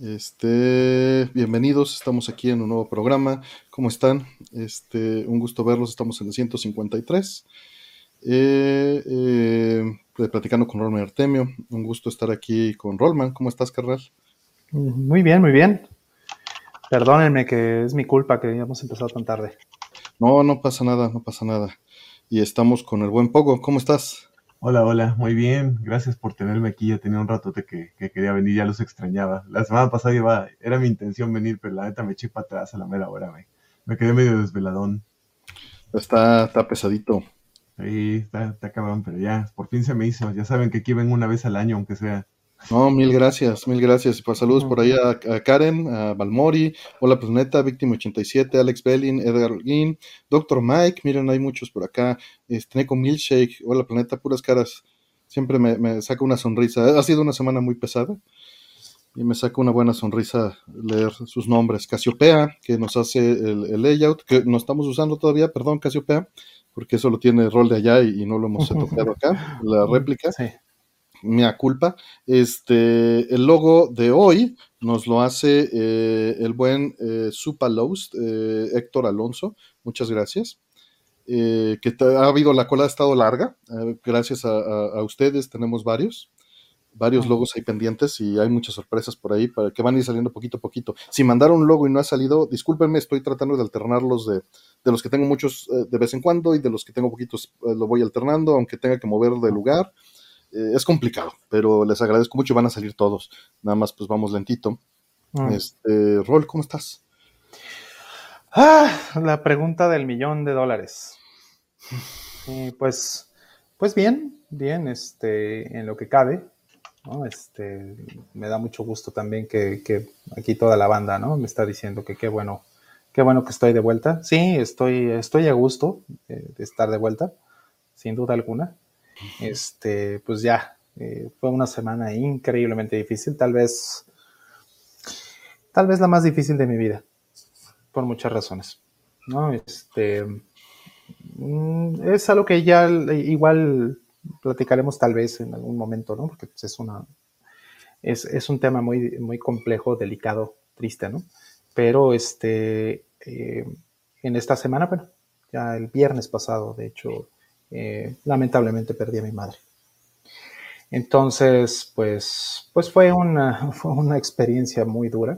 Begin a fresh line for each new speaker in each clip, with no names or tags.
Este, bienvenidos, estamos aquí en un nuevo programa. ¿Cómo están? Este, un gusto verlos, estamos en el 153. Eh, eh, platicando con Rolman Artemio. Un gusto estar aquí con Rolman. ¿Cómo estás, Carral?
Muy bien, muy bien. Perdónenme que es mi culpa que hayamos empezado tan tarde.
No, no pasa nada, no pasa nada. Y estamos con el buen Pogo. ¿Cómo estás?
Hola, hola, muy bien. Gracias por tenerme aquí. Ya tenía un rato que, que quería venir, ya los extrañaba. La semana pasada iba, era mi intención venir, pero la neta me eché para atrás a la mera hora. Me, me quedé medio desveladón.
Está, está pesadito.
Sí, está, está cabrón, pero ya, por fin se me hizo. Ya saben que aquí ven una vez al año, aunque sea.
No, mil gracias, mil gracias. Pues saludos por ahí a, Karen, a Balmori, Hola Planeta, Víctima 87, Alex Bellin, Edgar Lin, Doctor Mike, miren, hay muchos por acá. Este, Neko Milkshake, Hola Planeta, puras caras. Siempre me, saca una sonrisa. Ha sido una semana muy pesada y me saca una buena sonrisa leer sus nombres. Casiopea, que nos hace el, layout, que no estamos usando todavía, perdón, Casiopea, porque eso lo tiene rol de allá y, no lo hemos tocado acá, la réplica. Sí mea culpa. Este, el logo de hoy nos lo hace eh, el buen eh, Supalost, eh, Héctor Alonso. Muchas gracias. Eh, que ha habido, la cola ha estado larga. gracias a, ustedes tenemos varios. Varios logos ahí pendientes y hay muchas sorpresas por ahí para que van a ir saliendo poquito a poquito. Si mandaron un logo y no ha salido, discúlpenme, estoy tratando de alternarlos de, de los que tengo muchos de vez en cuando y de los que tengo poquitos lo voy alternando, aunque tenga que mover de lugar. Eh, es complicado, pero les agradezco mucho, van a salir todos. Nada más, pues vamos lentito. Mm. Este, Rol, ¿cómo estás?
Ah, la pregunta del millón de dólares. pues, pues bien, bien, este, en lo que cabe. Este, me da mucho gusto también que, aquí toda la banda, ¿no? Me está diciendo que qué bueno, qué bueno que estoy de vuelta. Sí, estoy, estoy a gusto de estar de vuelta, sin duda alguna este, pues ya, eh, fue una semana increíblemente difícil, tal vez, tal vez la más difícil de mi vida, por muchas razones, ¿no? Este, mm, es algo que ya igual platicaremos tal vez en algún momento, ¿no? Porque pues, es una, es, un tema muy, muy complejo, delicado, triste, ¿no? Pero este, eh, en esta semana, bueno, ya el viernes pasado, de hecho, eh, lamentablemente perdí a mi madre. Entonces, pues, pues fue, una, una experiencia muy dura.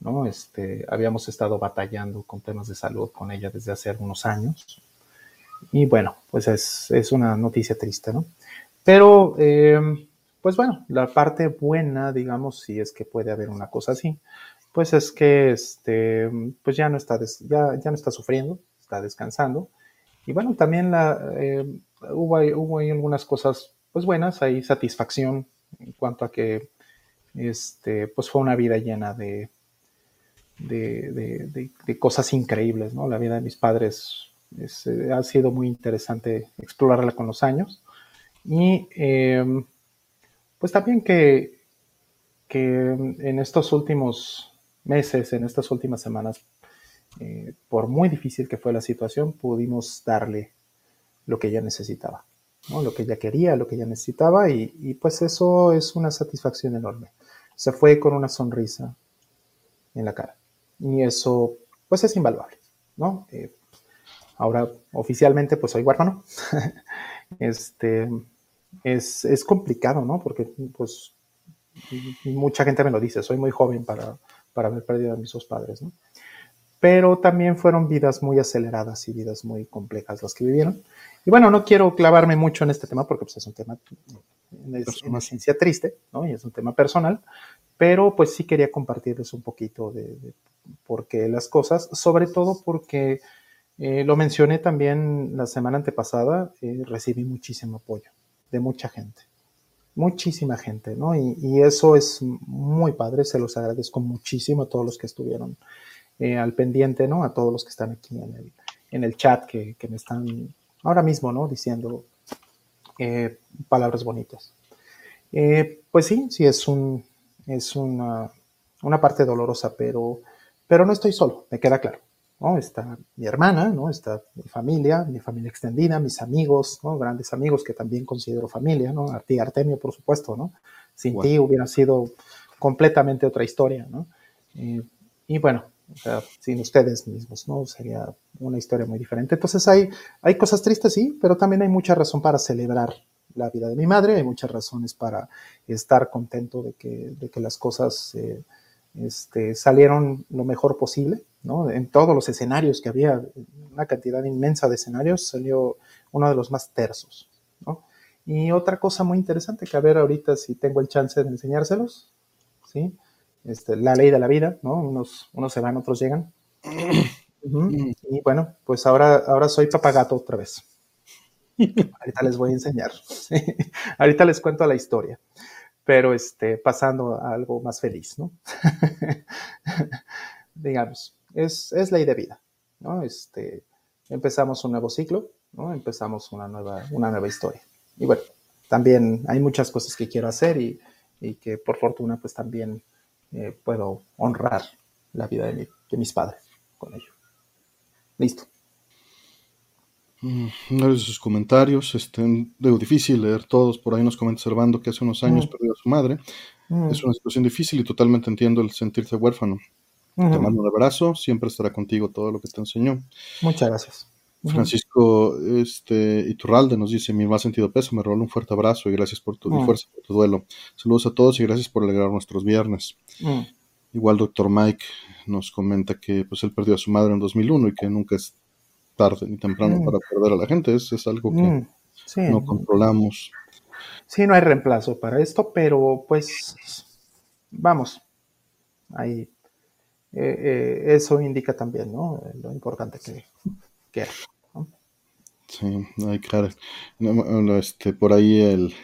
¿no? Este, habíamos estado batallando con temas de salud con ella desde hace algunos años. Y bueno, pues es, una noticia triste, ¿no? Pero, eh, pues bueno, la parte buena, digamos, si es que puede haber una cosa así, pues es que este, pues ya no está, ya, ya no está sufriendo, está descansando y bueno, también eh, hubo, hubo ahí algunas cosas pues buenas, hay satisfacción en cuanto a que este, pues fue una vida llena de, de, cosas increíbles, ¿no? La vida de mis padres eh, ha sido muy interesante explorarla con los años. Y em, pues también que, que en estos últimos meses, en estas últimas semanas, eh, por muy difícil que fue la situación, pudimos darle lo que ella necesitaba, lo que ella quería, lo que ella necesitaba, y, pues eso es una satisfacción enorme. Se fue con una sonrisa en la cara, y eso pues es invaluable, ¿no? Eh, ahora oficialmente pues soy huérfano, este, es, es, complicado, ¿no? Porque pues mucha gente me lo dice, soy muy joven para, para haber perdido a mis dos padres, ¿no? Pero también fueron vidas muy aceleradas y vidas muy complejas las que vivieron. Y bueno, no quiero clavarme mucho en este tema porque pues, es un tema, es una ciencia triste, ¿no? Y es un tema personal, pero pues sí quería compartirles un poquito de, por qué las cosas, sobre todo porque eh, lo mencioné también la semana antepasada, eh, recibí muchísimo apoyo de mucha gente, muchísima gente, ¿no? Y, y, eso es muy padre, se los agradezco muchísimo a todos los que estuvieron eh, al pendiente, ¿no? A todos los que están aquí en el, en el chat que, me están ahora mismo, ¿no? Diciendo eh, palabras bonitas. Eh, pues sí, sí es un, es una, una, parte dolorosa, pero, pero no estoy solo, me queda claro. ¿no? Está mi hermana, ¿no? Está mi familia, mi familia extendida, mis amigos, ¿no? Grandes amigos que también considero familia, ¿no? A ti, Artemio, por supuesto, ¿no? Sin ti hubiera sido completamente otra historia, ¿no? y bueno, sin ustedes mismos, ¿no? Sería una historia muy diferente. Entonces hay, hay cosas tristes, sí, pero también hay mucha razón para celebrar la vida de mi madre, hay muchas razones para estar contento de que, de que las cosas eh, este, salieron lo mejor posible, ¿no? En todos los escenarios que había, una cantidad inmensa de escenarios, salió uno de los más tersos, ¿no? Y otra cosa muy interesante que a ver ahorita si tengo el chance de enseñárselos, ¿sí? Este, la ley de la vida, ¿no? Unos, unos se van, otros llegan. Y bueno, pues ahora, ahora soy papagato otra vez. Ahorita les voy a enseñar. Ahorita les cuento la historia, pero este, pasando a algo más feliz, ¿no? Digamos, es, es ley de vida, ¿no? Este, empezamos un nuevo ciclo, ¿no? Empezamos una nueva, una nueva historia. Y bueno, también hay muchas cosas que quiero hacer y, y que por fortuna pues también eh, puedo honrar la vida de, mis padres con ello. Listo.
Mm, de sus comentarios, este, digo, difícil leer todos, por ahí nos comenta Servando que hace unos años mm. perdió a su madre. Mm. Es una situación difícil y totalmente entiendo el sentirse huérfano. Te mando un abrazo, siempre estará contigo todo lo que te enseñó.
Muchas gracias.
Francisco este, Iturralde nos dice, mi más sentido peso, me rola un fuerte abrazo y gracias por tu fuerza, por tu duelo. Saludos a todos y gracias por alegrar nuestros viernes. Igual doctor Mike nos comenta que pues él perdió a su madre en 2001 y que nunca es tarde ni temprano para perder a la gente. Es, es algo que no controlamos.
Sí, no hay reemplazo para esto, pero pues vamos, ahí eh, eh, eso indica también, ¿no? Lo importante que, que
Sí, ay, claro. este, por ahí el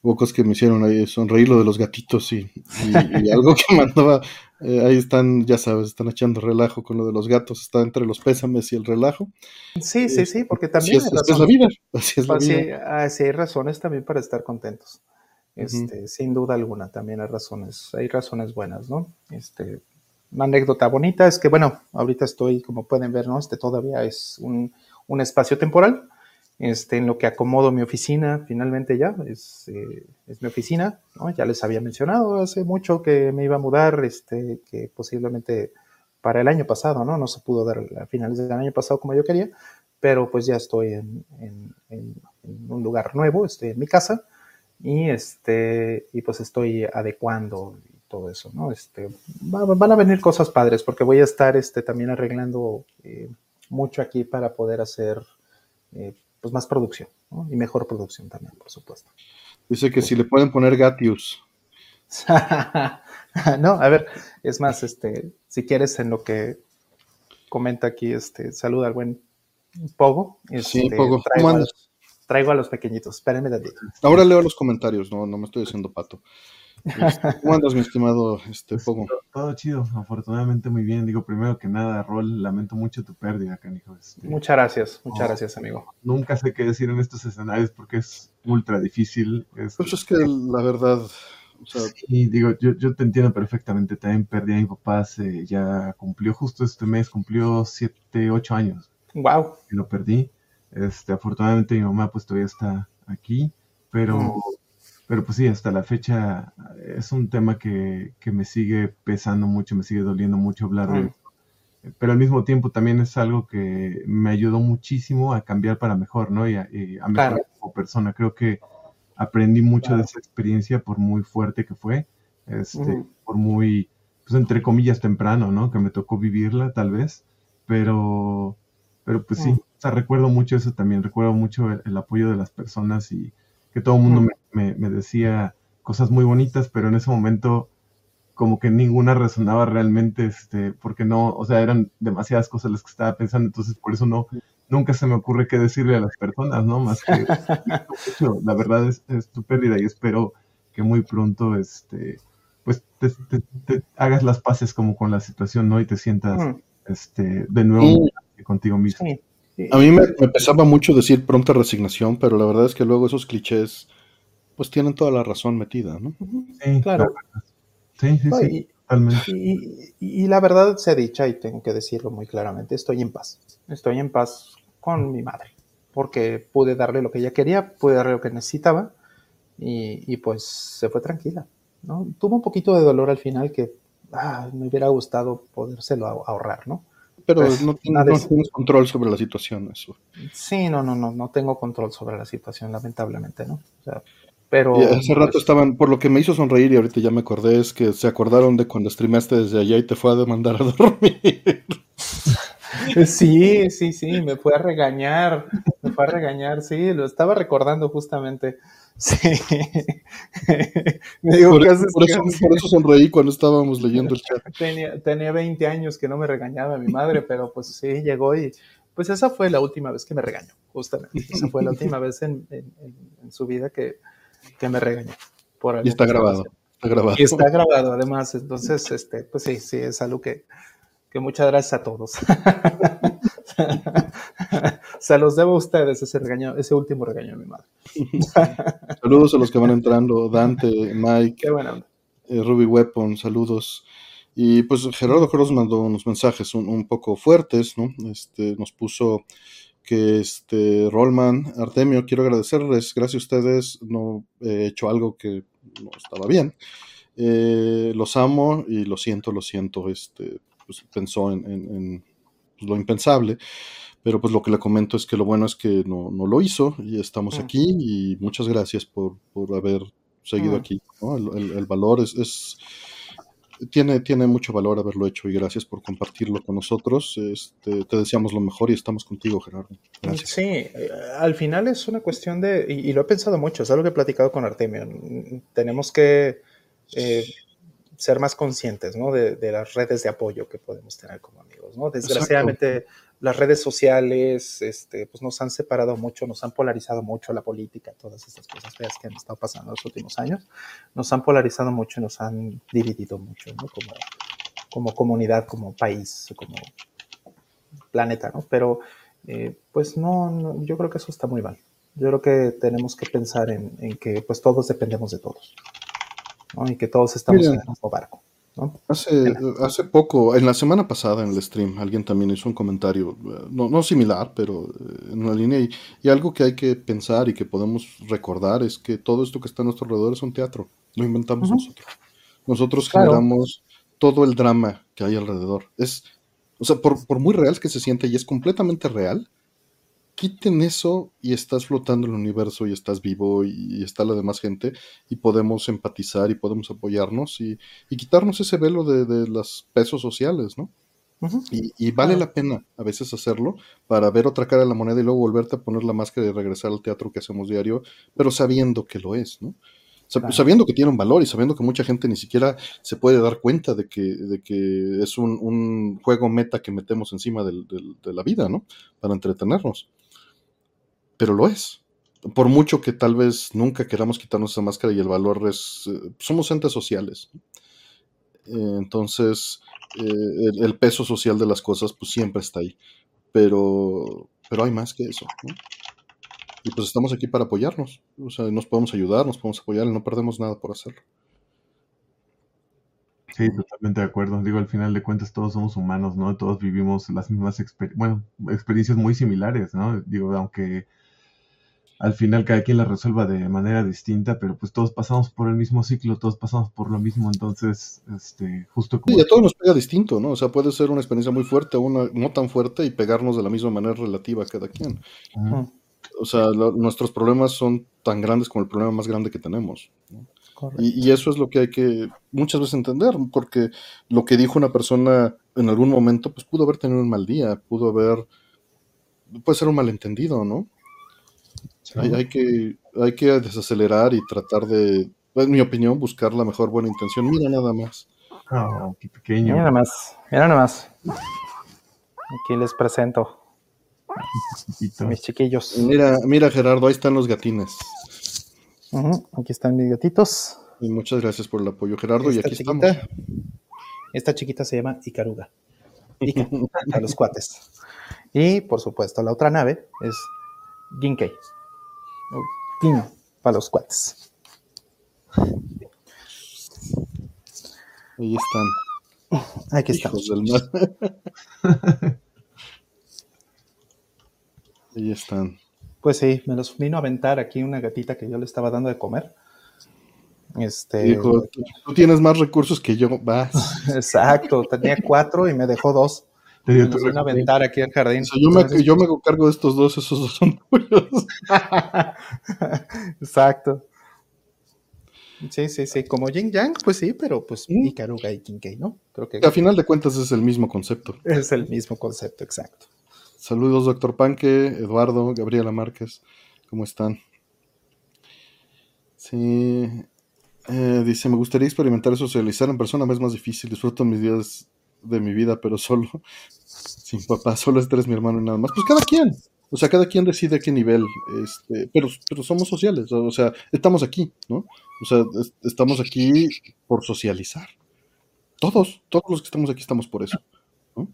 pocos que me hicieron ahí sonreír lo de los gatitos y, algo que mandaba, eh, ahí están, ya sabes, están echando relajo con lo de los gatos, está entre los pésames y el relajo.
Sí, sí, sí, porque también
así es, la vida. Así es la
vida. Sí, hay razones también para estar contentos. Este, Sin duda alguna, también hay razones, hay razones buenas, ¿no? Este, una anécdota bonita es que, bueno, ahorita estoy, como pueden ver, ¿no? Este todavía es un, un espacio temporal, este, en lo que acomodo mi oficina, finalmente ya, es, eh, es mi oficina, ¿no? Ya les había mencionado hace mucho que me iba a mudar, este, que posiblemente para el año pasado, ¿no? No se pudo dar a finales del año pasado como yo quería, pero pues ya estoy en, en, un lugar nuevo, estoy en mi casa y, este, y pues estoy adecuando todo eso, ¿no? Este, van a venir cosas padres porque voy a estar este, también arreglando eh, mucho aquí para poder hacer eh, pues más producción ¿no? y mejor producción también, por supuesto.
Dice que si le pueden poner Gatius.
no, a ver, es más, este, si quieres en lo que comenta aquí, este, saluda al buen Pogo.
sí,
este,
Pogo.
Traigo a, los, traigo a, los, pequeñitos, espérenme de
Ahora leo los comentarios, no, no me estoy diciendo pato. ¿Cómo andas, mi estimado este, Pogo?
Todo, chido, afortunadamente muy bien. Digo, primero que nada, Rol, lamento mucho tu pérdida, canijo.
Este, muchas gracias, muchas gracias, amigo.
Nunca sé qué decir en estos escenarios porque es ultra difícil.
Es, pues es que la verdad...
O sea, sí, digo, yo, yo te entiendo perfectamente. También perdí a mi papá, se, ya cumplió justo este mes, cumplió 7, 8 años.
Wow.
Y lo perdí. Este, afortunadamente mi mamá pues todavía está aquí, pero mm. Pero pues sí, hasta la fecha es un tema que, que me sigue pesando mucho, me sigue doliendo mucho hablar de eso. Pero al mismo tiempo también es algo que me ayudó muchísimo a cambiar para mejor, ¿no? Y a, mejorar como persona. Creo que aprendí mucho de esa experiencia por muy fuerte que fue, este, por muy, pues entre comillas, temprano, ¿no? Que me tocó vivirla tal vez, pero, pero pues sí, o sea, recuerdo mucho eso también, recuerdo mucho el apoyo de las personas y que todo el mundo me, decía cosas muy bonitas, pero en ese momento como que ninguna resonaba realmente, este, porque no, o sea, eran demasiadas cosas las que estaba pensando, entonces por eso no, nunca se me ocurre qué decirle a las personas, ¿no? Más que, la verdad es, tu pérdida y espero que muy pronto, este, pues te, hagas las paces como con la situación, ¿no? Y te sientas, este, de nuevo contigo mismo.
A mí me, pesaba mucho decir pronta resignación, pero la verdad es que luego esos clichés pues tienen toda la razón metida, ¿no?
Sí, claro. Sí, sí, sí. Y, y, la verdad se ha dicho, y tengo que decirlo muy claramente, estoy en paz. Estoy en paz con mi madre, porque pude darle lo que ella quería, pude darle lo que necesitaba, y, y pues se fue tranquila. ¿no? Tuvo un poquito de dolor al final que ah, me hubiera gustado podérselo ahorrar, ¿no?
Pero pues, no, tienes control sobre la situación, eso.
Sí, no, no, no, no tengo control sobre la situación, lamentablemente, ¿no? O sea, pero.
hace rato pues estaban, por lo que me hizo sonreír y ahorita ya me acordé, es que se acordaron de cuando streamaste desde allá y te fue a demandar a dormir.
Sí, sí, sí, me fue a regañar, me fue a regañar, sí, lo estaba recordando justamente. Sí.
me digo, por, eso, por, eso, sonreí cuando estábamos leyendo el chat.
Tenía, tenía 20 años que no me regañaba mi madre, pero pues sí, llegó y pues esa fue la última vez que me regañó, justamente. Esa fue la última vez en, su vida que, me regañó.
y está grabado, está grabado.
Y está grabado, además. Entonces, este, pues sí, sí, es algo que, que muchas gracias a todos. Se los debo a ustedes ese regaño, ese último regaño de mi madre.
saludos a los que van entrando, Dante, Mike,
Qué buena
eh, Ruby Weapon, saludos. Y pues Gerardo Cruz mandó unos mensajes un, poco fuertes, ¿no? Este, nos puso que este Rollman, Artemio, quiero agradecerles, gracias a ustedes no he hecho algo que no estaba bien. Eh, los amo y lo siento, lo siento, este, pues pensó en, pues, lo impensable, pero pues lo que le comento es que lo bueno es que no, lo hizo y estamos mm. aquí y muchas gracias por, haber seguido mm. aquí. El, valor es, tiene, tiene mucho valor haberlo hecho y gracias por compartirlo con nosotros. Este, te deseamos lo mejor y estamos contigo, Gerardo. Gracias.
Sí, eh, al final es una cuestión de, y, lo he pensado mucho, es algo que he platicado con Artemio, tenemos que eh, ser más conscientes ¿no? de, las redes de apoyo que podemos tener como amigos. ¿no? Desgraciadamente las redes sociales este, pues nos han separado mucho, nos han polarizado mucho la política, todas estas cosas feas que han estado pasando en los últimos años, nos han polarizado mucho y nos han dividido mucho como, como comunidad, como país, como planeta, ¿no? Pero eh, pues no, yo creo que eso está muy mal. Yo creo que tenemos que pensar en, en que pues todos dependemos de todos y que todos estamos en el mismo barco.
Hace, hace poco, en la semana pasada en el stream, alguien también hizo un comentario, eh, no, similar, pero eh, en una línea, y, algo que hay que pensar y que podemos recordar es que todo esto que está a nuestro alrededor es un teatro, lo inventamos nosotros. Nosotros generamos todo el drama que hay alrededor. Es, o sea, por, por muy real que se siente y es completamente real, quiten eso y estás flotando en el universo y estás vivo y, está la demás gente y podemos empatizar y podemos apoyarnos y, quitarnos ese velo de, los pesos sociales, ¿no? y, vale la pena a veces hacerlo para ver otra cara de la moneda y luego volverte a poner la máscara y regresar al teatro que hacemos diario, pero sabiendo que lo es, ¿no? Sabiendo que tiene un valor y sabiendo que mucha gente ni siquiera se puede dar cuenta de que, de que es un, juego meta que metemos encima de la vida, ¿no? Para entretenernos pero lo es. Por mucho que tal vez nunca queramos quitarnos esa máscara y el valor es, eh, somos entes sociales. Eh, entonces, eh, el, peso social de las cosas pues siempre está ahí, pero, pero hay más que eso. Y pues estamos aquí para apoyarnos, o sea, nos podemos ayudar, nos podemos apoyar y no perdemos nada por hacerlo.
Sí, totalmente de acuerdo. Digo, al final de cuentas todos somos humanos, ¿no? Todos vivimos las mismas bueno, experiencias muy similares, ¿no? Digo, aunque al final cada quien la resuelva de manera distinta, pero pues todos pasamos por el mismo ciclo, todos pasamos por lo mismo, entonces, este, justo
como... Sí, a todos nos pega distinto, ¿no? O sea, puede ser una experiencia muy fuerte o una no tan fuerte y pegarnos de la misma manera relativa a cada quien. O sea, nuestros problemas son tan grandes como el problema más grande que tenemos. Y, y, eso es lo que hay que muchas veces entender, porque lo que dijo una persona en algún momento, pues pudo haber tenido un mal día, pudo haber, puede ser un malentendido, ¿no? Hay, que, hay que desacelerar y tratar de, en mi opinión, buscar la mejor buena intención. Mira nada más.
Oh, qué pequeño.
Mira nada más, mira nada más. Aquí les presento mis chiquillos.
Mira, mira Gerardo, ahí están los gatines.
Aquí están mis gatitos.
Y muchas gracias por el apoyo, Gerardo. y aquí estamos.
Esta chiquita se llama Icaruga. Ica, a los cuates. Y por supuesto, la otra nave es Ginkei para los cuates.
Ahí están.
Aquí estamos.
Ahí están.
Pues sí, me los vino a aventar aquí una gatita que yo le estaba dando de comer. Este,
Dijo, tú, tú tienes más recursos que yo, vas.
exacto, tenía cuatro y me dejó dos.
Te dio
Me
tu
los vino a aventar aquí al jardín.
O sea, yo, me, yo me hago cargo de estos dos, esos dos son tuyos.
Exacto. Sí, sí, sí. Como Yin Yang, pues sí, pero pues
Mm.
Ikaruga y Kinkei, ¿no? Creo que
A final de cuentas es el mismo concepto.
es el mismo concepto, exacto.
Saludos, doctor Panque, Eduardo, Gabriela Márquez. ¿Cómo están? Sí. Eh, dice, me gustaría experimentar y socializar en persona, me es más difícil. Disfruto mis días de mi vida, pero solo. Sin papá, solo es mi hermano y nada más. Pues cada quien. O sea, cada quien decide qué nivel. Este, pero, pero somos sociales. O sea, estamos aquí, ¿no? O sea, es- estamos aquí por socializar. Todos, todos los que estamos aquí estamos por eso. ¿no?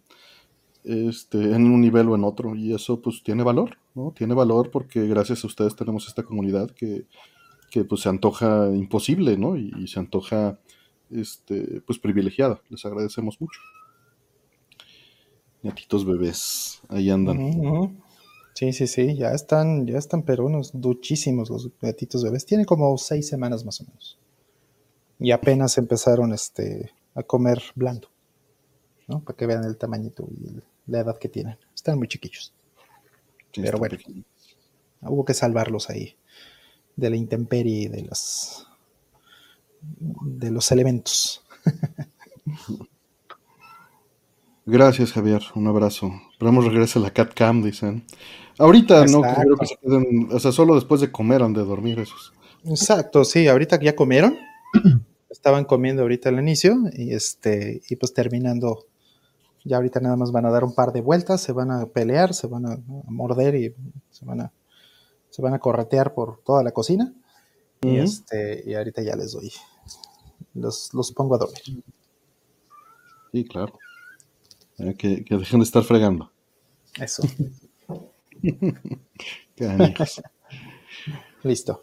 este, en un nivel o en otro. Y eso pues tiene valor, ¿no? Tiene valor porque gracias a ustedes tenemos esta comunidad que, que pues se antoja imposible, ¿no? Y se antoja este, pues privilegiada. Les agradecemos mucho. Gatitos bebés, ahí andan.
Sí, sí, sí, ya están, ya están pero unos duchísimos los gatitos bebés. Tienen como seis semanas más o menos. Y apenas empezaron este, a comer blando, ¿no? Para que vean el tamañito y el- la edad que tienen. Están muy chiquillos.
Sí,
pero bueno.
pequeños.
Hubo que salvarlos ahí de la intemperie y de los de los elementos.
Gracias, Javier. Un abrazo. Esperamos regrese la Cat Cam, dicen. Ahorita no, creo que se queden, o sea, solo después de comer han de dormir esos.
Exacto, sí, ahorita ya comieron. Estaban comiendo ahorita al inicio y este y pues terminando ya ahorita nada más van a dar un par de vueltas, se van a pelear, se van a, a morder y se van a se van a corretear por toda la cocina y este y ahorita ya les doy los, los pongo a dormir.
Sí, claro. Eh, que, que dejen de estar fregando.
Eso. Listo.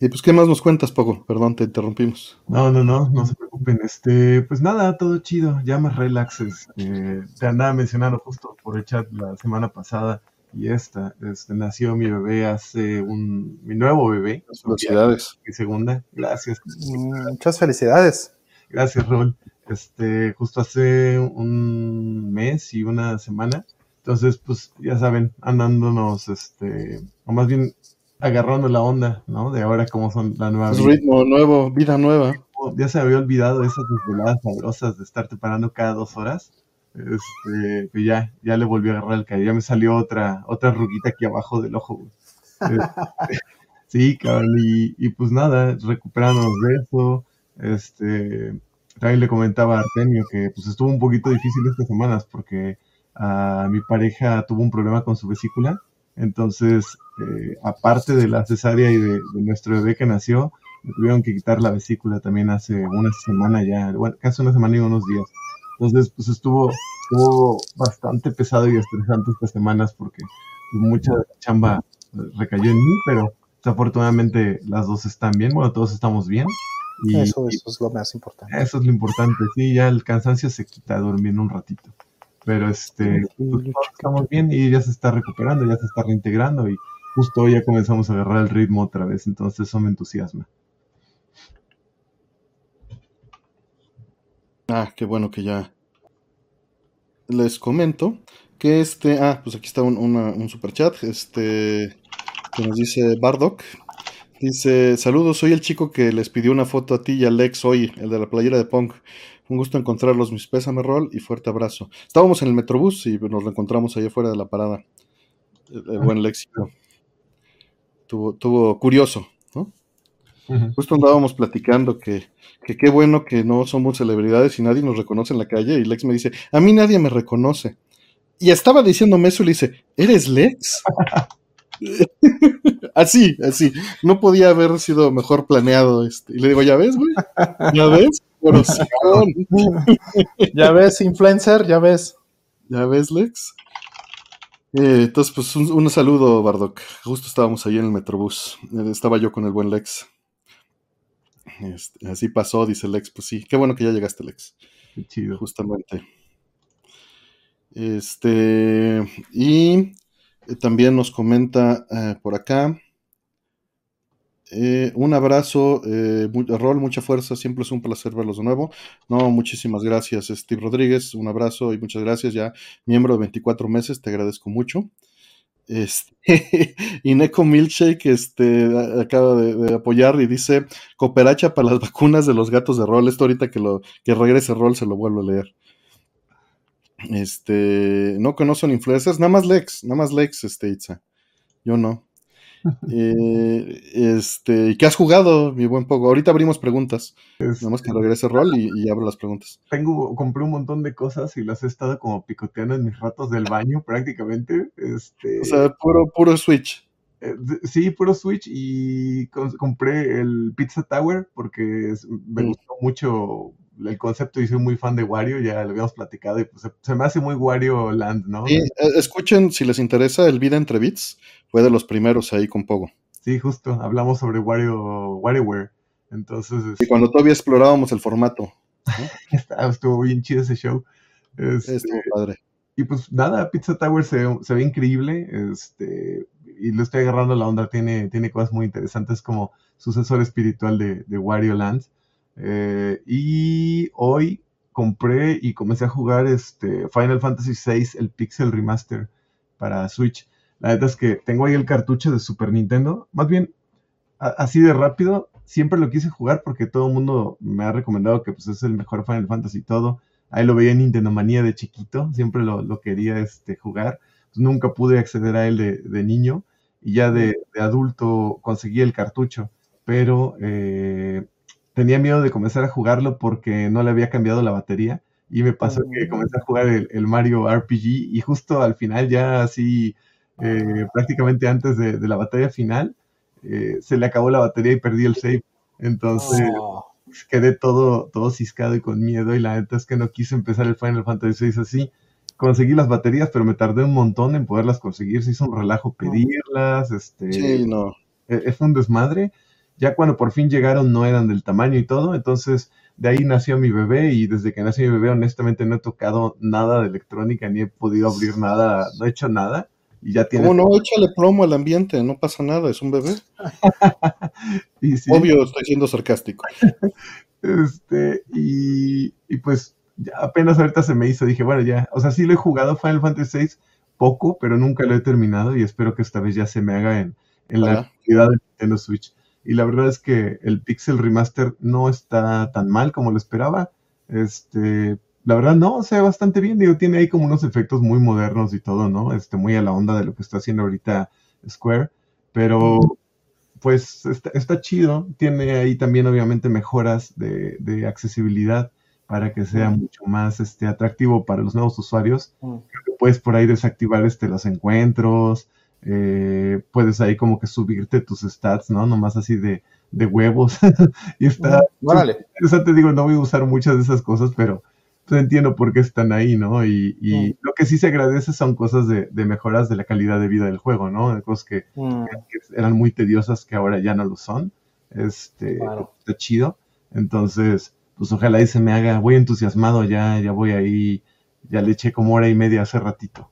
Y pues, ¿qué más nos cuentas, Poco? Perdón, te interrumpimos.
No, no, no, no se preocupen. Este, pues nada, todo chido, ya más relax. este, te andaba mencionando justo por el chat la semana pasada y esta, este, nació mi bebé hace un, mi nuevo bebé,
Felicidades.
mi segunda, gracias,
Mm, Muchas felicidades.
gracias Raúl. Este, justo hace un mes y una semana, entonces, pues ya saben, andándonos, este, o más bien agarrando la onda, ¿no? De ahora cómo son la nueva vida.
ritmo nuevo, vida nueva.
ya se había olvidado esas desveladas sabrosas de estarte parando cada dos horas. Este, que ya, ya le volví a agarrar el cariño. Ya me salió otra, otra ruguita aquí abajo del ojo. Este, sí, cabrón, y, pues nada, recuperándonos de eso. Este, también le comentaba a Artemio que pues estuvo un poquito difícil estas semanas porque a mi pareja tuvo un problema con su vesícula. Entonces, eh, aparte de la cesárea y de, de nuestro bebé que nació, me tuvieron que quitar la vesícula también hace una semana ya, bueno, casi una semana y unos días. Entonces, pues estuvo, estuvo bastante pesado y estresante estas semanas porque pues, mucha chamba eh, recayó en mí, pero afortunadamente las dos están bien, bueno, todos estamos bien. Y
Eso, eso es lo más importante.
eso es lo importante, sí, ya el cansancio se quita durmiendo un ratito. Pero este, pues, estamos bien y ya se está recuperando, ya se está reintegrando y justo hoy ya comenzamos a agarrar el ritmo otra vez, entonces eso me entusiasma.
Ah, qué bueno que ya les comento que este, ah, pues aquí está un, una- un super chat, este, que nos dice Bardock. Dice, saludos, soy el chico que les pidió una foto a ti y a Lex hoy, el de la playera de Punk. Un gusto encontrarlos, mis pésame rol y fuerte abrazo. Estábamos en el Metrobús y nos lo encontramos allá afuera de la parada. El, el buen Lex. Tuvo, tuvo curioso, Justo andábamos platicando que, que qué bueno que no somos celebridades y nadie nos reconoce en la calle. Y Lex me dice, a mí nadie me reconoce. Y estaba diciéndome eso y le dice, ¿eres Lex? así, así. No podía haber sido mejor planeado. Este. Y le digo, ¿ya ves, güey? ¿Ya ves?
Ya ves, influencer, ya ves.
¿Ya ves, Lex? Eh, entonces, pues un, un saludo, Bardock. Justo estábamos ahí en el Metrobús. Eh, Estaba yo con el buen Lex. Este, así pasó, dice Lex. Pues sí, qué bueno que ya llegaste, Lex.
Qué chido.
Justamente. Este, y eh, también nos comenta eh, por acá Eh, un abrazo, eh, Rol, mucha fuerza, siempre es un placer verlos de nuevo. No, muchísimas gracias, Steve Rodríguez, un abrazo y muchas gracias, ya miembro de 24 meses, te agradezco mucho. Este, y Neko Milkshake este, acaba de, apoyar y dice cooperacha para las vacunas de los gatos de rol. Esto ahorita que lo que regrese rol se lo vuelvo a leer. Este, no conocen influencers, nada más Lex, nada más Lex, este Itza. Yo no. Eh, este, ¿qué has jugado, mi buen Pogo? Ahorita abrimos preguntas. Nada más que regrese rol y, abro las preguntas.
Tengo, compré un montón de cosas y las he estado como picoteando en mis ratos del baño prácticamente. Este,
o sea, puro, puro Switch.
Eh, sí, puro Switch y compré el Pizza Tower porque me mm. gustó mucho el concepto y soy muy fan de Wario, ya lo habíamos platicado y pues se, me hace muy Wario Land, ¿no?
Sí, eh, escuchen si les interesa el Vida entre Bits, fue de los primeros ahí con Pogo.
Sí, justo, hablamos sobre Wario, WarioWare. Entonces.
Y cuando todavía explorábamos el formato.
Estuvo bien chido ese show.
Este, Estuvo padre.
Y pues nada, Pizza Tower se, ve increíble. Este, y lo estoy agarrando la onda. Tiene, tiene cosas muy interesantes como sucesor espiritual de, de Wario Land. Eh, y hoy compré y comencé a jugar este Final Fantasy VI, el Pixel Remaster para Switch. La verdad es que tengo ahí el cartucho de Super Nintendo. Más bien, así de rápido, siempre lo quise jugar porque todo el mundo me ha recomendado que pues, es el mejor Final Fantasy y todo. Ahí lo veía en Nintendo Manía de chiquito, siempre lo, quería este, jugar. Pues, nunca pude acceder a él de, niño y ya de, adulto conseguí el cartucho, pero eh, tenía miedo de comenzar a jugarlo porque no le había cambiado la batería y me pasó que comencé a jugar el, Mario RPG y justo al final ya así eh, prácticamente antes de, la batalla final eh, se le acabó la batería y perdí el save. Entonces oh. quedé todo todo ciscado y con miedo y la neta es que no quise empezar el Final Fantasy VI así. Conseguí las baterías pero me tardé un montón en poderlas conseguir. Se hizo un relajo pedirlas este
sí, no.
es e, un desmadre ya cuando por fin llegaron no eran del tamaño y todo, entonces de ahí nació mi bebé y desde que nació mi bebé honestamente no he tocado nada de electrónica ni he podido abrir nada, no he hecho nada. Y ya tiene...
¿Cómo no? Échale plomo al ambiente, no pasa nada, es un bebé. Obvio, estoy siendo sarcástico.
este, y, y pues apenas ahorita se me hizo, dije, bueno, ya, o sea, sí lo he jugado Final Fantasy VI poco, pero nunca lo he terminado y espero que esta vez ya se me haga en, en la actividad de Nintendo Switch y la verdad es que el Pixel Remaster no está tan mal como lo esperaba. Este, la verdad no, se ve bastante bien, digo, tiene ahí como unos efectos muy modernos y todo, ¿no? Este, muy a la onda de lo que está haciendo ahorita Square, pero pues está, chido, tiene ahí también obviamente mejoras de, de accesibilidad para que sea mucho más este, atractivo para los nuevos usuarios. puedes por ahí desactivar este, los encuentros, eh, puedes ahí como que subirte tus stats, ¿no? Nomás así de, de huevos. y está...
Vale.
O sea, te digo, no voy a usar muchas de esas cosas, pero pues, entiendo por qué están ahí, ¿no? Y, y lo que sí se agradece son cosas de, de, mejoras de la calidad de vida del juego, ¿no? De cosas que, eran muy tediosas que ahora ya no lo son. Este, está chido. Entonces, pues ojalá ahí se me haga, voy entusiasmado ya, ya voy ahí, ya le eché como hora y media hace ratito.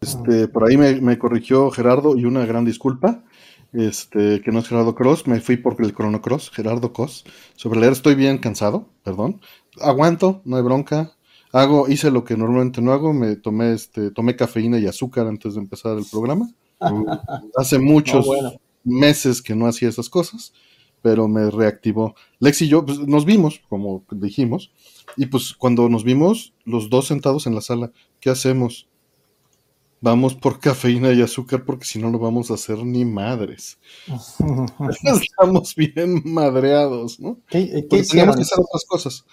Este, por ahí me, corrigió Gerardo y una gran disculpa. Este, que no es Gerardo Cross, me fui por el Chrono Cross, Gerardo Cross. Sobre leer estoy bien cansado, perdón. Aguanto, no hay bronca. Hago, hice lo que normalmente no hago, me tomé este, tomé cafeína y azúcar antes de empezar el programa. Hace muchos meses que no hacía esas cosas, pero me reactivó. Lex y yo pues, nos vimos, como dijimos, y pues cuando nos vimos, los dos sentados en la sala, ¿qué hacemos? Vamos por cafeína y azúcar porque si no, no vamos a hacer ni madres. Estamos bien madreados, ¿no?
¿Qué, qué hicieron? que hacer otras cosas.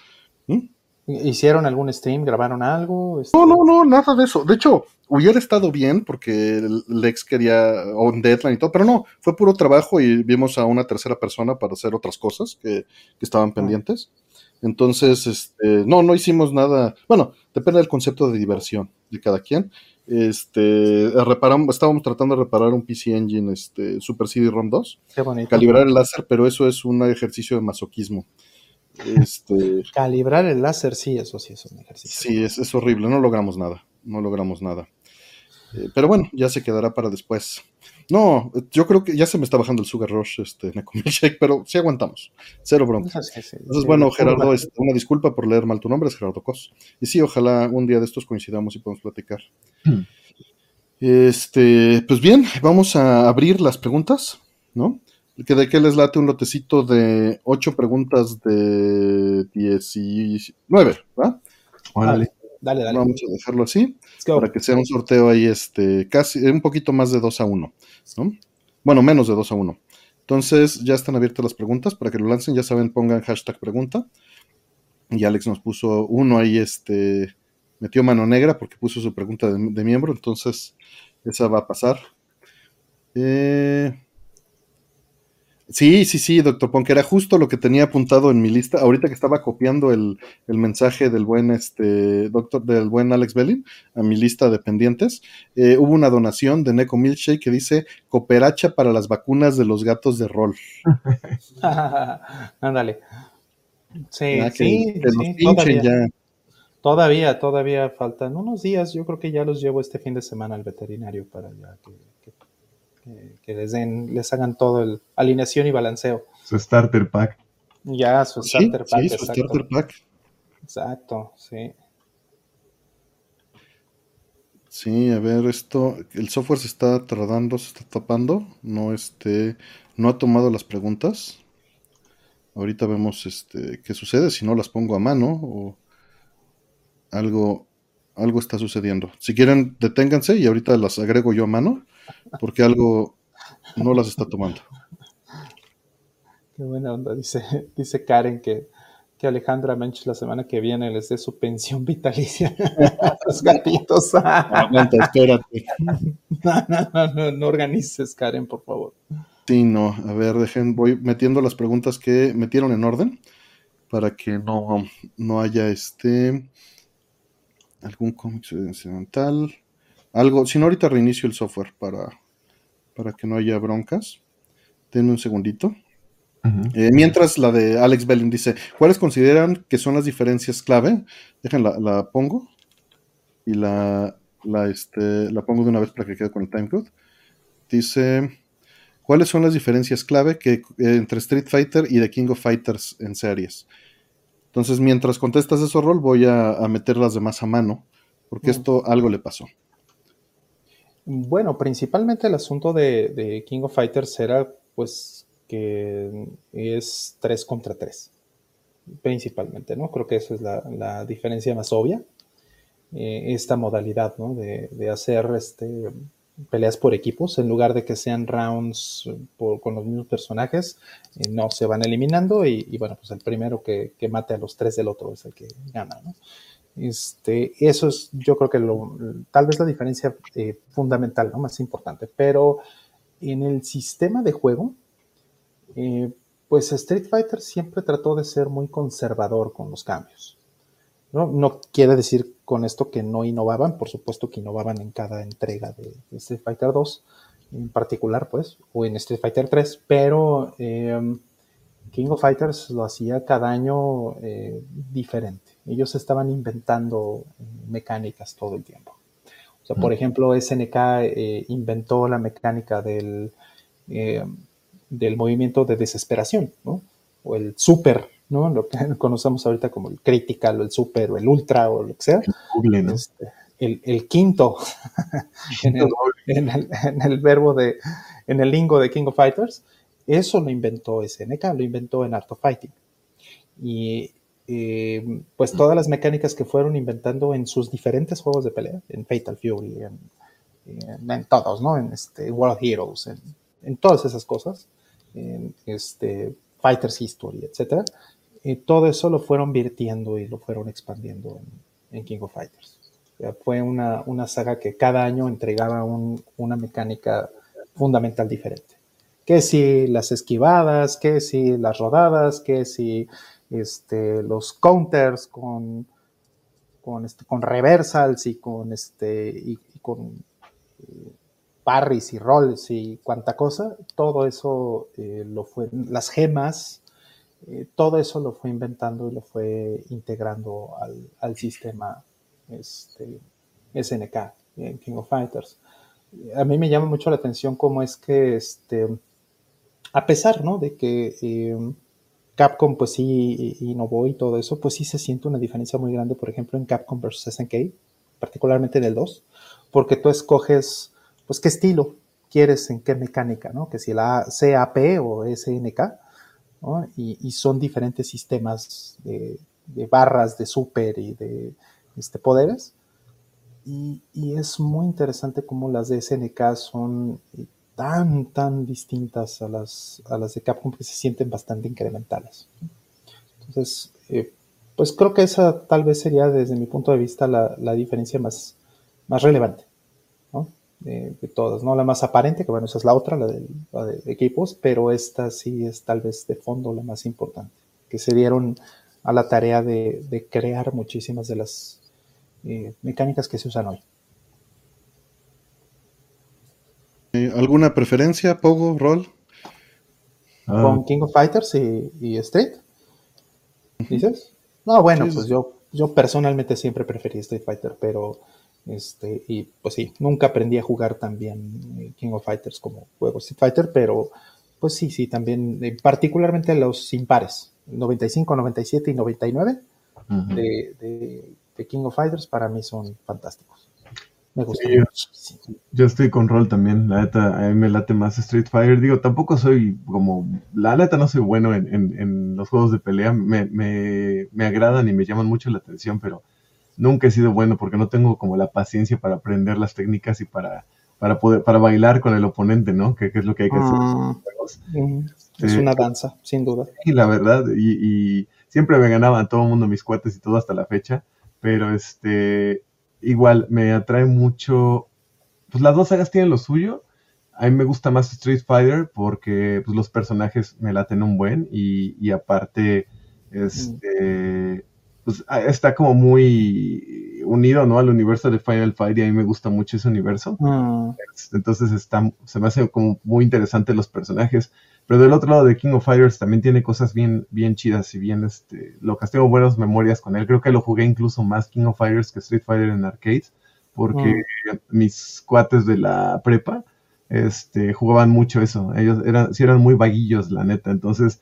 ¿Mm? ¿Hicieron algún stream? ¿Grabaron algo?
Este, no, no, no, nada de eso. De hecho, hubiera estado bien porque Lex quería on deadline y todo, pero no, fue puro trabajo y vimos a una tercera persona para hacer otras cosas que, que estaban ah. pendientes. Entonces, este, no, no hicimos nada. Bueno, depende del concepto de diversión de cada quien. Este, reparamos, estábamos tratando de reparar un PC Engine este, Super CD-ROM 2, calibrar el láser, pero eso es un ejercicio de masoquismo. Este,
calibrar el láser, sí, eso sí es un ejercicio.
Sí, es, horrible, no logramos nada, no logramos nada. Eh, pero bueno, ya se quedará para después. No, yo creo que ya se me está bajando el Sugar Rush, este, Shake, pero sí aguantamos. Cero bronca. Entonces, bueno, Gerardo, este, una disculpa por leer mal tu nombre, es Gerardo Cos. Y sí, ojalá un día de estos coincidamos y podamos platicar. Hmm. Este, pues bien, vamos a abrir las preguntas, ¿no? ¿De qué les late un lotecito de ocho preguntas de 19, ¿va?
Dale, dale, dale.
Vamos a dejarlo así, para que sea un sorteo ahí, este, casi, un poquito más de 2 a 1, ¿no? Bueno, menos de 2 a 1. Entonces, ya están abiertas las preguntas, para que lo lancen, ya saben, pongan hashtag pregunta. Y Alex nos puso uno ahí, este, metió mano negra porque puso su pregunta de, de miembro, entonces esa va a pasar. Eh, Sí, sí, sí, doctor Pon, que era justo lo que tenía apuntado en mi lista. Ahorita que estaba copiando el, mensaje del buen este doctor, del buen Alex Bellin a mi lista de pendientes, eh, hubo una donación de Neko Milkshake que dice cooperacha para las vacunas de los gatos de rol.
Ándale. sí, sí, todavía, todavía, todavía faltan unos días. Yo creo que ya los llevo este fin de semana al veterinario para ya que que les den, les hagan todo el alineación y balanceo.
Su starter pack.
Ya, su starter pack.
Sí, su starter pack.
Exacto, sí.
Sí, a ver, esto, el software se está tardando, se está tapando, no este, no ha tomado las preguntas. Ahorita vemos este qué sucede, si no las pongo a mano o algo, algo está sucediendo. Si quieren, deténganse y ahorita las agrego yo a mano porque algo no las está tomando.
Qué buena onda, dice, dice Karen que, que Alejandra Mench la semana que viene les dé su pensión vitalicia a los gatitos.
Aguanta, espérate.
No, no, organices, Karen, por favor.
Sí, no, a ver, dejen, voy metiendo las preguntas que metieron en orden para que no, no haya este algún cómic incidental. Algo, si no, ahorita reinicio el software para, para que no haya broncas. Denme un segundito. Eh, mientras la de Alex Belling dice, ¿cuáles consideran que son las diferencias clave? Déjenla, la pongo y la, la, este, la pongo de una vez para que quede con el timecode. Dice, ¿cuáles son las diferencias clave que, entre Street Fighter y The King of Fighters en series? Entonces, mientras contestas ese rol, voy a, a meter las demás a mano, porque esto algo le pasó.
Bueno, principalmente el asunto de, King of Fighters era pues que es 3 contra 3. Principalmente, ¿no? Creo que esa es la, diferencia más obvia. Eh, esta modalidad, ¿no? De, hacer este, peleas por equipos, en lugar de que sean rounds con los mismos personajes, eh, no se van eliminando y, y, bueno, pues el primero que, que, mate a los tres del otro es el que gana, ¿no? Este, eso es, yo creo que lo, tal vez la diferencia eh, fundamental, ¿no? más importante. Pero en el sistema de juego, eh, pues Street Fighter siempre trató de ser muy conservador con los cambios. ¿no? no quiere decir con esto que no innovaban, por supuesto que innovaban en cada entrega de, Street Fighter 2 en particular, pues, o en Street Fighter 3, pero eh, King of Fighters lo hacía cada año diferente ellos estaban inventando eh, mecánicas todo el tiempo. O sea, por ejemplo, SNK eh, inventó la mecánica del, eh, del movimiento de desesperación, ¿no? O el super, ¿no? Lo que conocemos ahorita como el critical, o el super, o el ultra, o lo que sea. Este, el, quinto en, el, verbo de, en el lingo de King of Fighters, eso lo inventó SNK, lo inventó en Art of Fighting. Y eh, pues todas las mecánicas que fueron inventando en sus diferentes juegos de pelea, en Fatal Fury, en, todos, ¿no? En este, World Heroes, en, todas esas cosas, en este, Fighters History, etc. Eh, todo eso lo fueron virtiendo y lo fueron expandiendo en, King of Fighters. fue una, una, saga que cada año entregaba una mecánica fundamental diferente. Que si las esquivadas, que si las rodadas, que si este, los counters con, con, este, con reversals y con, este, y, con eh, parries y rolls y cuanta cosa, todo eso eh, lo fue, las gemas, eh, todo eso lo fue inventando y lo fue integrando al, al sistema este, SNK en King of Fighters. A mí me llama mucho la atención cómo es que, este, a pesar, ¿no? De que eh, Capcom, pues sí, innovó y todo eso, pues sí se siente una diferencia muy grande, por ejemplo, en Capcom versus SNK, particularmente en el 2, porque tú escoges, pues, qué estilo quieres, en qué mecánica, ¿no? Que si la CAP o SNK, ¿no? y, son diferentes sistemas de, barras, de super y de este, poderes. Y, es muy interesante cómo las de SNK son tan, tan distintas a las, a las de Capcom que se sienten bastante incrementales. Entonces, eh, pues creo que esa tal vez sería desde mi punto de vista la, la diferencia más, más relevante de, todas, ¿no? La más aparente, que bueno, esa es la otra, la de, equipos, pero esta sí es tal vez de fondo la más importante, que se dieron a la tarea de, crear muchísimas de las eh, mecánicas que se usan hoy.
Eh, ¿Alguna preferencia, Pogo, Roll?
Ah. ¿Con King of Fighters y, Street? ¿Dices? No, bueno, pues yo, yo personalmente siempre preferí Street Fighter, pero este, y pues sí, nunca aprendí a jugar también eh, King of Fighters como juego Street Fighter, pero pues sí, sí, también, eh, particularmente los impares, 95, 97 y 99 de, King of Fighters para mí son fantásticos. Me gusta
yo, estoy con rol también, la neta, a mí me late más Street Fighter. Digo, tampoco soy como, la neta no soy bueno en, los juegos de pelea, me, me, me agradan y me llaman mucho la atención, pero nunca he sido bueno porque no tengo como la paciencia para aprender las técnicas y para, para poder, para bailar con el oponente, ¿no? Que, es lo que hay que hacer
ah, Es una danza, sin duda.
Y la verdad, y, siempre me ganaban todo el mundo mis cuates y todo hasta la fecha, pero este, igual me atrae mucho, pues las dos sagas tienen lo suyo. A mí me gusta más Street Fighter porque pues, los personajes me laten un buen y, y aparte, este, pues ah, está como muy unido, ¿no? Al universo de Final Fight y a mí me gusta mucho ese universo. Ah. Entonces está, se me hace como muy interesante los personajes. Pero del otro lado de King of Fighters también tiene cosas bien, bien chidas y bien, este, locas. Tengo buenas memorias con él. Creo que lo jugué incluso más King of Fighters que Street Fighter en arcades, porque ah. mis cuates de la prepa, este, jugaban mucho eso. Ellos eran, sí eran muy vaguillos, la neta. Entonces,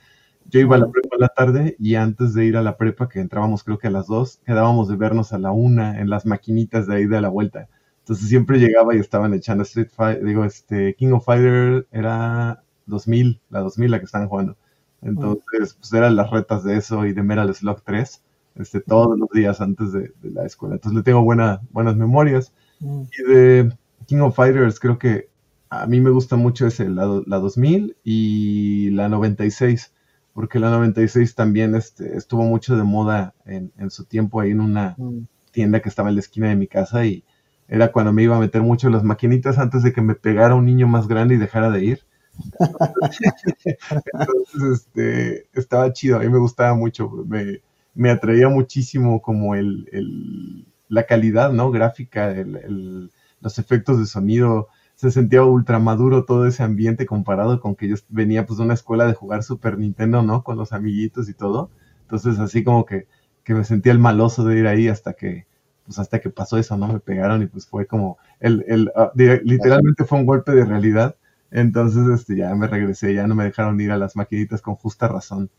yo iba a la prepa en la tarde y antes de ir a la prepa, que entrábamos creo que a las dos, quedábamos de vernos a la una en las maquinitas de ahí de la vuelta. Entonces siempre llegaba y estaban echando Street Fighter, digo, este, King of Fighter era 2000, la 2000 la que estaban jugando. Entonces, pues eran las retas de eso y de Metal Slug 3, este, todos los días antes de, la escuela. Entonces le tengo buena, buenas memorias. Y de King of Fighters creo que a mí me gusta mucho ese, la, la 2000 y la 96 porque la 96 también este, estuvo mucho de moda en, su tiempo ahí en una mm. tienda que estaba en la esquina de mi casa y era cuando me iba a meter mucho las maquinitas antes de que me pegara un niño más grande y dejara de ir. Entonces, este, estaba chido, a mí me gustaba mucho, me, me atraía muchísimo como el, la calidad, ¿no? Gráfica, los efectos de sonido, se sentía ultra maduro todo ese ambiente comparado con que yo venía pues de una escuela de jugar Super Nintendo, ¿no? Con los amiguitos y todo. Entonces así como que, que me sentía el maloso de ir ahí hasta que, pues hasta que pasó eso, ¿no? Me pegaron y pues fue como, el, el, ah, literalmente fue un golpe de realidad. Entonces este, ya me regresé, ya no me dejaron ir a las maquinitas con justa razón.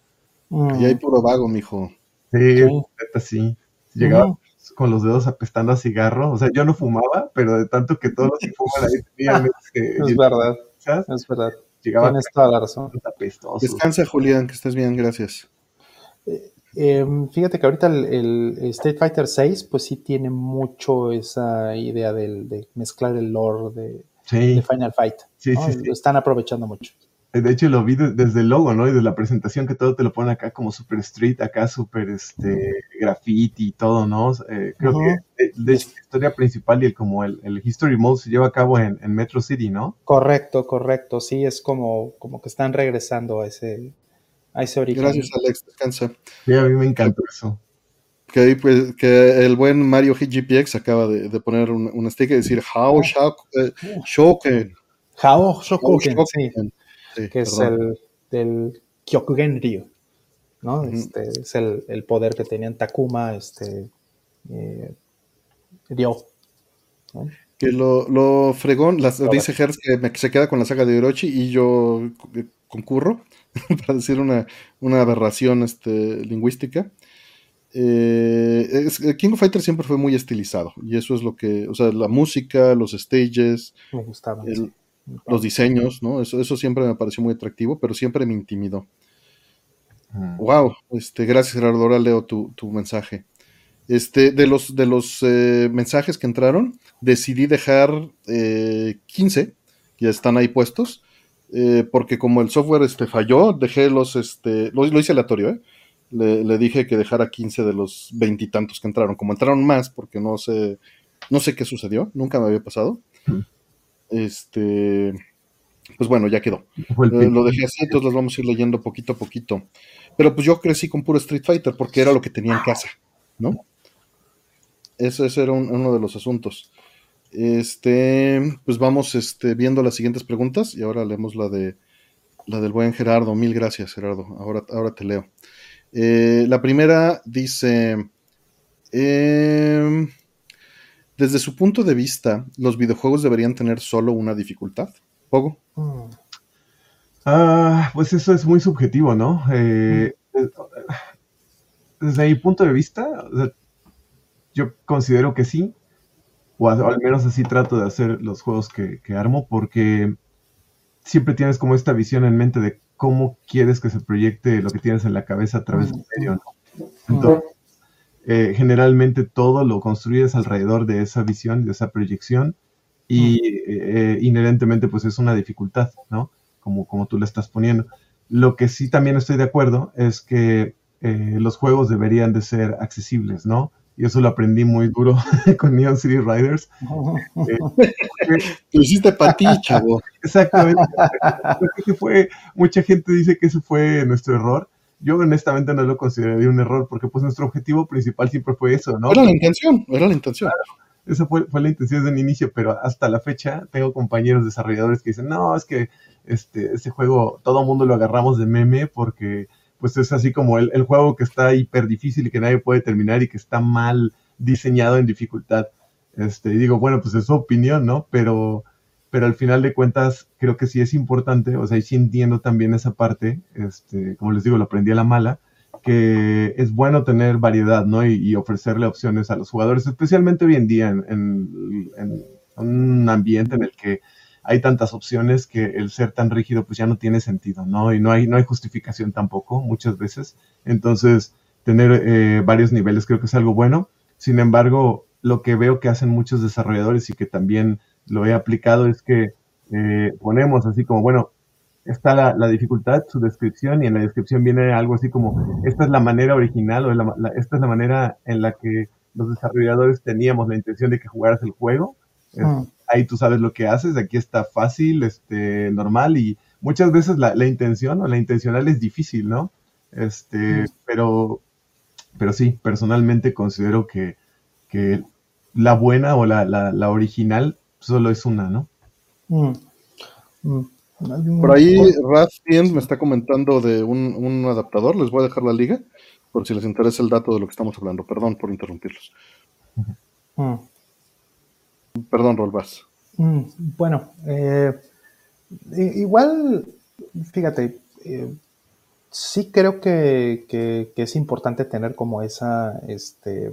Y hay puro vago, mijo.
Sí, sí. sí. Llegaba, con los dedos apestando a cigarro. O sea, yo no fumaba, pero de tanto que todos los que fuman ahí tenían
este, Es verdad. Es verdad. Llegaba Tienes toda la razón.
Descansa, Julián, que estés bien, gracias.
Eh, em, fíjate que ahorita el, Street Fighter 6, pues sí tiene mucho esa idea de mezclar el lore de, Final Fight. Sí, sí, Lo están aprovechando mucho.
De hecho, lo vi desde el logo, ¿no? Y de la presentación que todo te lo pone acá como super street, acá super este, graffiti y todo, ¿no? Eh, creo que eh, de, la historia principal y el como el, History Mode se lleva a cabo en, Metro City, ¿no?
Correcto, correcto. Sí, es como, como que están regresando a ese, a ese origen.
Gracias, Alex. Descansa.
Sí, a mí me encanta eso.
Que, pues, que el buen Mario GPX acaba de, poner un, un sticker y decir How Shoken.
How Shoken, sí que es el del Kyokugen Ryu, ¿no? Este, es el, poder que tenían Takuma, este, eh, Ryo.
Que lo, lo fregón, las, dice Hertz que se queda con la saga de Orochi y yo eh, concurro, para decir una, una aberración este, lingüística. Eh, King of Fighters siempre fue muy estilizado y eso es lo que, o sea, la música, los stages, los diseños, ¿no? Eso, eso siempre me pareció muy atractivo, pero siempre me intimidó. Wow, mm. este, gracias Gerardo, ahora leo tu, tu mensaje. Este, de los, de los eh, mensajes que entraron, decidí dejar 15, eh, ya están ahí puestos, eh, porque como el software este, falló, dejé los, este, lo, hice aleatorio, ¿eh? Le, dije que dejara 15 de los veintitantos que entraron. Como entraron más, porque no sé, no sé qué sucedió, nunca me había pasado. Este, pues bueno, ya quedó. lo dejé así, entonces los vamos a ir leyendo poquito a poquito. Pero pues yo crecí con puro Street Fighter porque era lo que tenía en casa, ¿no? Ese, era uno de los asuntos. Este, pues vamos este, viendo las siguientes preguntas y ahora leemos la de la del buen Gerardo. Mil gracias, Gerardo. Ahora, ahora te leo. Eh, la primera dice, em, desde su punto de vista, ¿los videojuegos deberían tener solo una dificultad? ¿Pogo?
Ah, pues eso es muy subjetivo, ¿no? Eh, desde mi punto de vista, yo considero que sí, o, al menos así trato de hacer los juegos que, armo, porque siempre tienes como esta visión en mente de cómo quieres que se proyecte lo que tienes en la cabeza a través del medio. Entonces, eh, generalmente todo lo construyes alrededor de esa visión, de esa proyección, y eh, inherentemente pues es una dificultad, ¿no? Como, como tú le estás poniendo. Lo que sí también estoy de acuerdo es que eh, los juegos deberían de ser accesibles, ¿no? Y eso lo aprendí muy duro con Neon City Riders.
Eh, lo hiciste para ti, chavo.
Exactamente. fue, mucha gente dice que ese fue nuestro error. Yo honestamente no lo consideraría un error porque pues nuestro objetivo principal siempre fue eso, ¿no?
Era la intención, era la intención.
esa fue, fue, la intención desde el inicio, pero hasta la fecha tengo compañeros desarrolladores que dicen, no, es que este, este juego todo el mundo lo agarramos de meme porque pues es así como el, juego que está hiper difícil y que nadie puede terminar y que está mal diseñado en dificultad. Este, y digo, bueno, pues es su opinión, ¿no? Pero, pero al final de cuentas creo que sí es importante, o sea, y sí entiendo también esa parte, este, como les digo, lo aprendí a la mala, que es bueno tener variedad, ¿no? Y, ofrecerle opciones a los jugadores, especialmente hoy en día en, en un ambiente en el que hay tantas opciones que el ser tan rígido pues ya no tiene sentido, ¿no? Y no hay, no hay justificación tampoco muchas veces. Entonces, tener eh, varios niveles creo que es algo bueno. Sin embargo, lo que veo que hacen muchos desarrolladores y que también lo he aplicado es que eh, ponemos así como, bueno, está la, dificultad, su descripción, y en la descripción viene algo así como, esta es la manera original o esta es la manera en la que los desarrolladores teníamos la intención de que jugaras el juego. Mm ahí tú sabes lo que haces, aquí está fácil, este, normal y muchas veces la, intención o la intencional es difícil, ¿no? Este, pero, pero sí, personalmente considero que, la buena o la, original solo es una, ¿no? Mm.
Mm. Por ahí Rastiens me está comentando de un, adaptador, les voy a dejar la liga por si les interesa el dato de lo que estamos hablando. Perdón por interrumpirlos. Perdón, Rolbas.
Mm, bueno, eh, igual, fíjate, eh, sí creo que, es importante tener como esa, este,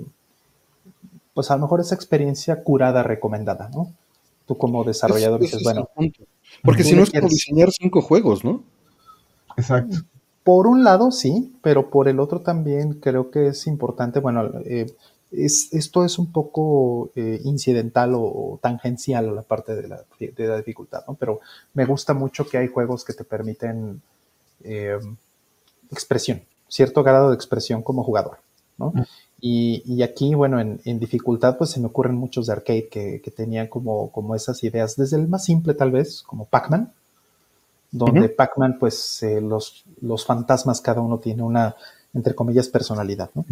pues a lo mejor esa experiencia curada recomendada, ¿no? Tú como desarrollador dices, bueno.
Porque si no es como diseñar cinco juegos, ¿no?
Exacto.
Por un lado, sí, pero por el otro también creo que es importante, bueno, eh, esto es un poco eh, incidental o, tangencial a la parte de la, dificultad, ¿no? Pero me gusta mucho que hay juegos que te permiten eh, expresión, cierto grado de expresión como jugador, ¿no? Mm. Y, aquí, bueno, en, dificultad, pues se me ocurren muchos de arcade que, tenían como, como esas ideas, desde el más simple tal vez, como Pac-Man, donde Pac-Man, pues eh, los, los fantasmas, cada uno tiene una, entre comillas, personalidad, ¿no?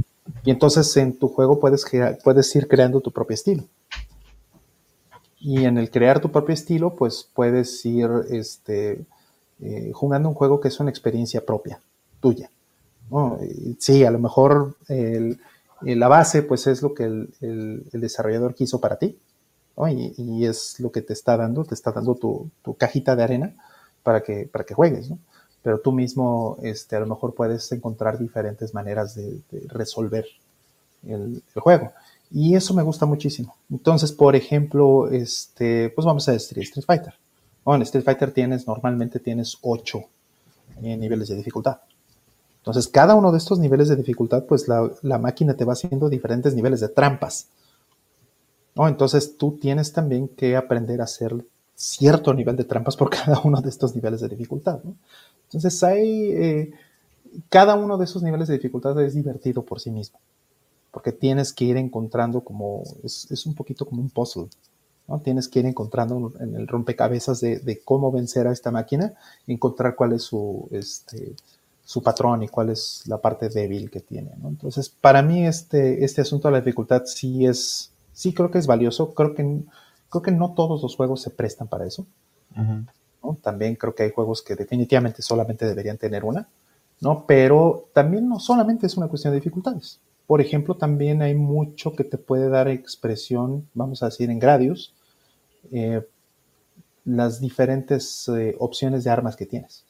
Y entonces en tu juego puedes, puedes ir creando tu propio estilo. Y en el crear tu propio estilo, pues puedes ir este, eh, jugando un juego que es una experiencia propia, tuya. Sí, a lo mejor la base, pues es lo que el, desarrollador quiso para ti. y, es lo que te está dando, te está dando tu, cajita de arena para que, para que juegues, ¿no? Pero tú mismo, este, a lo mejor puedes encontrar diferentes maneras de, resolver el, juego. Y eso me gusta muchísimo. Entonces, por ejemplo, este, pues vamos a Street, Street Fighter. en Street Fighter tienes, normalmente tienes 8 eh, niveles de dificultad. Entonces, cada uno de estos niveles de dificultad, pues la, la máquina te va haciendo diferentes niveles de trampas. Entonces tú tienes también que aprender a hacer cierto nivel de trampas por cada uno de estos niveles de dificultad. Entonces hay, eh, cada uno de esos niveles de dificultad es divertido por sí mismo, porque tienes que ir encontrando como, es, un poquito como un puzzle. ¿no? Tienes que ir encontrando en el rompecabezas de, cómo vencer a esta máquina, encontrar cuál es su, este, su patrón y cuál es la parte débil que tiene. Entonces, para mí este, este asunto de la dificultad sí es, sí creo que es valioso. Creo que, creo que no todos los juegos se prestan para eso. También creo que hay juegos que definitivamente solamente deberían tener una, ¿no? Pero también no solamente es una cuestión de dificultades. Por ejemplo, también hay mucho que te puede dar expresión, vamos a decir, en Gradius, eh, las diferentes eh, opciones de armas que tienes.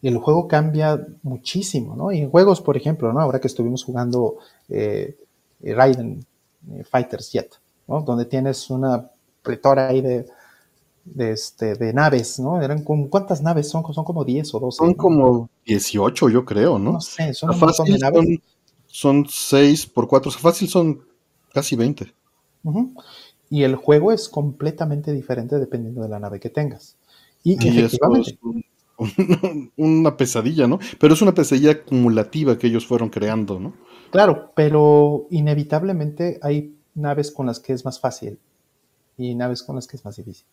Y el juego cambia muchísimo, ¿no? Y en juegos, por ejemplo, ¿no? Ahora que estuvimos jugando eh, Raiden Fighters Jet, ¿no? Donde tienes una pletora ahí de, de, este, de naves, ¿no? Eran como, ¿cuántas naves son? Son como 10 o 12.
Son como 18, yo creo, ¿no?
No sé, son un montón de
naves. Son, 6 por 4, fácil son casi 20.
Y el juego es completamente diferente dependiendo de la nave que tengas. Y, efectivamente.
una pesadilla, ¿no? Pero es una pesadilla acumulativa que ellos fueron creando, ¿no?
Claro, pero inevitablemente hay naves con las que es más fácil y naves con las que es más difícil.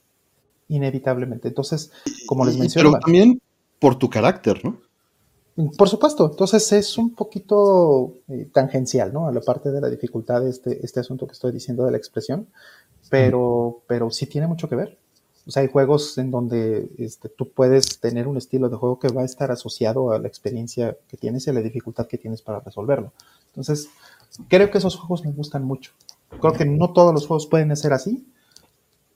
Inevitablemente. Entonces, como les mencioné.
Pero también por tu carácter, ¿no?
Por supuesto. Entonces es un poquito eh, tangencial, ¿no? A la parte de la dificultad de este, este asunto que estoy diciendo de la expresión. Pero, pero sí tiene mucho que ver. O sea, hay juegos en donde este, tú puedes tener un estilo de juego que va a estar asociado a la experiencia que tienes y a la dificultad que tienes para resolverlo. Entonces, creo que esos juegos me gustan mucho. Creo que no todos los juegos pueden ser así,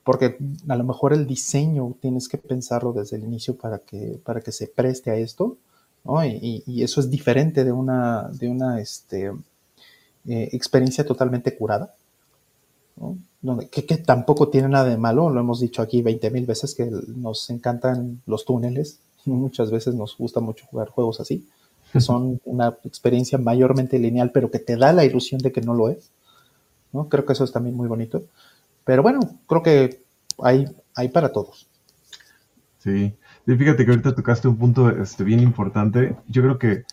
porque a lo mejor el diseño tienes que pensarlo desde el inicio para que, para que se preste a esto, ¿no? y, eso es diferente de una, de una este, eh, experiencia totalmente curada, que, que, tampoco tiene nada de malo, lo hemos dicho aquí 20 mil veces que nos encantan los túneles, muchas veces nos gusta mucho jugar juegos así, que son una experiencia mayormente lineal, pero que te da la ilusión de que no lo es. ¿no? Creo que eso es también muy bonito. Pero bueno, creo que hay, hay para todos.
Sí. fíjate que ahorita tocaste un punto este, bien importante. Yo creo que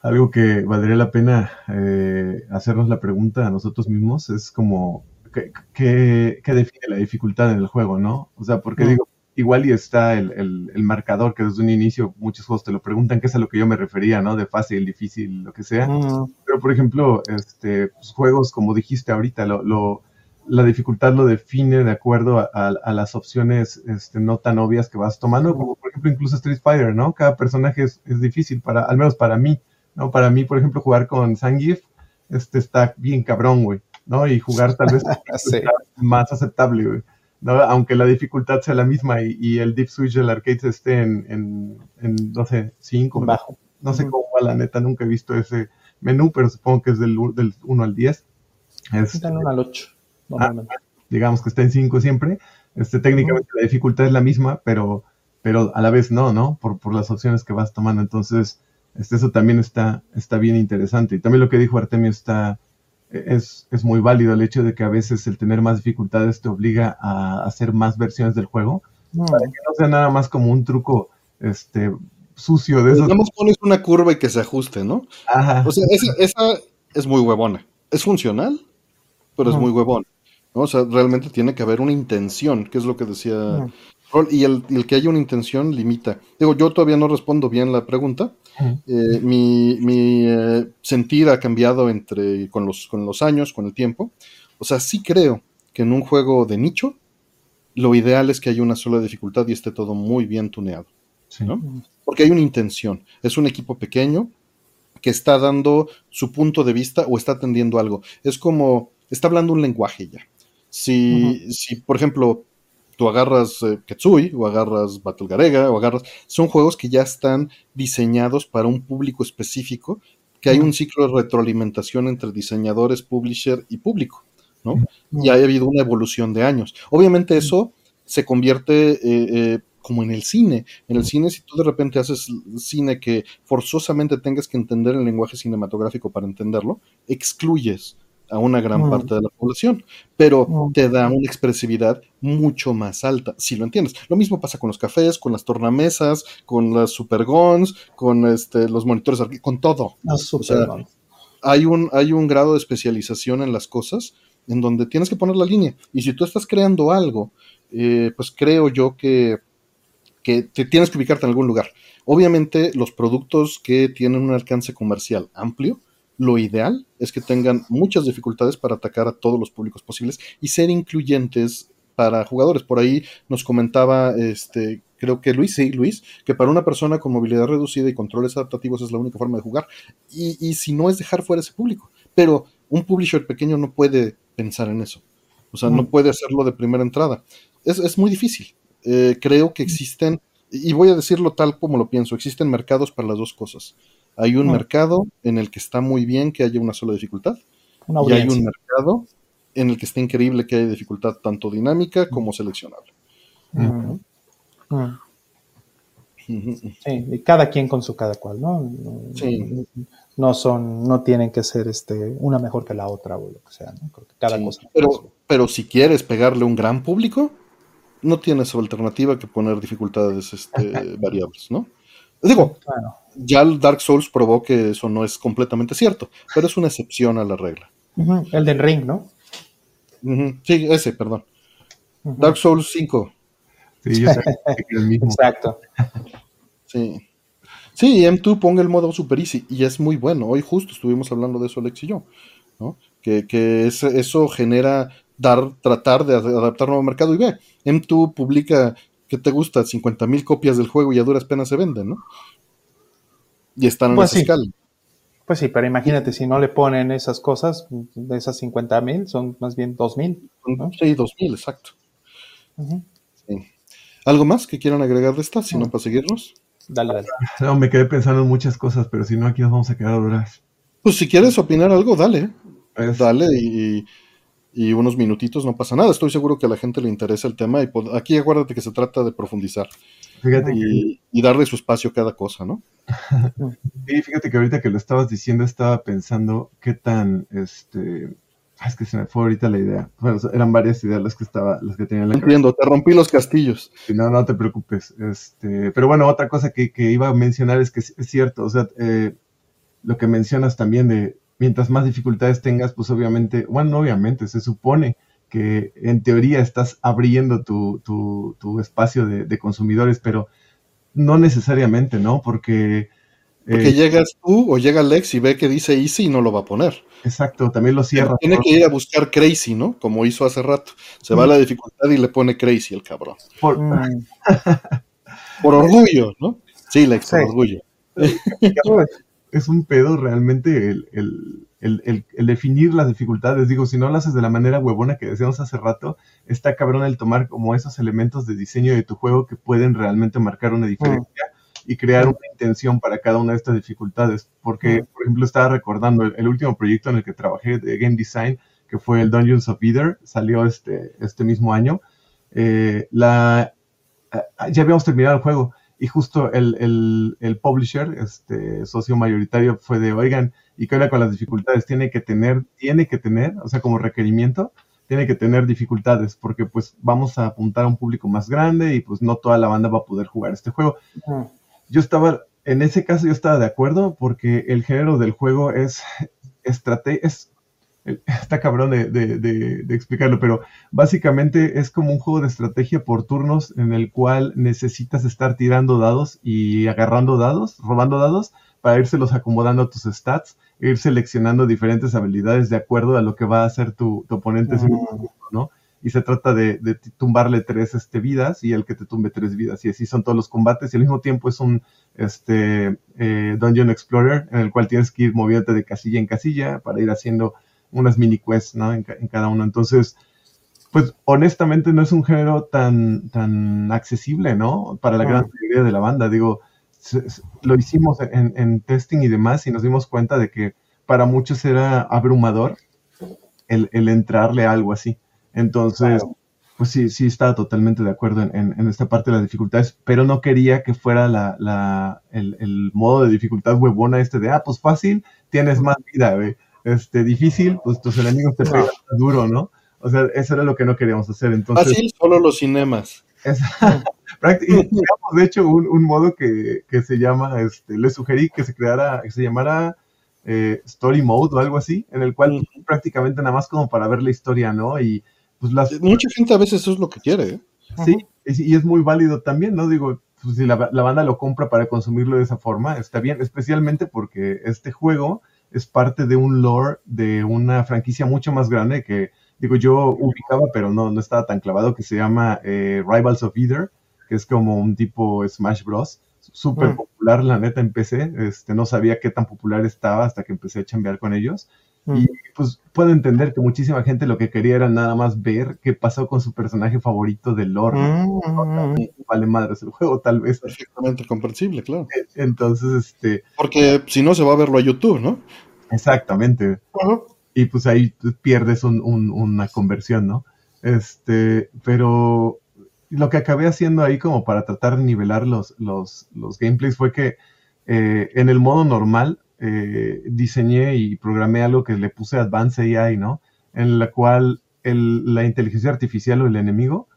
algo que valdría la pena eh, hacernos la pregunta a nosotros mismos es como, ¿qué, qué, define la dificultad en el juego, no? O sea, porque digo, igual y está el, marcador que desde un inicio muchos juegos te lo preguntan, que es a lo que yo me refería, ¿no? De fácil, difícil, lo que sea. Pero, por ejemplo, este, pues, juegos, como dijiste ahorita, lo, la dificultad lo define de acuerdo a, las opciones este, no tan obvias que vas tomando, como por ejemplo incluso Street Fighter, ¿no? Cada personaje es, difícil, para, al menos para mí, ¿no? Para mí, por ejemplo, jugar con Sangif este, está bien cabrón, güey, ¿no? Y jugar tal vez más aceptable, güey. Aunque la dificultad sea la misma y, el deep switch del arcade esté en, no sé, 5.
Bajo.
No sé cómo va, la neta, nunca he visto ese menú, pero supongo que es del, del 1 al 10.
Está en 1 al 8, normalmente. Ah,
digamos que está en 5 siempre. Este, técnicamente la dificultad es la misma, pero, pero a la vez no, ¿no? Por, por las opciones que vas tomando. Entonces, este, eso también está, está bien interesante. Y también lo que dijo Artemio está, es, muy válido el hecho de que a veces el tener más dificultades te obliga a hacer más versiones del juego, para que no sea nada más como un truco este, sucio de eso.
Nada más pones una curva y que se ajuste, ¿no? Ajá. O sea, esa, es muy huevona. Es funcional, pero es muy huevona. O sea, realmente tiene que haber una intención, que es lo que decía y el, que haya una intención limita. Digo, yo todavía no respondo bien la pregunta. Eh, mi, eh, sentir ha cambiado entre con los, con los años, con el tiempo. O sea, sí creo que en un juego de nicho, lo ideal es que haya una sola dificultad y esté todo muy bien tuneado. Porque hay una intención. Es un equipo pequeño que está dando su punto de vista o está atendiendo algo. Es como, está hablando un lenguaje ya. Si, si por ejemplo, tú agarras eh, Ketsui o agarras Battle Garega o agarras, son juegos que ya están diseñados para un público específico, que hay un ciclo de retroalimentación entre diseñadores, publisher y público, ¿no? Y ha habido una evolución de años. Obviamente eso se convierte eh, eh, como en el cine. En el cine, si tú de repente haces cine que forzosamente tengas que entender el lenguaje cinematográfico para entenderlo, excluyes a una gran mm. parte de la población, pero mm. te da una expresividad mucho más alta, si lo entiendes. Lo mismo pasa con los cafés, con las tornamesas, con las supergons, con este, los monitores, con todo. o sea, hay un, hay un grado de especialización en las cosas en donde tienes que poner la línea. Y si tú estás creando algo, eh, pues creo yo que, que te tienes que ubicarte en algún lugar. Obviamente, los productos que tienen un alcance comercial amplio, lo ideal es que tengan muchas dificultades para atacar a todos los públicos posibles y ser incluyentes para jugadores. Por ahí nos comentaba, este, creo que Luis, sí, Luis, que para una persona con movilidad reducida y controles adaptativos es la única forma de jugar. Y, si no es dejar fuera ese público. Pero un publisher pequeño no puede pensar en eso. O sea, no mm. puede hacerlo de primera entrada. Es, muy difícil. Eh, creo que existen, y voy a decirlo tal como lo pienso, existen mercados para las dos cosas. Hay un mercado en el que está muy bien que haya una sola dificultad. y hay un mercado en el que está increíble que haya dificultad tanto dinámica como seleccionable.
Sí, y cada quien con su cada cual, ¿no? Sí. No son, no tienen que ser este, una mejor que la otra o lo que sea, ¿no? cada cosa.
Pero, pero si quieres pegarle un gran público, no tienes alternativa que poner dificultades este, variables, ¿no? Digo, ya el Dark Souls probó que eso no es completamente cierto, pero es una excepción a la regla.
El del Ring, ¿no?
Sí, ese, perdón. Dark Souls 5.
Sí, yo sé el mismo.
Exacto.
Sí. Sí, M2 ponga el modo Super Easy y es muy bueno. Hoy justo estuvimos hablando de eso Alex y yo, ¿no? Que, que eso genera dar, tratar de adaptar nuevo mercado y ve, M2 publica ¿qué te gusta? 50 mil copias del juego y a duras penas se venden, ¿no? Y están en pues esa escala.
Pues sí, pero imagínate, si no le ponen esas cosas, de esas 50 mil, son más bien 2 mil.
Sí, 2 mil, exacto. ¿Algo más que quieran agregar de esta, si no, para seguirnos?
Dale, dale.
No, me quedé pensando en muchas cosas, pero si no, aquí nos vamos a quedar horas.
Pues si quieres opinar algo, dale. Pues dale y y unos minutitos no pasa nada. Estoy seguro que a la gente le interesa el tema y aquí acuérdate que se trata de profundizar y, darle su espacio a cada cosa, ¿no?
sí, fíjate que ahorita que lo estabas diciendo estaba pensando qué tan, este, es que se me fue ahorita la idea. Bueno, eran varias ideas las que estaba, las que tenía en la
Entiendo, te rompí los castillos.
No, no te preocupes. Este, pero bueno, otra cosa que, iba a mencionar es que es, cierto, o sea, eh, lo que mencionas también de mientras más dificultades tengas, pues obviamente, bueno, obviamente, se supone que en teoría estás abriendo tu, tu, espacio de, consumidores, pero no necesariamente, ¿no? Porque...
Porque eh, llegas tú o llega Lex y ve que dice Easy y no lo va a poner.
Exacto, también lo cierra.
Tiene que ir a buscar Crazy, ¿no? Como hizo hace rato. Se va a la dificultad y le pone Crazy el cabrón. Por, mm. orgullo, ¿no? Sí, Lex, por orgullo.
es un pedo realmente el, definir las dificultades. Digo, si no lo haces de la manera huevona que decíamos hace rato, está cabrón el tomar como esos elementos de diseño de tu juego que pueden realmente marcar una diferencia y crear una intención para cada una de estas dificultades. Porque, por ejemplo, estaba recordando el, último proyecto en el que trabajé de game design, que fue el Dungeons of Either, salió este, este mismo año. Eh, la, ya habíamos terminado el juego y justo el, el, publisher, este socio mayoritario, fue de, oigan, y que ahora con las dificultades tiene que tener, tiene que tener, o sea, como requerimiento, tiene que tener dificultades, porque pues vamos a apuntar a un público más grande y pues no toda la banda va a poder jugar este juego. Yo estaba, en ese caso yo estaba de acuerdo, porque el género del juego es, es está cabrón de, explicarlo, pero básicamente es como un juego de estrategia por turnos en el cual necesitas estar tirando dados y agarrando dados, robando dados, para irselos acomodando a tus stats, e ir seleccionando diferentes habilidades de acuerdo a lo que va a hacer tu, oponente, ¿no? Y se trata de, tumbarle tres este, vidas y el que te tumbe tres vidas. Y así son todos los combates. Y al mismo tiempo es un este, eh, Dungeon Explorer en el cual tienes que ir moviéndote de casilla en casilla para ir haciendo unas mini quests, ¿no? En, cada uno. Entonces, pues honestamente no es un género tan, tan accesible, ¿no? Para la gran mayoría de la banda. Digo, lo hicimos en, testing y demás y nos dimos cuenta de que para muchos era abrumador el, entrarle a algo así. Entonces, pues sí, sí estaba totalmente de acuerdo en, esta parte de las dificultades, pero no quería que fuera la, el, modo de dificultad huevona este de, ah, pues fácil, tienes más vida, Este, difícil, pues tus enemigos te pegan duro, ¿no? O sea, eso era lo que no queríamos hacer. Entonces,
Fácil, solo los cinemas.
de hecho, un, modo que, se llama, este, le sugerí que se creara, que se llamara eh, Story Mode o algo así, en el cual prácticamente nada más como para ver la historia, ¿no? Y pues las...
Mucha gente a veces eso es lo que quiere, ¿eh?
Sí, y, es muy válido también, ¿no? Digo, pues si la, la, banda lo compra para consumirlo de esa forma, está bien, especialmente porque este juego es parte de un lore de una franquicia mucho más grande que digo, yo ubicaba, pero no, no estaba tan clavado, que se llama eh, Rivals of Either, que es como un tipo Smash Bros. Súper mm. popular, la neta, en PC. Este, no sabía qué tan popular estaba hasta que empecé a chambear con ellos. Mm. Y pues puedo entender que muchísima gente lo que quería era nada más ver qué pasó con su personaje favorito de lore. Mm. vale madres el juego, tal vez.
Perfectamente comprensible, claro.
E, entonces, este.
Porque si no, se va a verlo a YouTube, ¿no?
Exactamente y pues ahí pierdes una conversión, ¿no? Este, pero lo que acabé haciendo ahí como para tratar de nivelar los, los, gameplays fue que eh, en el modo normal eh, diseñé y programé algo que le puse Advanced AI, ¿no? En la cual la inteligencia artificial o el enemigo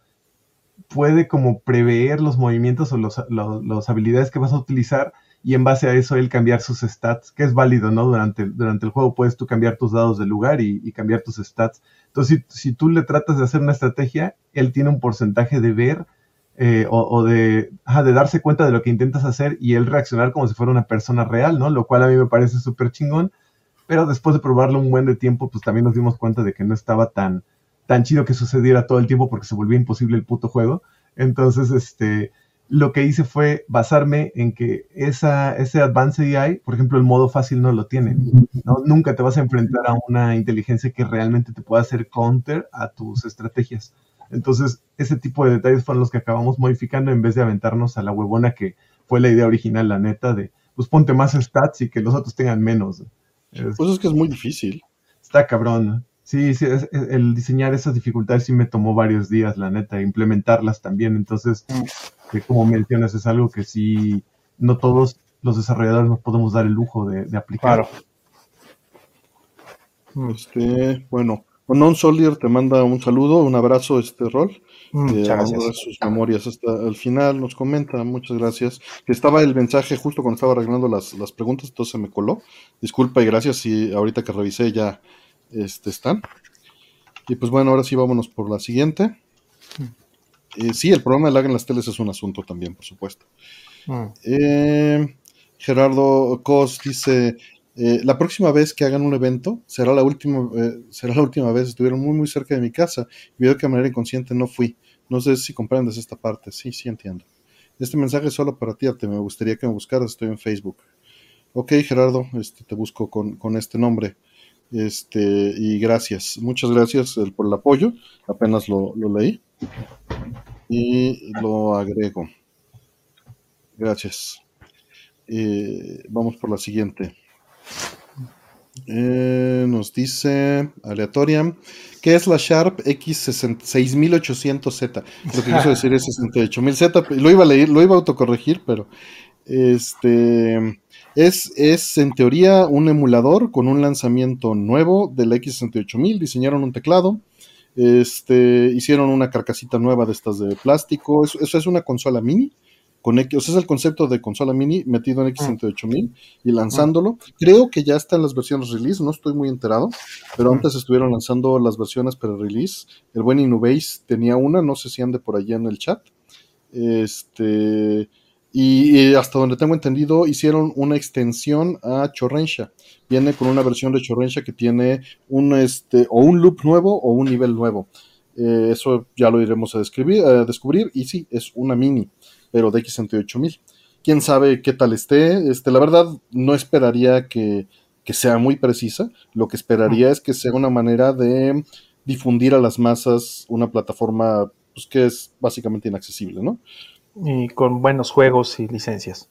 puede como prever los movimientos o las habilidades que vas a utilizar y en base a eso él cambiar sus stats, que es válido, ¿no? Durante, durante el juego puedes tú cambiar tus dados de lugar y, cambiar tus stats. Entonces, si, tú le tratas de hacer una estrategia, él tiene un porcentaje de ver eh, o, de, de darse cuenta de lo que intentas hacer y él reaccionar como si fuera una persona real, ¿no? Lo cual a mí me parece súper chingón. Pero después de probarlo un buen de tiempo, pues también nos dimos cuenta de que no estaba tan, tan chido que sucediera todo el tiempo porque se volvía imposible el puto juego. Entonces, este, lo que hice fue basarme en que esa, ese Advanced AI, por ejemplo, el modo fácil no lo tiene. Nunca te vas a enfrentar a una inteligencia que realmente te pueda hacer counter a tus estrategias. Entonces, ese tipo de detalles fueron los que acabamos modificando en vez de aventarnos a la huevona que fue la idea original, la neta, de pues ponte más stats y que los otros tengan menos.
pues es que es muy difícil.
Está cabrón. Sí, sí, el diseñar esas dificultades sí me tomó varios días, la neta, implementarlas también. Entonces, mm que como mencionas es algo que sí, no todos los desarrolladores nos podemos dar el lujo de, aplicar.
Claro. Este, bueno, Non Solier te manda un saludo, un abrazo, este rol. Mm, eh, muchas gracias. sus memorias hasta el final, nos comenta, muchas gracias. Estaba el mensaje justo cuando estaba arreglando las, las preguntas, entonces se me coló. Disculpa y gracias si ahorita que revisé ya este, están. Y pues bueno, ahora sí vámonos por la siguiente. Eh, sí, el problema de lag en las teles es un asunto también, por supuesto. Ah. Eh, Gerardo Cos dice, eh, la próxima vez que hagan un evento será la última, será la última vez. Estuvieron muy muy cerca de mi casa y veo que de manera inconsciente no fui. No sé si comprendes esta parte. Sí, sí entiendo. Este mensaje es solo para ti, Arte. Me gustaría que me buscaras. Estoy en Facebook. Ok, Gerardo, este, te busco con, con este nombre. Este, y gracias. Muchas gracias por el apoyo. Apenas lo, lo leí y lo agrego. Gracias. Eh, vamos por la siguiente. Eh, nos dice aleatoria, ¿qué es la Sharp X6800Z? Lo que quiso decir es 68000Z. Lo iba a leer, lo iba a autocorregir, pero este es, es en teoría un emulador con un lanzamiento nuevo de la X68000. Diseñaron un teclado, este, hicieron una carcasita nueva de estas de plástico. Eso, es una consola mini. Con X, o sea, es el concepto de consola mini metido en X68000 y lanzándolo. Creo que ya está en las versiones release, no estoy muy enterado, pero antes estuvieron lanzando las versiones para release. El buen Inubase tenía una, no sé si ande por allá en el chat. Este, y, hasta donde tengo entendido, hicieron una extensión a Chorrensha. Viene con una versión de Chorrensha que tiene un este, o un loop nuevo o un nivel nuevo. Eh, eso ya lo iremos a, describir, a descubrir. Y sí, es una mini, pero de X68000. Quién sabe qué tal esté. Este, la verdad, no esperaría que, que sea muy precisa. Lo que esperaría es que sea una manera de difundir a las masas una plataforma pues, que es básicamente inaccesible, ¿no?
Y con buenos juegos y licencias.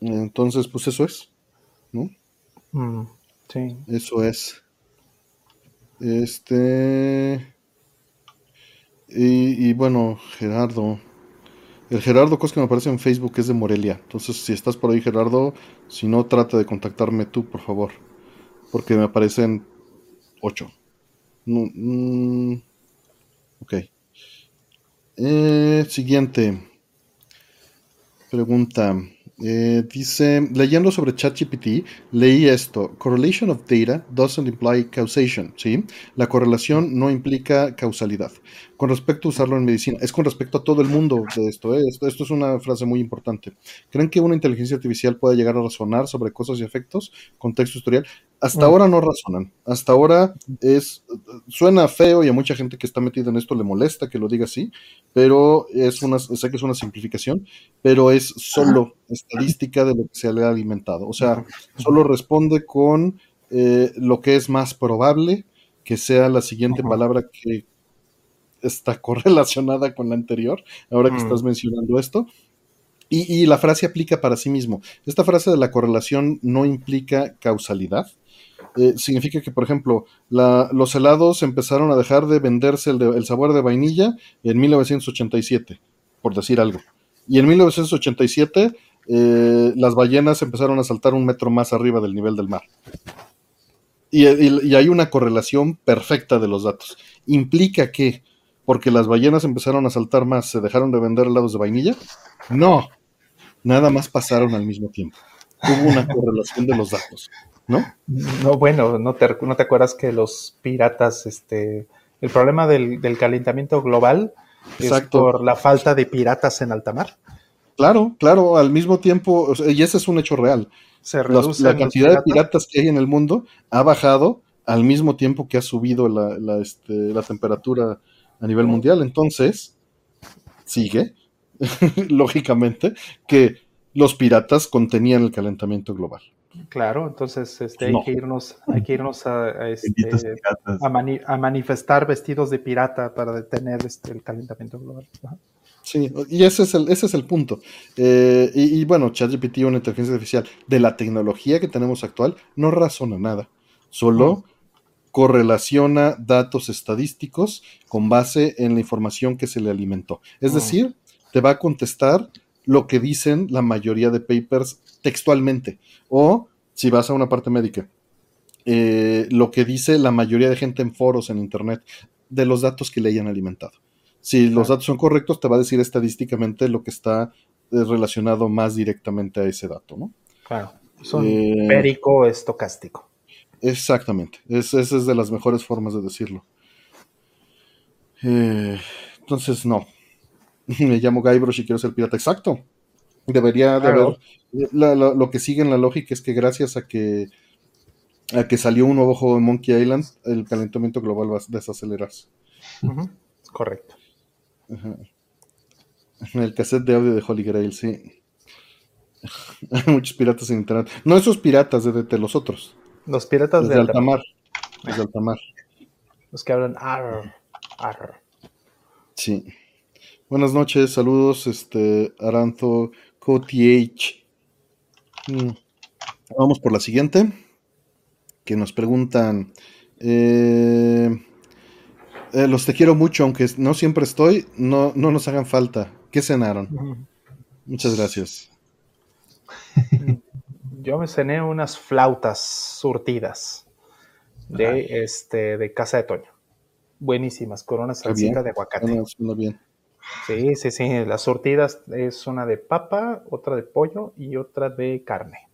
Entonces, pues eso es, ¿no?
Mm, sí.
Eso es. Este. Y, bueno, Gerardo. El Gerardo Cos que me aparece en Facebook es de Morelia. Entonces, si estás por ahí, Gerardo, si no, trata de contactarme tú, por favor. Porque me aparecen ocho. Mm, ok. Eh, siguiente. Pregunta. Eh, dice, leyendo sobre ChatGPT, leí esto, correlation of data doesn't imply causation, ¿sí? La correlación no implica causalidad. Con respecto a usarlo en medicina, es con respecto a todo el mundo de esto, ¿eh? esto, esto, es una frase muy importante. ¿Creen que una inteligencia artificial pueda llegar a razonar sobre cosas y efectos? Contexto historial. Hasta mm. ahora no razonan. Hasta ahora es suena feo y a mucha gente que está metida en esto le molesta que lo diga así, pero es una sé que es una simplificación, pero es solo estadística de lo que se le ha alimentado. O sea, solo responde con eh, lo que es más probable que sea la siguiente palabra que está correlacionada con la anterior, ahora que mm. estás mencionando esto. Y, la frase aplica para sí mismo. Esta frase de la correlación no implica causalidad. Eh, significa que, por ejemplo, los helados empezaron a dejar de venderse el, sabor de vainilla en 1987, por decir algo. Y en 1987 eh, las ballenas empezaron a saltar un metro más arriba del nivel del mar. y, hay una correlación perfecta de los datos. Implica que porque las ballenas empezaron a saltar más, se dejaron de vender helados de vainilla. No, nada más pasaron al mismo tiempo. Hubo una correlación de los datos, ¿no?
No, bueno, no te, no te acuerdas que los piratas, este, el problema del, calentamiento global es por la falta de piratas en alta mar.
Claro, claro, al mismo tiempo, y ese es un hecho real. Se la cantidad de piratas que hay en el mundo ha bajado al mismo tiempo que ha subido la, la, este, la temperatura a nivel mundial. Entonces, sigue, lógicamente, que los piratas contenían el calentamiento global.
Claro, entonces este, hay, que irnos, hay que irnos a, este, a, manifestar vestidos de pirata para detener este, el calentamiento global.
Sí, y ese es el, ese es el punto. Eh, y, bueno, ChatGPT, una inteligencia artificial de la tecnología que tenemos actual, no razona nada. Solo correlaciona datos estadísticos con base en la información que se le alimentó. Es mm. decir, te va a contestar lo que dicen la mayoría de papers textualmente. O si vas a una parte médica, eh, lo que dice la mayoría de gente en foros en Internet de los datos que le hayan alimentado. Si los datos son correctos, te va a decir estadísticamente lo que está eh, relacionado más directamente a ese dato, ¿no?
Claro. Son eh, perico estocástico.
Exactamente, esa es de las mejores formas de decirlo. Eh, entonces, no. Me llamo Guybrush y quiero ser pirata. Exacto. Debería de haber. lo que sigue en la lógica es que gracias a que a que salió un nuevo juego de Monkey Island, el calentamiento global va a desacelerarse.
Correcto.
El cassette de audio de Holy Grail, sí. Hay muchos piratas en internet. No esos piratas, de, de los otros.
Los piratas
de Altamar. Los de Altamar.
Los que hablan ar, ar.
Sí. Buenas noches, saludos, este, Aranzo CoTH. Mm. Vamos por la siguiente, que nos preguntan, eh, eh, los te quiero mucho, aunque no siempre estoy, no, no nos hagan falta. ¿Qué cenaron? Muchas gracias.
Yo me cené unas flautas surtidas de, este, de Casa de Toño. Buenísimas, con una salsita de aguacate. Sí, sí, sí. Las surtidas es una de papa, otra de pollo y otra de carne.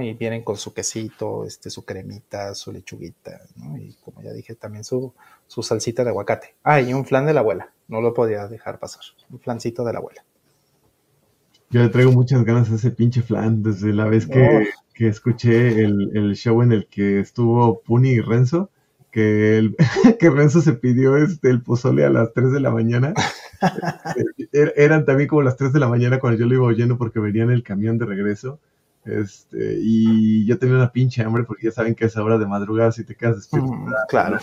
Y vienen con su quesito, este, su cremita, su lechuguita, Y como ya dije, también su, su salsita de aguacate. Ah, y un flan de la abuela. No lo podía dejar pasar. Un flancito de la abuela.
Yo le traigo muchas ganas a ese pinche flan desde la vez que, escuché el, show en el que estuvo Puni y Renzo, que, el, que Renzo se pidió este, el pozole a las 3 de la mañana. Er, eran también como las 3 de la mañana cuando yo lo iba oyendo porque venía en el camión de regreso. Este, y yo tenía una pinche hambre porque ya saben que es hora de madrugada si te quedas despierto.
Mm, claro.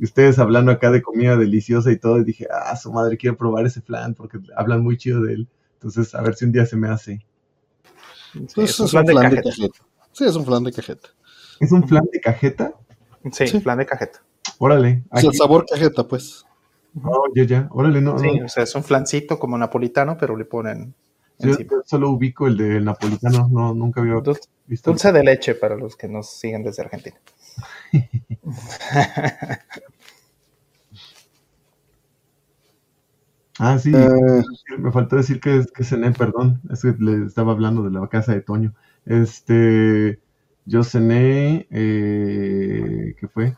Y ustedes hablando acá de comida deliciosa y todo, y dije, ah, su madre, quiero probar ese flan porque hablan muy chido de él. Entonces, a ver si un día se me hace.
Sí, es, un flan de cajeta. Sí, es un flan de cajeta.
¿Es un flan de cajeta?
Sí, sí. flan de cajeta.
Órale.
Es el sabor cajeta, pues.
Oh, ya, ya. Órale, no.
Sí, o sea, es un flancito como napolitano, pero le ponen.
Yo, solo ubico el del napolitano, no, nunca había
visto. Dulce de leche para los que nos siguen desde Argentina.
ah, sí, eh. me faltó decir que, que cené, perdón, es que le estaba hablando de la casa de Toño. Este, yo cené, eh, ¿qué fue?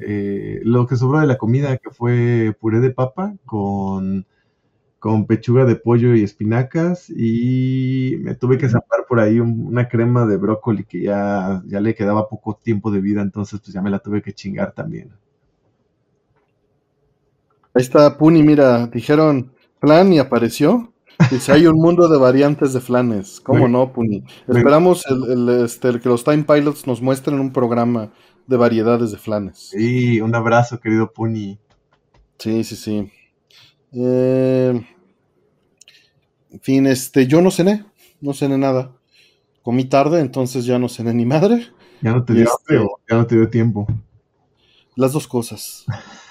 Eh, lo que sobró de la comida, que fue puré de papa con, con pechuga de pollo y espinacas, y me tuve que zapar por ahí una crema de brócoli que ya, ya le quedaba poco tiempo de vida, entonces pues ya me la tuve que chingar también.
Ahí está Puni, mira, dijeron plan y apareció. Dice, hay un mundo de variantes de flanes. ¿Cómo no, Puni? Esperamos el, este, que los Time Pilots nos muestren un programa de variedades de flanes.
Sí, un abrazo, querido Puni.
Sí, sí, sí. Eh, en fin, este, yo no cené, no cené nada. Comí tarde, entonces ya no cené ni madre.
¿Ya no te dio este, ya no te dio tiempo?
Las dos cosas.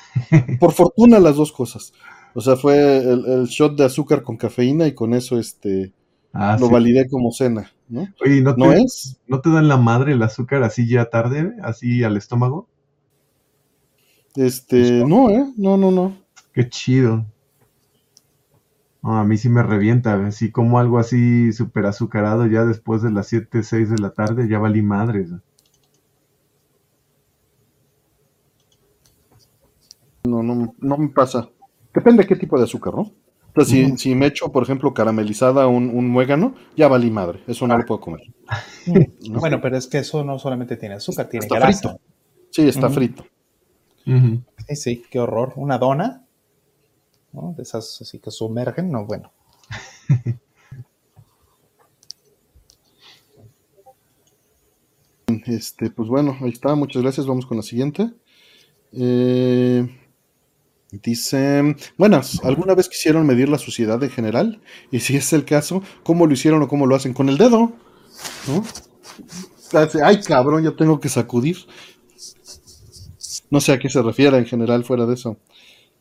Por fortuna, las dos cosas. O sea, fue el, shot de azúcar con cafeína y con eso este ah, lo validé como cena, ¿no?
Oye, ¿no, te, es? ¿no te dan la madre el azúcar así ya tarde, así al estómago?
Este, no, ¿eh? No, no, no.
Qué chido. a mí sí me revienta, así como algo así súper azucarado ya después de las 7, 6 de la tarde, ya valí madres.
No, no, no me pasa. Depende de qué tipo de azúcar, ¿no? Entonces, si, me echo, por ejemplo, caramelizada un, un muégano, ya valí madre. Eso no lo puedo comer.
Bueno, pero es que eso no solamente tiene azúcar, tiene está Frito.
Sí, está frito.
Sí, sí, qué horror. Una dona, ¿no? De esas así que sumergen, no, bueno.
Este, pues bueno, ahí está, muchas gracias. Vamos con la siguiente. Eh, Dice, buenas, ¿alguna vez quisieron medir la suciedad en general? Y si es el caso, ¿cómo lo hicieron o cómo lo hacen? Con el dedo. ¿No? Ay, cabrón, yo tengo que sacudir. No sé a qué se refiere en general fuera de eso.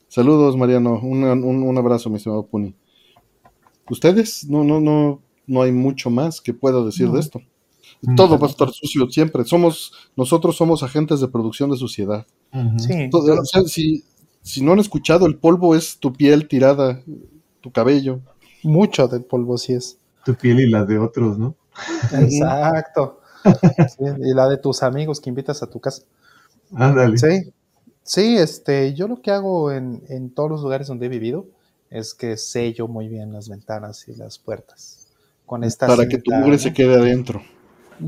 Saludos, Mariano. Un, abrazo, mi estimado Puni. ¿Ustedes? No, no, no, no hay mucho más que pueda decir de esto. Todo va a estar sucio siempre. Somos, nosotros somos agentes de producción de suciedad. Sí. si, si no han escuchado, el polvo es tu piel tirada, tu cabello.
Mucho del polvo sí es.
Tu piel y la de otros, ¿no?
Exacto. y la de tus amigos que invitas a tu casa.
Ándale.
Sí. Sí, este, yo lo que hago en, en todos los lugares donde he vivido es que sello muy bien las ventanas y las puertas.
Con esta Para que tu mugre se quede adentro.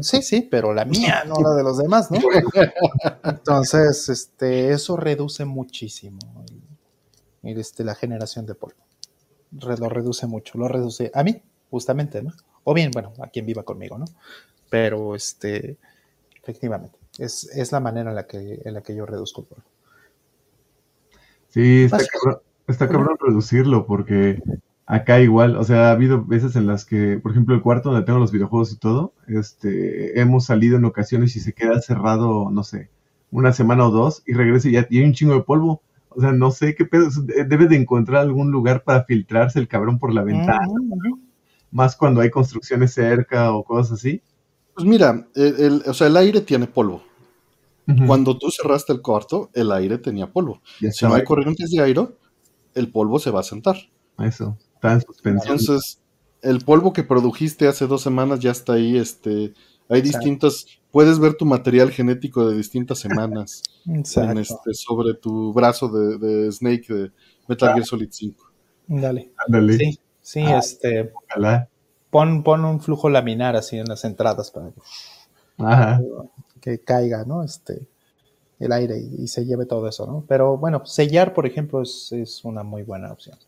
Sí, sí, pero la mía, no la de los demás, ¿no? Entonces, este, eso reduce muchísimo este, la generación de polvo. Lo reduce mucho, lo reduce a mí, justamente, ¿no? O bien, bueno, a quien viva conmigo, ¿no? Pero, este, efectivamente, es, es la manera en la, que, en la que yo reduzco el polvo.
Sí, está cabrón, está cabrón reducirlo porque acá igual, o sea, ha habido veces en las que, por ejemplo, el cuarto donde tengo los videojuegos y todo, este, hemos salido en ocasiones y se queda cerrado, no sé, una semana o dos y regresa y ya tiene un chingo de polvo. O sea, no sé qué pedo, debe de encontrar algún lugar para filtrarse el cabrón por la ventana. Más cuando hay construcciones cerca o cosas así.
Pues mira, el, o sea, el aire tiene polvo. Cuando tú cerraste el cuarto, el aire tenía polvo. si no hay corrientes de aire, el polvo se va a sentar.
Eso.
Entonces, el polvo que produjiste hace dos semanas ya está ahí. Este, hay distintas, puedes ver tu material genético de distintas semanas este, sobre tu brazo de, Snake de Metal Gear Solid 5.
Dale. Sí, sí ah, este. Pon, pon un flujo laminar así en las entradas para que, caiga, ¿no? Este, el aire y, se lleve todo eso, ¿no? Pero bueno, sellar, por ejemplo, es, es una muy buena opción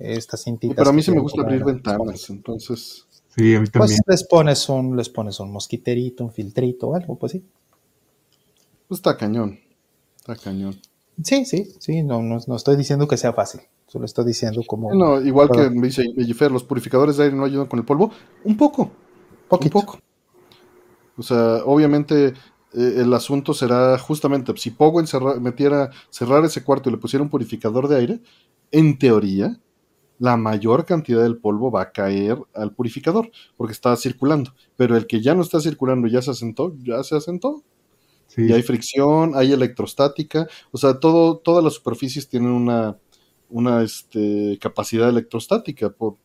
esta cintita.
Pero a mí sí me gusta abrir ventanas, entonces.
Sí, a mí
Pues
también.
les pones un, les pones un mosquiterito, un filtrito o algo, pues sí.
Pues está cañón. Está cañón.
Sí, sí, sí, no, no, no estoy diciendo que sea fácil, solo estoy diciendo como
No, igual que me dice Mellifer, los purificadores de aire no ayudan con el polvo. Un poco.
poquito.
Un poco. O sea, obviamente eh, el asunto será justamente, si Pogo encerra- metiera, cerrar ese cuarto y le pusiera un purificador de aire, en teoría, la mayor cantidad del polvo va a caer al purificador, porque está circulando. Pero el que ya no está circulando, ya se asentó, ya se asentó.
Sí,
Y hay fricción, hay electrostática, o sea, todo, todas las superficies tienen una, una este, capacidad electrostática, por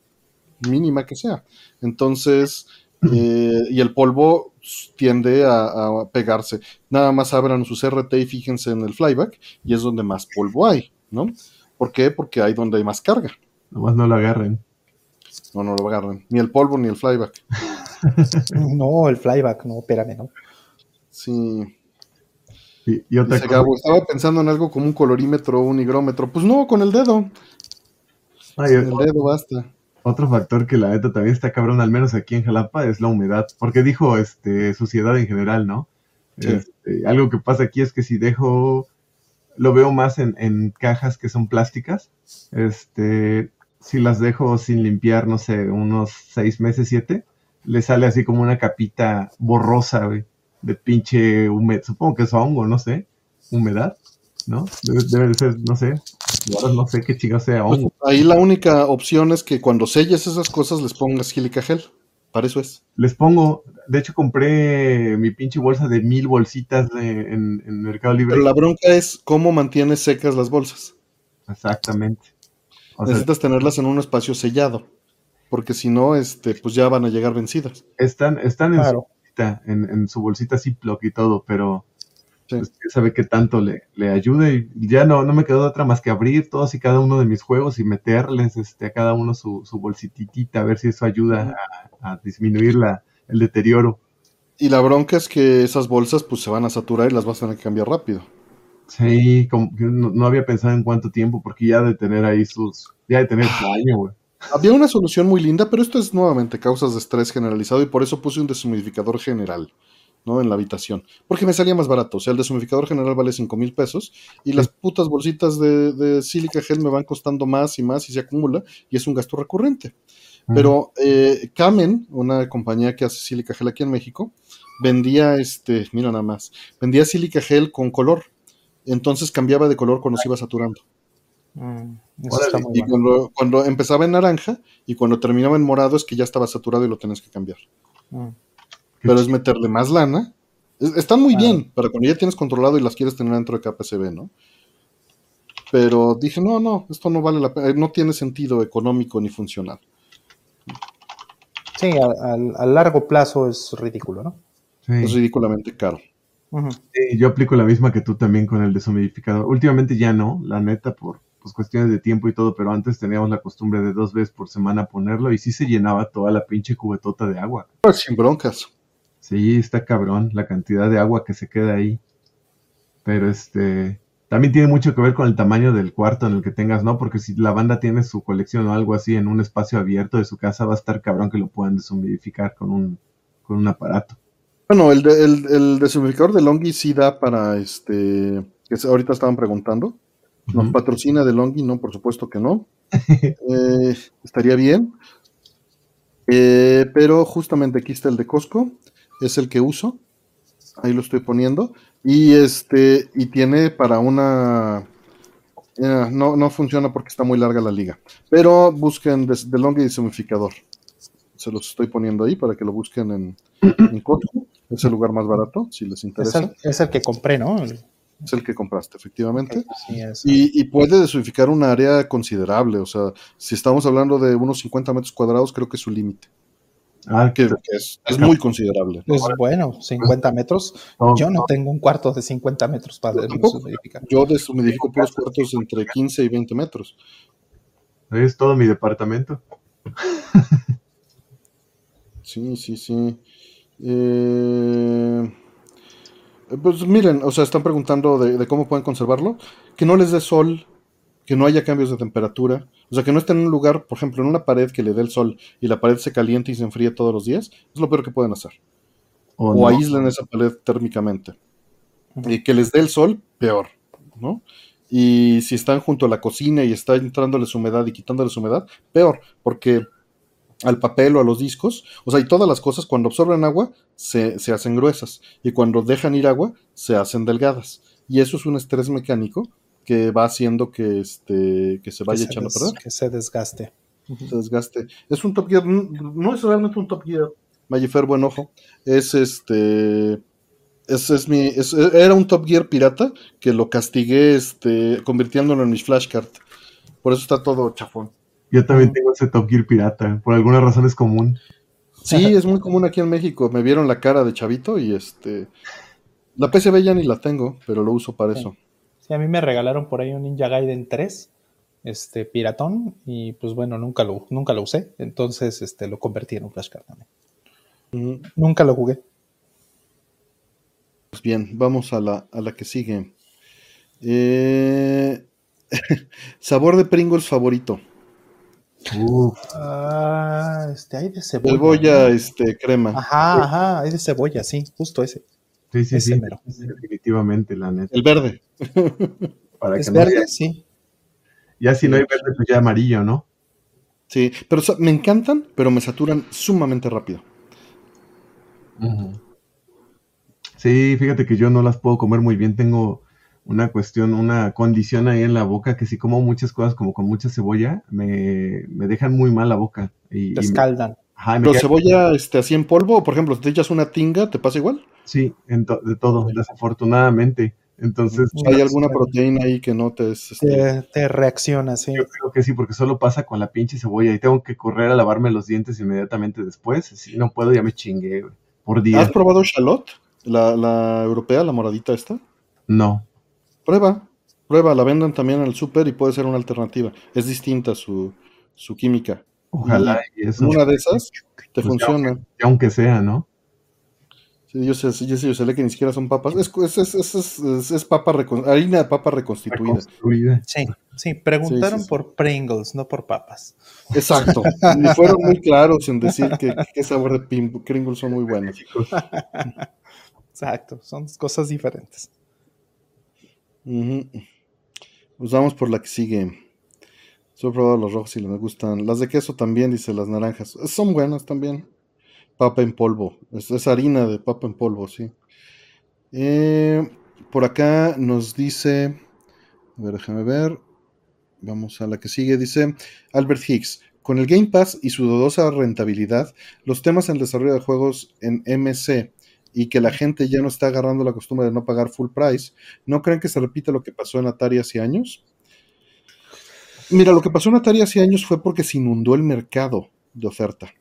mínima que sea. Entonces, eh, y el polvo tiende a, a pegarse. Nada más abran sus RT y fíjense en el flyback, y es donde más polvo hay, ¿no? ¿Por qué? Porque hay donde hay más carga.
Nomás no lo agarren.
No, no lo agarran. Ni el polvo ni el flyback.
No, el flyback, no, espérame, no.
Sí.
Y, y otra
Dice
cosa,
Gabo, estaba pensando en algo como un colorímetro o un higrómetro. Pues no, con el dedo.
ay,
Con el dedo basta.
otro factor que la neta también está cabrón, al menos aquí en Jalapa, es la humedad. Porque dijo este suciedad en general, ¿no?
Sí.
Este, algo que pasa aquí es que si dejo, lo veo más en, en cajas que son plásticas. Este, si las dejo sin limpiar, no sé, unos seis meses, siete, le sale así como una capita borrosa, güey, de pinche humedad. Supongo que es hongo, no sé, humedad, ¿no? Debe, debe de ser, no sé. Ahora no sé qué chingo sea
Pues,
hongo.
ahí la única opción es que cuando selles esas cosas les pongas sílica gel. Para eso es.
Les pongo, de hecho compré mi pinche bolsa de mil bolsitas de- en, en Mercado Libre.
Pero la bronca es cómo mantienes secas las bolsas.
Exactamente. O sea,
Necesitas tenerlas en un espacio sellado. Porque si no, este, pues ya van a llegar vencidas.
están, están en,
Claro.
su bolsita, en, en su bolsita Ziploc y todo, pero
Sí.
pues, sabe qué tanto le, le ayude. Y ya no, no me quedó otra más que abrir todos y cada uno de mis juegos y meterles este, a cada uno su, su bolsititita, a ver si eso ayuda a, a disminuir la, el deterioro.
Y la bronca es que esas bolsas pues se van a saturar y las vas a tener que cambiar rápido.
Sí, como que no, no había pensado en cuánto tiempo, porque ya de tener ahí sus, ya de tener su año, güey.
Había una solución muy linda, pero esto es nuevamente causas de estrés generalizado y por eso puse un deshumidificador general, ¿no? En la habitación. Porque me salía más barato. O sea, el deshumidificador general vale 5 mil pesos y las putas bolsitas de, de sílica gel me van costando más y más y se acumula y es un gasto recurrente. Pero eh, Kamen, una compañía que hace sílica gel aquí en México, vendía este, mira nada más, vendía sílica gel con color. Entonces cambiaba de color cuando se iba saturando.
Mm, eso
Órale,
está muy
Y
bueno.
cuando, cuando empezaba en naranja y cuando terminaba en morado es que ya estaba saturado y lo tenés que cambiar.
Mm.
Pero es meterle más lana. Es- están muy bien para cuando ya tienes controlado y las quieres tener dentro de KPCB, ¿no? Pero dije, no, no, esto no vale la pena, no tiene sentido económico ni funcional.
Sí, a, a- a largo plazo es ridículo, ¿no?
Sí.
Es ridículamente caro.
Sí, yo aplico la misma que tú también con el deshumidificador. Últimamente ya no, la neta, por pues, cuestiones de tiempo y todo, pero antes teníamos la costumbre de dos veces por semana ponerlo y sí se llenaba toda la pinche cubetota de agua.
Pues sin broncas.
Sí, está cabrón la cantidad de agua que se queda ahí. Pero este, también tiene mucho que ver con el tamaño del cuarto en el que tengas, ¿no? Porque si la banda tiene su colección o algo así en un espacio abierto de su casa, va a estar cabrón que lo puedan deshumidificar con un, con un aparato.
Bueno, el, de- el, de Longi sí da para este. Que ahorita estaban preguntando. ¿Nos patrocina de Longi? No, por supuesto que no. Eh, estaría bien. Eh, pero justamente aquí está el de Costco. Es el que uso. Ahí lo estoy poniendo. Y este. Y tiene para una. eh, no, no funciona porque está muy larga la liga. Pero busquen des- de Longi deshumidificador. Se los estoy poniendo ahí para que lo busquen en, en Costco. Es el lugar más barato, si les
Es,
interesa.
el, es el que compré, ¿no?
Es el que compraste, efectivamente.
sí, es-
Y, y puede desunificar un área considerable. O sea, si estamos hablando de unos 50 metros cuadrados, creo que es su límite.
Ah,
Que, que es, es muy considerable.
es bueno, 50 metros.
no,
Yo no tengo un cuarto de 50 metros para
Yo
deshumidificar.
Yo deshumidifico puros cuartos entre 15 y 20 metros.
es todo mi departamento.
Sí, sí, sí. Eh, pues miren, o sea, están preguntando de, de cómo pueden conservarlo. Que no les dé sol. que no haya cambios de temperatura, o sea, que no esté en un lugar, por ejemplo, en una pared que le dé el sol y la pared se caliente y se enfríe todos los días, es lo peor que pueden hacer. O, aíslen esa pared térmicamente. Y que les dé el sol, peor, ¿no? Y si están junto a la cocina y está entrándoles humedad y quitándoles humedad, peor, porque al papel o a los discos, o sea, y todas las cosas cuando absorben agua se, se hacen gruesas y cuando dejan ir agua se hacen delgadas. Y eso es un estrés mecánico que va haciendo que, este, que se vaya echando a perder.
Que se desgaste.
Se desgaste. Es un Top Gear, no es realmente un Top Gear Mayfair buen ojo. Es este. Es, es mi, era un Top Gear pirata que lo castigué este, convirtiéndolo en mi flashcard. Por eso está todo chafón.
Yo también tengo ese Top Gear pirata. Por alguna razón es común.
Sí, es muy común aquí en México. Me vieron la cara de chavito y este. La PCB ya ni la tengo, pero lo uso para eso.
Sí, a mí me regalaron por ahí un Ninja Gaiden 3, este, piratón, y pues bueno, nunca lo, nunca lo usé, entonces este, lo convertí en un flashcard también. Nunca lo jugué.
Pues bien, vamos a la, a la que sigue. Eh, sabor de Pringles favorito.
Ah, este, hay de cebolla.
Cebolla, este, crema.
Ajá, ajá, hay de cebolla, sí, justo ese.
Sí, sí, sí. Definitivamente, la neta.
El verde.
Para es verde, sí.
Ya si no hay verde, pues ya amarillo, ¿no?
Sí, pero me encantan, pero me saturan sumamente rápido.
Sí, fíjate que yo no las puedo comer muy bien. Tengo una cuestión, una condición ahí en la boca que si como muchas cosas como con mucha cebolla, me, dejan muy mal la boca. Y,
te escaldan.
¿Pero cebolla este, así en polvo? O por ejemplo, si te echas una tinga, ¿te pasa igual?
Sí, de todo, desafortunadamente. Entonces.
¿Hay alguna proteína ahí que no te,
este... te, reacciona, sí?
Yo creo que sí, porque solo pasa con la pinche cebolla y tengo que correr a lavarme los dientes inmediatamente después. Si no puedo, ya me chingué, por día.
¿Has probado shallot? La, la europea, la moradita esta.
No.
Prueba, prueba, la venden también en el súper y puede ser una alternativa. Es distinta su, su química.
Ojalá y eso.
Una de esas te pues funciona.
aunque sea, ¿no?
Sí, yo sé, yo sé, yo sé que ni siquiera son papas. Es, es, es, es papa harina de papa reconstituida.
Sí, sí, preguntaron por Pringles, no por papas.
Exacto. y fueron muy claros en decir que qué sabor de Pringles son muy buenos.
Exacto, son cosas diferentes.
Pues vamos por la que sigue. Yo he probado los rojos y me gustan. Las de queso también, dice las naranjas. Son buenas también. Papa en polvo. Es, harina de papa en polvo, sí. Eh, por acá nos dice. A ver, déjame ver. Vamos a la que sigue. Dice Albert Hicks. Con el Game Pass y su dudosa rentabilidad, los temas en desarrollo de juegos en MC y que la gente ya no está agarrando la costumbre de no pagar full price, ¿no creen que se repita lo que pasó en Atari hace años? Mira, lo que pasó en Atari hace años fue porque se inundó el mercado de oferta.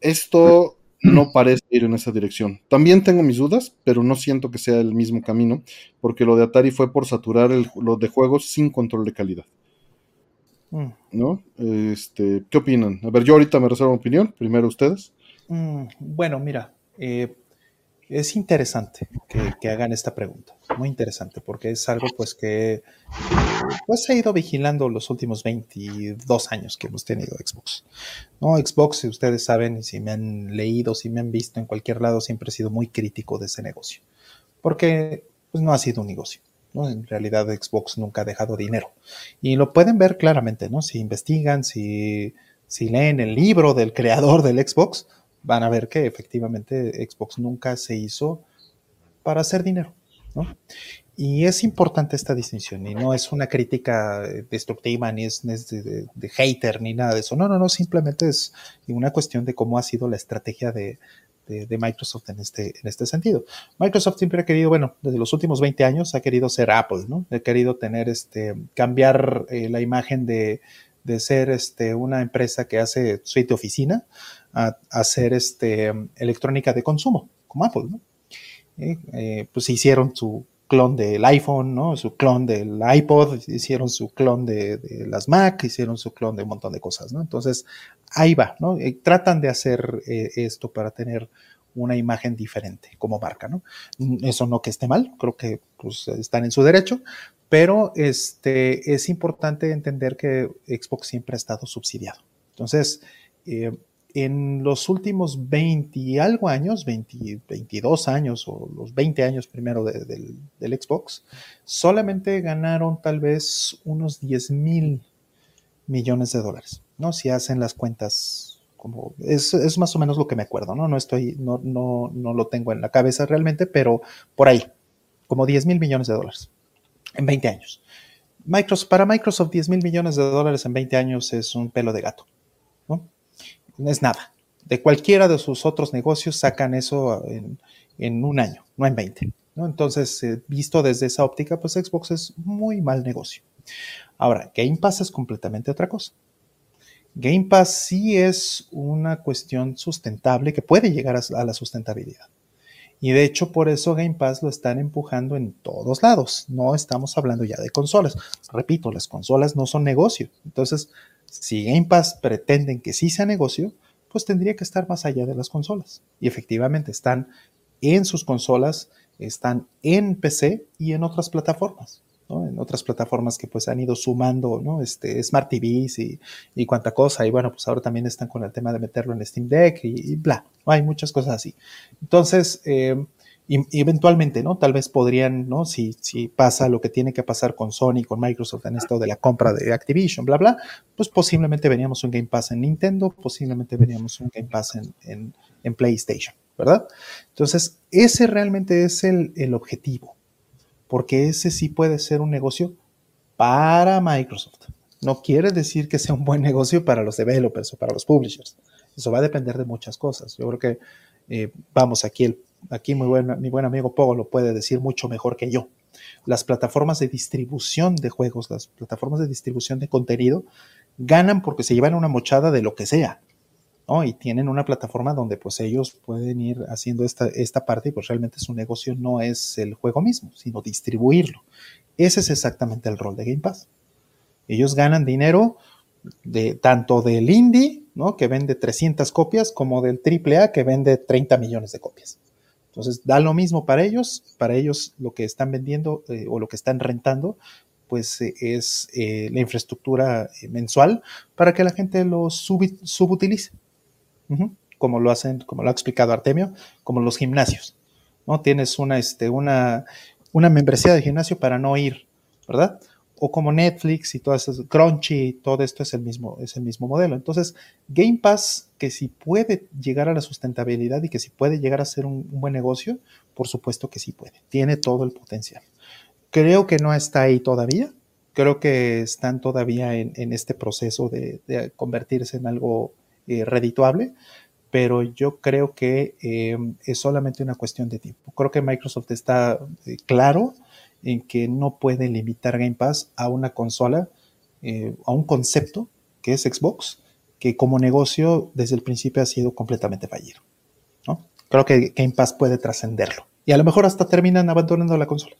Esto no parece ir en esa dirección. También tengo mis dudas, pero no siento que sea el mismo camino, porque lo de Atari fue por saturar el, lo de juegos sin control de calidad. Mm. ¿No? Este, ¿Qué opinan? A ver, yo ahorita me reservo opinión, primero ustedes.
Mm, bueno, mira, eh, es interesante que, hagan esta pregunta, muy interesante, porque es algo pues que pues he ido vigilando los últimos 22 años que hemos tenido Xbox. No, Xbox, si ustedes saben, y si me han leído, si me han visto en cualquier lado, siempre he sido muy crítico de ese negocio, porque pues no ha sido un negocio. ¿no? En realidad Xbox nunca ha dejado dinero. Y lo pueden ver claramente, ¿no? Si investigan, si, si leen el libro del creador del Xbox, van a ver que efectivamente Xbox nunca se hizo para hacer dinero, ¿no? Y es importante esta distinción, y no es una crítica destructiva, ni es, de, hater, ni nada de eso. No, no, no, simplemente es una cuestión de cómo ha sido la estrategia de, Microsoft en este, en este sentido. Microsoft siempre ha querido, bueno, desde los últimos 20 años ha querido ser Apple, ¿no? Ha querido tener, este, cambiar eh, la imagen de, ser este, una empresa que hace suite de oficina a, hacer este, electrónica de consumo, como Apple, ¿no? Eh, pues hicieron su clon del iPhone, ¿no? Su clon del iPod, hicieron su clon de, las Mac, hicieron su clon de un montón de cosas, ¿no? Entonces, ahí va, ¿no? Eh, tratan de hacer eh, esto para tener una imagen diferente como marca, ¿no? Eso no que esté mal, creo que pues, están en su derecho, Pero este, es importante entender que Xbox siempre ha estado subsidiado. Entonces, eh, en los últimos 20 y algo años, 20, 22 años o los 20 años primero del, Xbox, solamente ganaron tal vez unos 10 mil millones de dólares, ¿no? Si hacen las cuentas como, es, es, más o menos lo que me acuerdo, ¿no? No estoy, no, no, no lo tengo en la cabeza realmente, pero por ahí, como 10 mil millones de dólares en 20 años. Microsoft, para Microsoft 10 mil millones de dólares en 20 años es un pelo de gato, ¿no? Es nada. De cualquiera de sus otros negocios sacan eso en, un año, no en 20. ¿no? Entonces, eh, visto desde esa óptica, pues Xbox es muy mal negocio. Ahora, Game Pass es completamente otra cosa. Game Pass sí es una cuestión sustentable que puede llegar a, la sustentabilidad. Y de hecho, por eso Game Pass lo están empujando en todos lados. No estamos hablando ya de consolas. Repito, las consolas no son negocio. Entonces, si Game Pass pretenden que sí sea negocio, pues tendría que estar más allá de las consolas. Y efectivamente están en sus consolas, están en PC y en otras plataformas. En otras plataformas que pues han ido sumando, ¿no? Este, Smart TVs y, y cuánta cosa. Y bueno, pues ahora también están con el tema de meterlo en Steam Deck y, bla. Hay muchas cosas así. Entonces, eh, y, eventualmente, ¿no? Tal vez podrían, ¿no? Si, si pasa lo que tiene que pasar con Sony, con Microsoft en esto de la compra de Activision, bla, bla, pues posiblemente veríamos un Game Pass en Nintendo, posiblemente veríamos un Game Pass en, en, PlayStation, ¿verdad? Entonces, ese realmente es el, el objetivo, porque ese sí puede ser un negocio para Microsoft. No quiere decir que sea un buen negocio para los developers o para los publishers. Eso va a depender de muchas cosas. Yo creo que, eh, vamos, aquí el aquí mi buen, mi buen amigo Pogo lo puede decir mucho mejor que yo. Las plataformas de distribución de juegos, las plataformas de distribución de contenido, ganan porque se llevan una mochada de lo que sea. ¿no? Y tienen una plataforma donde pues ellos pueden ir haciendo esta, esta parte y pues realmente su negocio no es el juego mismo, sino distribuirlo. Ese es exactamente el rol de Game Pass. Ellos ganan dinero de tanto del indie, ¿no? que vende 300 copias, como del AAA que vende 30 millones de copias. Entonces, da lo mismo para ellos, para ellos lo que están vendiendo eh, o lo que están rentando, pues eh, es eh, la infraestructura mensual para que la gente lo subutilice, como lo hacen, como lo ha explicado Artemio, como los gimnasios, ¿no? Tienes una, este, una, una membresía de gimnasio para no ir, ¿verdad? O como Netflix y todas esas, Crunchy, todo esto es el mismo, es el mismo modelo. Entonces, Game Pass, que si puede llegar a la sustentabilidad y que si puede llegar a ser un, buen negocio, por supuesto que sí puede. Tiene todo el potencial. Creo que no está ahí todavía. Creo que están todavía en, este proceso de, convertirse en algo eh, redituable, pero yo creo que eh, es solamente una cuestión de tiempo. Creo que Microsoft está eh, claro en que no puede limitar Game Pass a una consola, eh, a un concepto que es Xbox, que como negocio desde el principio ha sido completamente fallido. ¿no? Creo que Game Pass puede trascenderlo. Y a lo mejor hasta terminan abandonando la consola.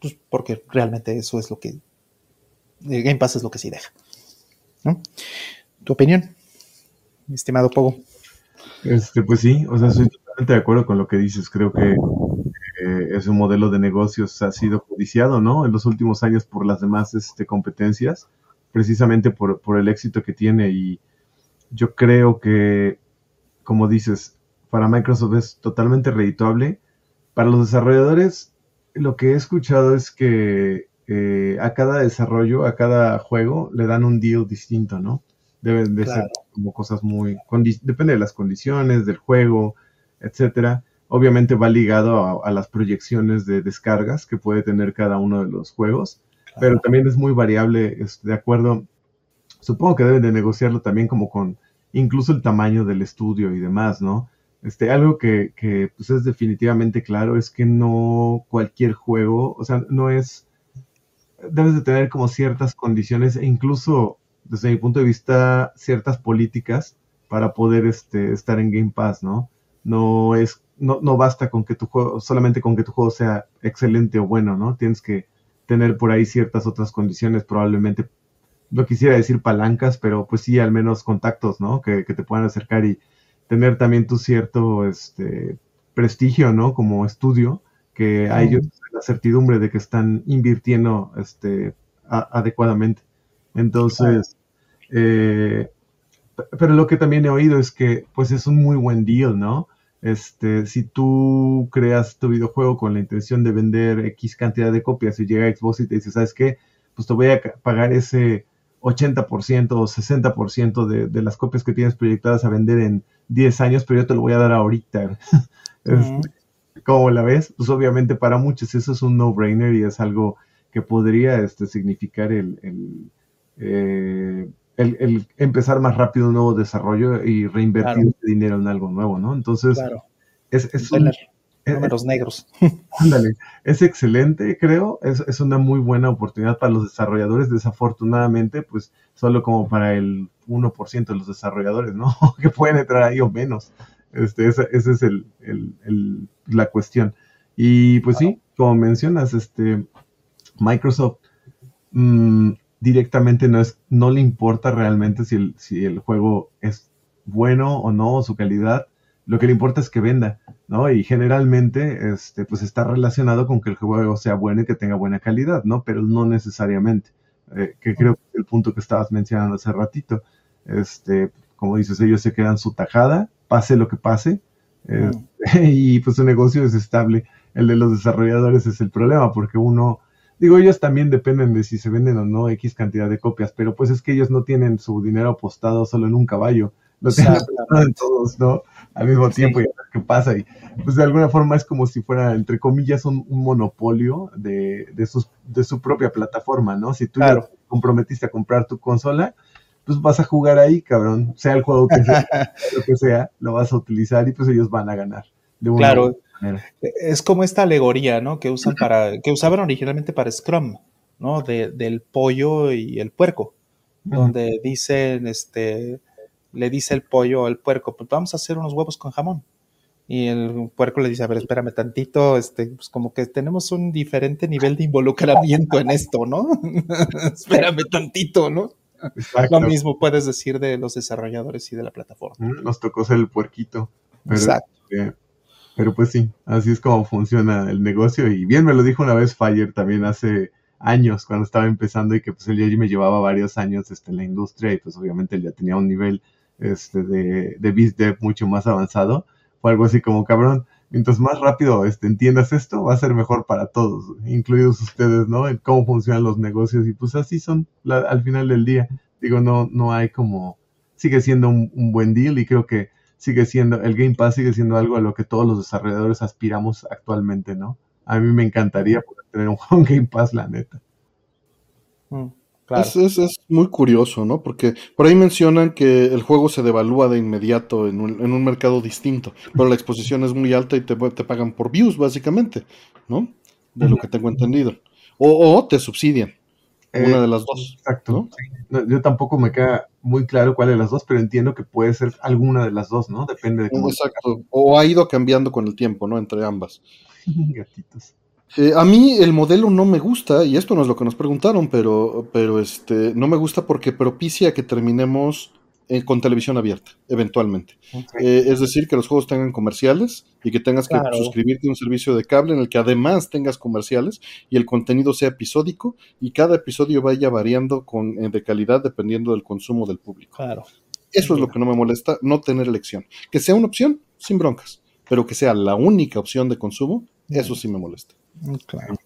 Pues porque realmente eso es lo que... Eh, Game Pass es lo que sí deja. ¿Tu opinión, estimado Pogo?
Este, pues sí, o sea, estoy totalmente de acuerdo con lo que dices. Creo que eh, ese modelo de negocios ha sido judiciado, ¿no? En los últimos años por las demás este, competencias, precisamente por, el éxito que tiene. Y yo creo que, como dices, para Microsoft es totalmente redituable. Para los desarrolladores, lo que he escuchado es que eh, a cada desarrollo, a cada juego, le dan un deal distinto, ¿no? Deben de ser como cosas muy... Depende de las condiciones, del juego, etcétera obviamente va ligado a, las proyecciones de descargas que puede tener cada uno de los juegos, pero también es muy variable de acuerdo, supongo que deben de negociarlo también como con incluso el tamaño del estudio y demás, ¿no? Este, algo que, que pues es definitivamente claro es que no cualquier juego, o sea, no es, debes de tener como ciertas condiciones e incluso desde mi punto de vista ciertas políticas para poder este, estar en Game Pass, ¿no? No es no, no basta con que tu juego, solamente con que tu juego sea excelente o bueno, ¿no? Tienes que tener por ahí ciertas otras condiciones, probablemente, no quisiera decir palancas, pero pues sí, al menos contactos, ¿no? Que, te puedan acercar y tener también tu cierto este, prestigio, ¿no? Como estudio que a ellos la certidumbre de que están invirtiendo este, adecuadamente. Entonces, eh, pero lo que también he oído es que pues es un muy buen deal, ¿no? Este, si tú creas tu videojuego con la intención de vender X cantidad de copias y llega Xbox y te dice, ¿sabes qué? Pues te voy a pagar ese 80% o 60% de, de las copias que tienes proyectadas a vender en 10 años, pero yo te lo voy a dar ahorita. Este, ¿Cómo la ves? Pues obviamente para muchos eso es un no-brainer y es algo que podría este, significar el, el, eh, el, empezar más rápido un nuevo desarrollo y reinvertir dinero en algo nuevo, ¿no? Entonces, es, es un,
números negros.
Ándale, es excelente, creo, es, es, una muy buena oportunidad para los desarrolladores, desafortunadamente, pues solo como para el 1% de los desarrolladores, ¿no? que pueden entrar ahí o menos. Este, esa, ese es el, el, la cuestión. Y pues sí, como mencionas, este, Microsoft mmm, directamente no, es, no le importa realmente si el, si el juego es bueno o no, o su calidad, lo que le importa es que venda, ¿no? Y generalmente, este, pues está relacionado con que el juego sea bueno y que tenga buena calidad, ¿no? Pero no necesariamente, eh, que creo que es el punto que estabas mencionando hace ratito, este, como dices, ellos se quedan su tajada, pase lo que pase, este, y pues su negocio es estable. El de los desarrolladores es el problema, porque uno, Digo, ellos también dependen de si se venden o no X cantidad de copias, pero pues es que ellos no tienen su dinero apostado solo en un caballo, lo tienen apostado en todos, ¿no? Al mismo tiempo, y a ver qué pasa. Y pues de alguna forma es como si fuera, entre comillas, un, monopolio de, de, sus, de su propia plataforma, ¿no? Si tú ya te comprometiste a comprar tu consola, pues vas a jugar ahí, cabrón, sea el juego que sea, lo que sea, lo vas a utilizar y pues ellos van a ganar.
De claro, es como esta alegoría, ¿no? Que usan para, que usaban originalmente para Scrum, ¿no? De, del pollo y el puerco, donde dicen, este, le dice el pollo al puerco, pues vamos a hacer unos huevos con jamón. Y el puerco le dice, a ver, espérame tantito, este, pues como que tenemos un diferente nivel de involucramiento en esto, ¿no? espérame tantito, ¿no? Lo mismo puedes decir de los desarrolladores y de la plataforma.
Nos tocó ser el puerquito. Exacto. Este, pero pues sí, así es como funciona el negocio. Y bien me lo dijo una vez Fire también hace años, cuando estaba empezando y que pues él ya me llevaba varios años este, en la industria y pues obviamente él ya tenía un nivel este, de, de BizDev mucho más avanzado. Fue algo así como, cabrón, mientras más rápido este, entiendas esto, va a ser mejor para todos, incluidos ustedes, ¿no? En cómo funcionan los negocios y pues así son al final del día. Digo, no, no hay como, sigue siendo un buen deal y creo que sigue siendo, el Game Pass sigue siendo algo a lo que todos los desarrolladores aspiramos actualmente, ¿no? A mí me encantaría poder tener un, Game Pass, la neta.
Mm, es, muy curioso, ¿no? Porque por ahí mencionan que el juego se devalúa de inmediato en un, mercado distinto, pero la exposición es muy alta y te, te pagan por views, básicamente, ¿no? De lo que tengo entendido. O, o te subsidian. Una de las dos.
Exacto. yo tampoco me queda muy claro cuál de las dos, pero entiendo que puede ser alguna de las dos, ¿no? Depende de cómo.
Exacto. O ha ido cambiando con el tiempo, ¿no? Entre ambas. Gatitos. Eh, a mí el modelo no me gusta, y esto no es lo que nos preguntaron, pero, pero este, no me gusta porque propicia que terminemos eh, con televisión abierta, eventualmente. Eh, es decir, que los juegos tengan comerciales y que tengas que suscribirte a un servicio de cable en el que además tengas comerciales y el contenido sea episódico y cada episodio vaya variando con, eh, de calidad dependiendo del consumo del público. Claro. Eso es lo que no me molesta, no tener elección. Que sea una opción, sin broncas, pero que sea la única opción de consumo, eso sí me molesta.
Claro.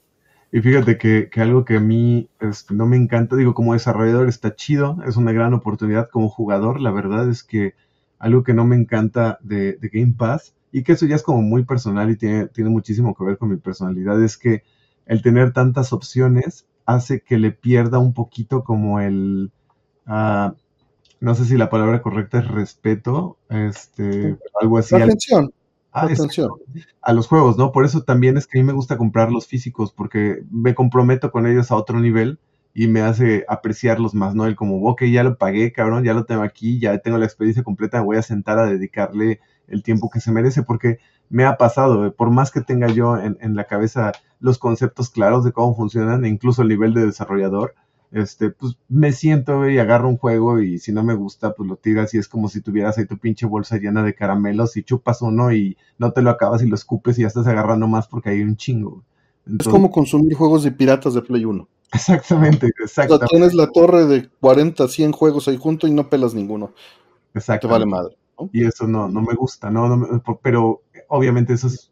Y fíjate que, algo que a mí este, no me encanta, digo, como desarrollador está chido, es una gran oportunidad como jugador, la verdad es que algo que no me encanta de, Game Pass, y que eso ya es como muy personal y tiene, tiene muchísimo que ver con mi personalidad, es que el tener tantas opciones hace que le pierda un poquito como el, uh, no sé si la palabra correcta es respeto, este, algo así.
Atención.
Ah, Atención. a los juegos, ¿no? Por eso también es que a mí me gusta comprar los físicos, porque me comprometo con ellos a otro nivel y me hace apreciarlos más, ¿no? El como, ok, ya lo pagué, cabrón, ya lo tengo aquí, ya tengo la experiencia completa, me voy a sentar a dedicarle el tiempo que se merece, porque me ha pasado, eh, por más que tenga yo en, en la cabeza los conceptos claros de cómo funcionan, incluso el nivel de desarrollador, este, pues me siento y agarro un juego y si no me gusta, pues lo tiras y es como si tuvieras ahí tu pinche bolsa llena de caramelos y chupas uno y no te lo acabas y lo escupes y ya estás agarrando más porque hay un chingo.
es como consumir juegos de piratas de Play 1.
Exactamente, exactamente.
tienes la torre de 40, 100 juegos ahí junto y no pelas ninguno.
Exacto.
Te vale madre.
Y eso no, no me gusta, ¿no? pero obviamente eso es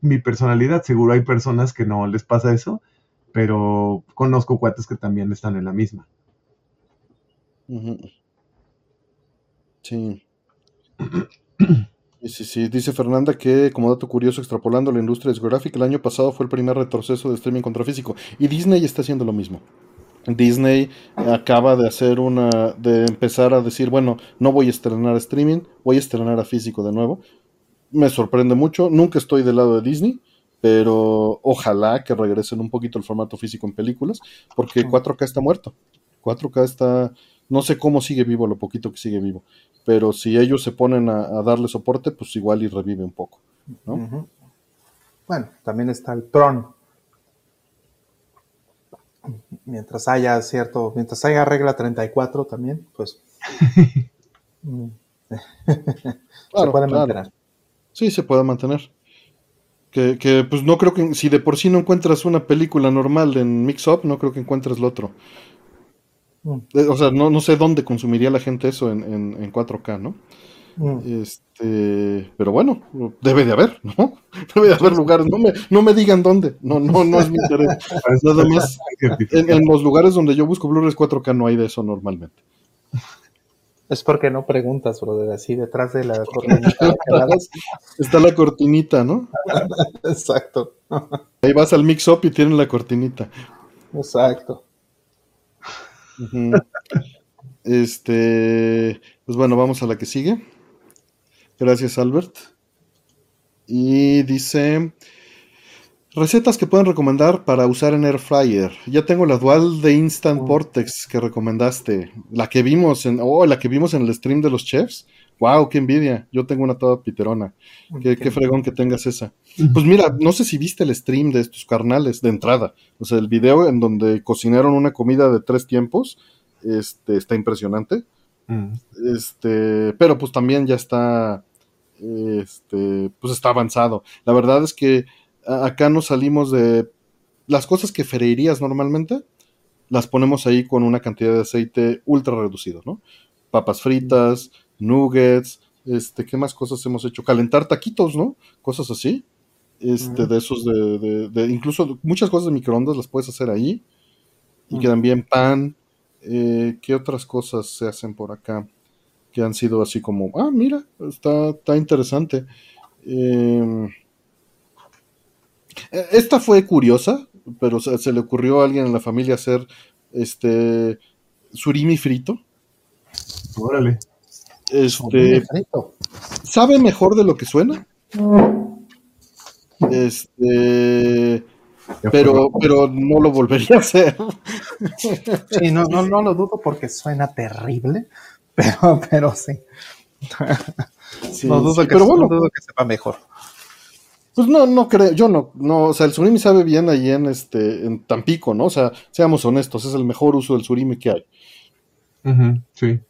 mi personalidad. Seguro hay personas que no les pasa eso, pero conozco cuates que también están en la misma.
Sí. Sí, sí, dice Fernanda que, como dato curioso, extrapolando la industria discográfica, el año pasado fue el primer retroceso de streaming contra físico. Y Disney está haciendo lo mismo. Disney acaba de hacer una, de empezar a decir, bueno, no voy a estrenar streaming, voy a estrenar a físico de nuevo. Me sorprende mucho, nunca estoy del lado de Disney, pero ojalá que regresen un poquito el formato físico en películas, porque 4K está muerto. 4K está, no sé cómo sigue vivo, lo poquito que sigue vivo, pero si ellos se ponen a, darle soporte, pues igual y revive un poco.
Bueno, también está el Tron, mientras haya cierto, mientras haya regla 34 también, pues mm,
se puede mantener. Sí, se puede mantener. Que, que, pues no creo que, si de por sí no encuentras una película normal en Mix Up, no creo que encuentres lo otro. Mm. O sea, no, no sé dónde consumiría la gente eso en, en, en 4K, ¿no? Mm. Este, pero bueno, debe de haber, ¿no? Debe de haber lugares, no me, no me digan dónde, no, no, no es mi interés. Nada más, en, los lugares donde yo busco Blu-rays 4K no hay de eso normalmente.
Es porque no preguntas, brother, así detrás de la cortinita.
Está la cortinita, ¿no?
Exacto.
Ahí vas al mix-up y tienen la cortinita.
Exacto.
Este, pues bueno, vamos a la que sigue. Gracias, Albert. Y dice, recetas que pueden recomendar para usar en Air Fryer. Ya tengo la dual de Instant oh. Vortex que recomendaste. La que vimos en, oh, la que vimos en el stream de los chefs. Wow, qué envidia. Yo tengo una toda piterona. Qué, qué, fregón que tengas esa. Pues mira, no sé si viste el stream de estos carnales de entrada. O sea, el video en donde cocinaron una comida de tres tiempos. Este, está impresionante. Mm. Este, pero pues también ya está, este, pues está avanzado. La verdad es que acá nos salimos de las cosas que freirías normalmente, las ponemos ahí con una cantidad de aceite ultra reducido, ¿no? Papas fritas, nuggets, este, ¿qué más cosas hemos hecho? Calentar taquitos, ¿no? Cosas así. Este, de esos de, de, incluso muchas cosas de microondas las puedes hacer ahí y quedan bien pan, eh, ¿Qué otras cosas se hacen por acá que han sido así como, ah, mira, está, está interesante? Em, e, esta fue curiosa, pero se, le ocurrió a alguien en la familia hacer este surimi frito.
Órale.
Este, ¿Sabe mejor de lo que suena? Este pero, pero no lo volvería a hacer.
Sí, no, no, no lo dudo porque suena terrible, pero, pero sí. no dudo, que, pero bueno, dudo que sepa mejor.
Pues no, no creo, yo no, no, o sea, el surimi sabe bien ahí en este, en Tampico, ¿no? O sea, seamos honestos, es el mejor uso del surimi que hay.
sí.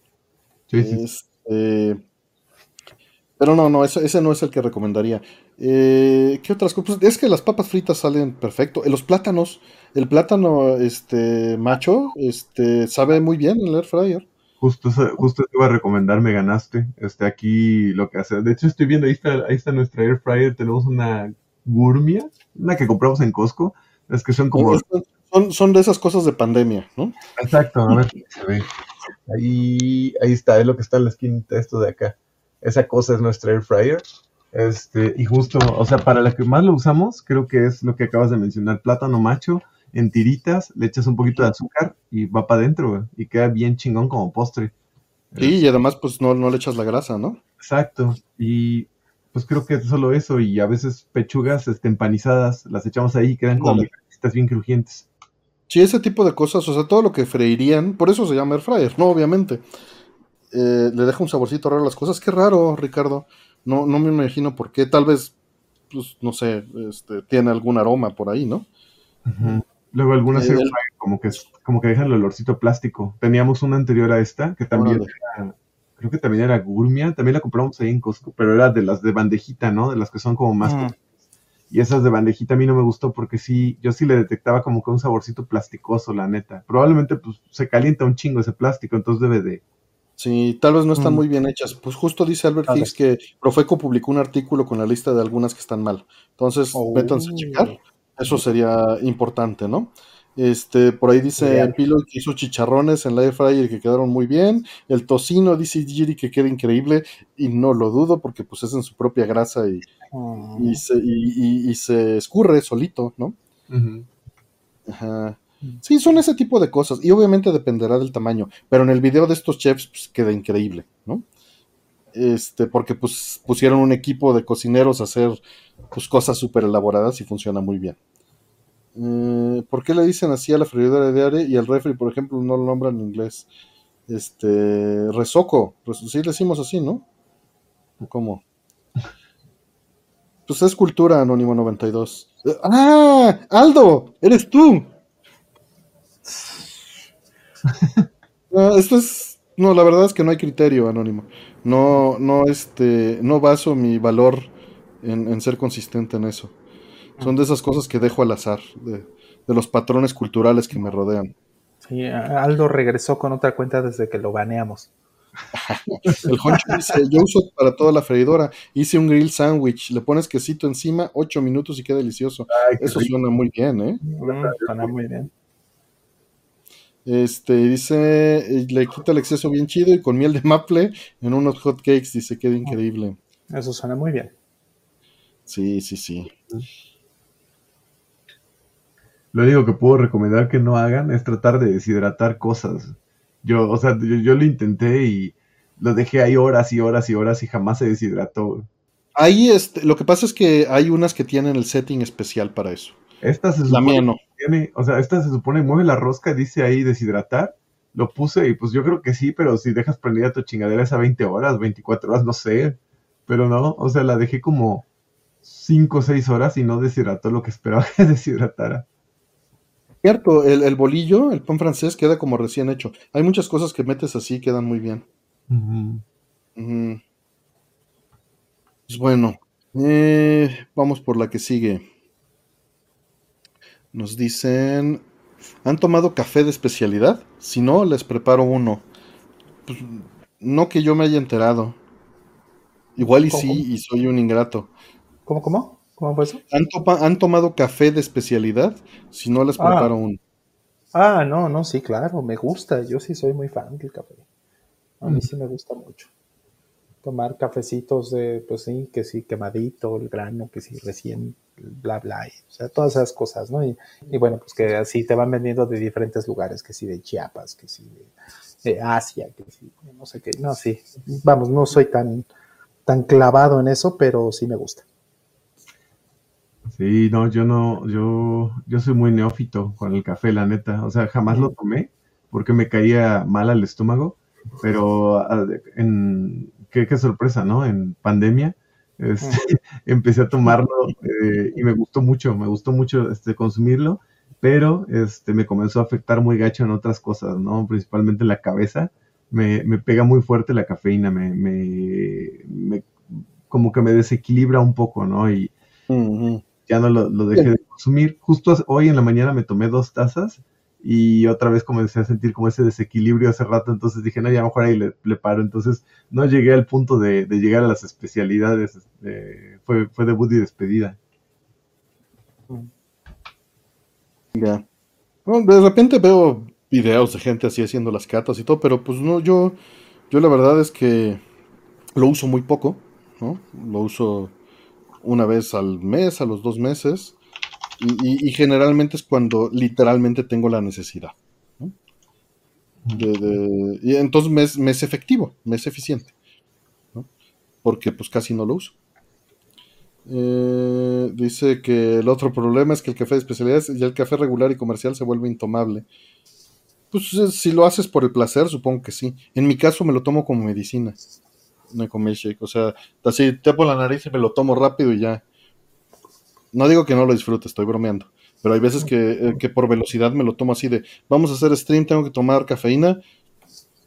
Sí, sí.
Este, pero no, no, ese, ese no es el que recomendaría. Eh, ¿Qué otras cosas? Es que las papas fritas salen perfecto. Los plátanos, el plátano este macho, este sabe muy bien en el air fryer.
Justo, justo te iba a recomendar, me ganaste. Este, aquí lo que hace. De hecho, estoy viendo, ahí está, ahí está nuestra air fryer. Tenemos una Gourmia, una que compramos en Costco. Es que son como.
Son, son de esas cosas de pandemia, ¿no?
Exacto, a ver se ve. Ahí, ahí está, es lo que está en la esquinita, esto de acá. Esa cosa es nuestra air fryer. Este, y justo, o sea, para la que más lo usamos, creo que es lo que acabas de mencionar, plátano macho en tiritas, le echas un poquito de azúcar y va para adentro, y queda bien chingón como postre.
Sí, y además pues no, no le echas la grasa, ¿no?
Exacto, y pues creo que es solo eso, y a veces pechugas este, empanizadas, las echamos ahí y quedan como bien crujientes.
Sí, ese tipo de cosas, o sea, todo lo que freirían, por eso se llama air fryer, ¿no? Obviamente. Eh, le deja un saborcito raro a las cosas. Qué raro, Ricardo. No, no me imagino por qué. Tal vez, pues, no sé, este, tiene algún aroma por ahí, ¿no?
Luego algunas eh, como que, como que dejan el olorcito plástico. Teníamos una anterior a esta, que también era, creo que también era Gurmia, también la compramos ahí en Costco, pero era de las de bandejita, ¿no? De las que son como más...
Mm.
Y esas de bandejita a mí no me gustó porque sí, yo sí le detectaba como que un saborcito plasticoso, la neta. Probablemente pues se calienta un chingo ese plástico, entonces debe de...
Sí, tal vez no están
Mm.
muy bien hechas. Pues justo dice Albert Hicks que Profeco publicó un artículo con la lista de algunas que están mal. Entonces,
Oh.
métanse a checar. Eso sería importante, ¿no? Este, por ahí dice
Ideal.
Pilo que hizo chicharrones en la air fryer que quedaron muy bien. El tocino dice Giri que queda increíble y no lo dudo porque pues es en su propia grasa y,
Mm.
y se, y- y- y se escurre solito, ¿no? Ajá. Sí, son ese tipo de cosas. Y obviamente dependerá del tamaño. Pero en el video de estos chefs pues, queda increíble, ¿no? Este, porque pues pusieron un equipo de cocineros a hacer pues, cosas súper elaboradas y funciona muy bien. Eh, ¿Por qué le dicen así a la freidora de aire y al refri, por ejemplo, no lo nombran en inglés? Este, resoco. Res- Sí, le decimos así, ¿no? ¿O ¿Cómo? Pues es cultura, Anónimo 92. Eh, ¡Ah! ¡Aldo! ¡Eres tú! No, esto es. No, la verdad es que no hay criterio, Anónimo. No, no, este. No baso mi valor en, en ser consistente en eso. Son de esas cosas que dejo al azar, de, de los patrones culturales que me rodean.
Sí, Aldo regresó con otra cuenta desde que lo baneamos.
El Honcho dice: Yo uso para toda la freidora. Hice un grill sandwich. Le pones quesito encima, 8 minutos y queda delicioso.
Ay, qué
Eso
rico.
suena muy bien, ¿eh?
Mm, suena muy bien.
Este, dice, le quita el exceso bien chido y con miel de maple en unos hot cakes, dice, queda increíble.
Eso suena muy bien.
Sí, sí, sí.
Lo único que puedo recomendar que no hagan es tratar de deshidratar cosas. Yo, o sea, yo, yo lo intenté y lo dejé ahí horas y horas y horas y jamás se deshidrató.
Ahí, este, lo que pasa es que hay unas que tienen el setting especial para eso.
Esta se
La
supone
mía no.
que tiene, o sea, esta se supone mueve la rosca, dice ahí deshidratar. Lo puse y pues yo creo que sí, pero si dejas prendida tu chingadera esa 20 horas, 24 horas, no sé. Pero no, o sea, la dejé como 5 o 6 horas y no deshidrató lo que esperaba que deshidratara.
Cierto, el, el bolillo, el pan francés, queda como recién hecho. Hay muchas cosas que metes así, quedan muy bien.
Ujú.
Pues bueno, eh, vamos por la que sigue. Nos dicen, ¿han tomado café de especialidad? Si no, les preparo uno. Pues, no que yo me haya enterado. Igual y
¿Cómo?
sí, y soy un ingrato.
¿Cómo, cómo? ¿Cómo fue eso?
¿Han, topa- han tomado café de especialidad? Si no, les
Ah.
preparo uno.
Ah, no, no, sí, claro, me gusta. Yo sí soy muy fan del café. A mí
Mm.
sí me gusta mucho. Tomar cafecitos de, pues sí, que sí, quemadito, el grano, que sí, recién, bla, bla, y, o sea, todas esas cosas, ¿no? Y, bueno, pues que así te van vendiendo de diferentes lugares, que sí de Chiapas, que sí de, Asia, que sí, no sé qué, no, sí. Vamos, no soy tan, tan clavado en eso, pero sí me gusta.
Sí, no, yo no, yo, yo soy muy neófito con el café, la neta. O sea, jamás lo tomé porque me caía mal al estómago, pero ah, en, qué sorpresa, ¿no? En pandemia, este, empecé a tomarlo eh, y me gustó mucho, me gustó mucho este, consumirlo, pero este, me comenzó a afectar muy gacho en otras cosas, ¿no? Principalmente en la cabeza. Me, me pega muy fuerte la cafeína, me, me, me- como que me desequilibra un poco, ¿no? Y, ya no lo, lo dejé de consumir. Justo hoy en la mañana me tomé dos tazas y otra vez comencé a sentir como ese desequilibrio hace rato, entonces dije, no, ya mejor ahí le, le paro. Entonces no llegué al punto de, de llegar a las especialidades, este, fue, fue debut y despedida.
Ya. De repente veo videos de gente así haciendo las catas y todo, pero pues no, yo, yo la verdad es que lo uso muy poco, ¿no? Lo uso una vez al mes, a los dos meses, y, generalmente es cuando literalmente tengo la necesidad. y entonces me es, efectivo, me es eficiente. Porque pues casi no lo uso. Eh, dice que el otro problema es que el café de especialidades y el café regular y comercial se vuelve intomable. Pues eh, si lo haces por el placer, supongo que sí. En mi caso me lo tomo como medicina. No como milkshake. O sea, así tapo la nariz y me lo tomo rápido y ya. No digo que no lo disfrute, estoy bromeando. pero hay veces que, eh, que, por velocidad me lo tomo así de, vamos a hacer stream, tengo que tomar cafeína,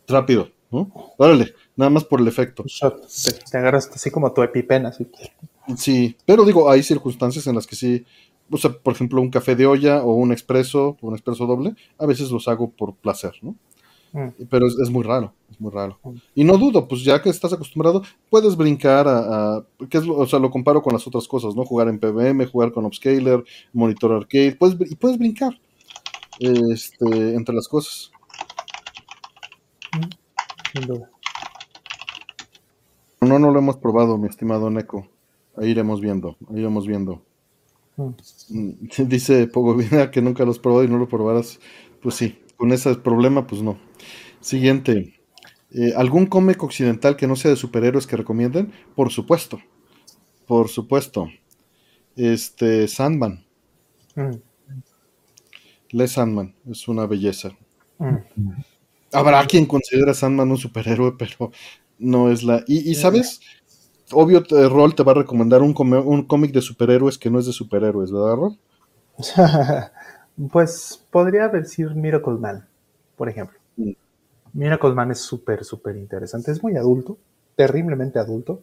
rápido, ¿no? Órale, nada más por el efecto.
Te, te agarras así como tu epipena. Así.
Sí, pero digo, hay circunstancias en las que sí, o sea, por ejemplo, un café de olla o un expreso, un expreso doble, a veces los hago por placer, ¿no? Mm. Pero es, muy raro, es muy raro. Mm. Y no dudo, pues ya que estás acostumbrado, puedes brincar a, ¿qué es o sea, lo comparo con las otras cosas, ¿no? Jugar en PBM, jugar con Upscaler, Monitor Arcade, puedes, y puedes brincar este, entre las cosas.
Mm, sin duda.
No, no lo hemos probado, mi estimado Neko. Ahí iremos viendo, ahí iremos viendo. Dice Pogo que nunca lo has probado y no lo probarás. Pues sí, con ese problema, pues no. Siguiente. Eh, ¿Algún cómic occidental que no sea de superhéroes que recomienden? Por supuesto. Por supuesto. Este, Sandman. Mm. Le Sandman. Es una belleza. Mm. Habrá quien considera Sandman un superhéroe, pero no es la. Y, sabes, obvio, Rol te va a recomendar un, un cómic de superhéroes que no es de superhéroes, ¿verdad, Rol?
pues podría decir Miracle Man, por ejemplo. Mm. Miracle Man es súper, súper interesante. Es muy adulto, terriblemente adulto,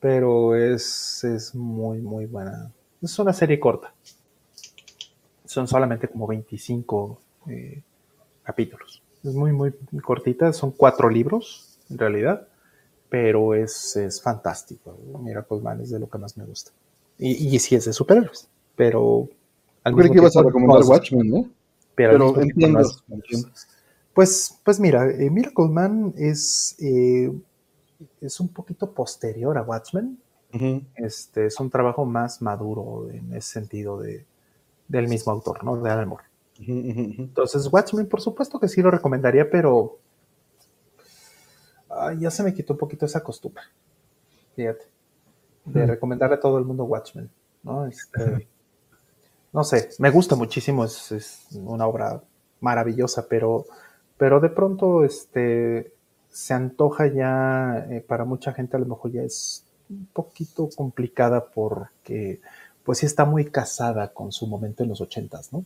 pero es, es muy, muy buena. Es una serie corta. Son solamente como 25 eh, capítulos. Es muy, muy cortita. Son cuatro libros, en realidad pero es, es fantástico. Miracle Man es de lo que más me gusta. Y, y sí es de superhéroes, pero...
Creo que ibas a recomendar Watchmen, ¿no? Pero, entiendo,
Pues, pues mira, eh, Miracle Man es, eh, es un poquito posterior a Watchmen. este, es un trabajo más maduro en ese sentido de, del mismo autor, ¿no? De Alan Moore. Entonces, Watchmen, por supuesto que sí lo recomendaría, pero ya se me quitó un poquito esa costumbre. Fíjate. De recomendarle a todo el mundo Watchmen. ¿no? Este, no sé, me gusta muchísimo, es, una obra maravillosa, pero, pero de pronto este, se antoja ya, eh, para mucha gente a lo mejor ya es un poquito complicada porque pues sí está muy casada con su momento en los ochentas, ¿no?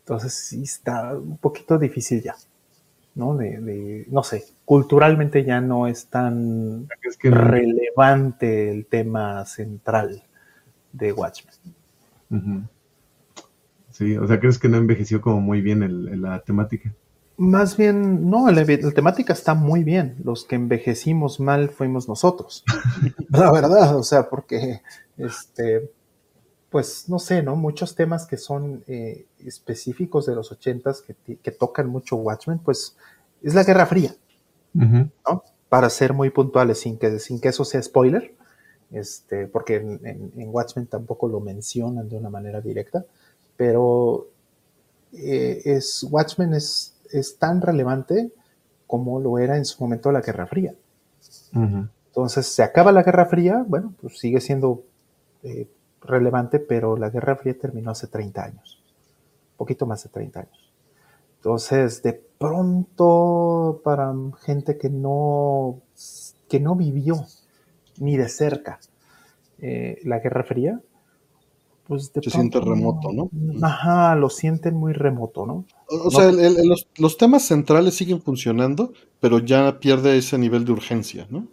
Entonces sí está un poquito difícil ya. ¿no? De, no sé, culturalmente ya no es tan relevante el tema central de Watchmen.
Sí, o sea, ¿crees que no envejeció como muy bien la temática?
Más bien, no, la, temática está muy bien. Los que envejecimos mal fuimos nosotros. la verdad, o sea, porque, este, pues, no sé, ¿no? Muchos temas que son eh, específicos de los ochentas que, que tocan mucho Watchmen, pues es la Guerra Fría, ¿no? Para ser muy puntuales, sin que, sin que eso sea spoiler, este, porque en, Watchmen tampoco lo mencionan de una manera directa, pero eh, es, Watchmen es, es tan relevante como lo era en su momento la Guerra Fría. Entonces se acaba la Guerra Fría, bueno, pues sigue siendo eh, relevante, pero la Guerra Fría terminó hace 30 años, un poquito más de 30 años. Entonces, de pronto, para gente que no, que no vivió ni de cerca eh, la Guerra Fría, pues
de Se siente remoto, ¿no?
Ajá, lo sienten muy remoto, ¿no?
O, sea, los, temas centrales siguen funcionando, pero ya pierde ese nivel de urgencia, ¿no?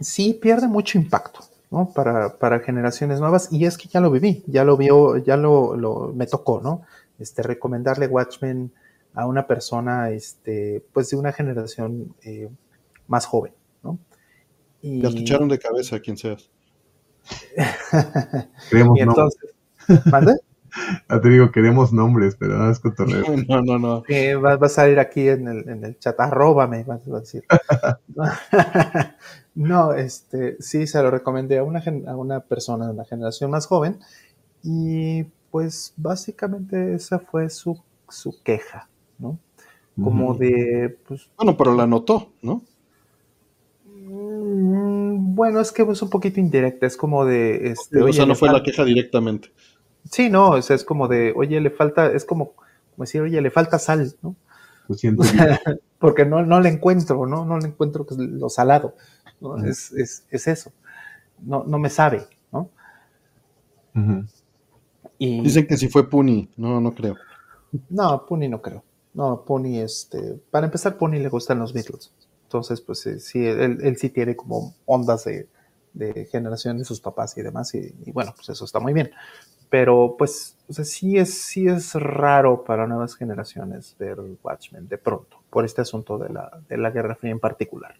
Sí, pierde mucho impacto, ¿no? Para, para, generaciones nuevas, y es que ya lo viví, ya lo vio, ya lo, lo me tocó, ¿no? este, recomendarle Watchmen a una persona, este, pues de una generación eh, más joven, ¿no?
Y... Te escucharon de cabeza a quien seas.
y entonces, ¿mande? te digo, queremos nombres, pero no es cotorreo.
No, no, no.
Eh, va, a salir aquí en el, en el chat, arróbame, vas a decir. no, este, sí, se lo recomendé a una, a una persona de una generación más joven y pues básicamente esa fue su, queja, ¿no? Como de, pues...
Bueno, pero la notó, ¿no?
Mm, bueno, es que es un poquito indirecta, es como de... Este,
o sea, no fue la queja directamente.
Sí, no, o sea, es como de, oye, le falta, es como, como decir, oye, le falta sal, ¿no?
Lo siento.
porque no, no le encuentro, ¿no? No le encuentro lo salado, ¿no? es, es, es, eso. No, no me sabe, ¿no? Y,
Dicen que si fue Puni, no, no creo.
No, Puni no creo. No, Puni, este, para empezar, Puni le gustan los Beatles. Entonces, pues eh, sí, él, él, sí tiene como ondas de, de generación de sus papás y demás. Y, y, bueno, pues eso está muy bien. Pero pues, o sea, sí es, sí es raro para nuevas generaciones ver Watchmen de pronto, por este asunto de la, de la Guerra Fría en particular.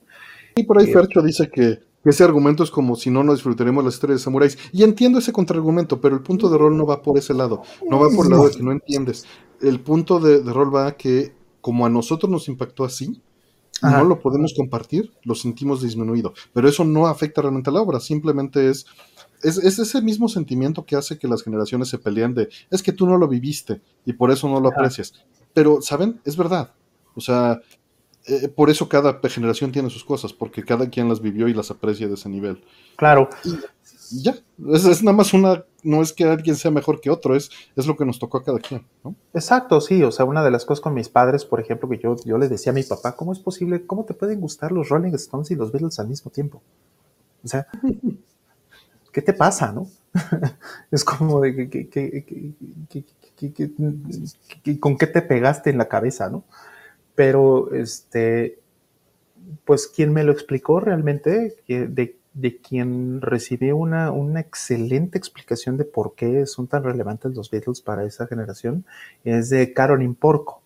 Y por ahí eh, Fercho dice que ese argumento es como si no nos disfrutaremos la historia de samuráis. Y entiendo ese contraargumento, pero el punto de rol no va por ese lado. No va por el lado de que no entiendes. El punto de, de rol va a que, como a nosotros nos impactó así, Ajá. no lo podemos compartir, lo sentimos disminuido. Pero eso no afecta realmente a la obra, simplemente es, es, es, ese mismo sentimiento que hace que las generaciones se peleen de, es que tú no lo viviste y por eso no lo aprecias. Pero, ¿saben? Es verdad. O sea, eh, por eso cada generación tiene sus cosas, porque cada quien las vivió y las aprecia de ese nivel.
Claro.
Y ya, es, es, nada más una, no es que alguien sea mejor que otro, es, es lo que nos tocó a cada quien, ¿no?
Exacto, sí, o sea, una de las cosas con mis padres, por ejemplo, que yo, yo le decía a mi papá, ¿cómo es posible, cómo te pueden gustar los Rolling Stones y los Beatles al mismo tiempo? O sea, ¿qué te pasa, no? es como de que, que, que, con qué te pegaste en la cabeza, ¿no? Pero, este, pues, quien me lo explicó realmente, de, de quien recibí una, una, excelente explicación de por qué son tan relevantes los Beatles para esa generación, es de Carolyn Porco.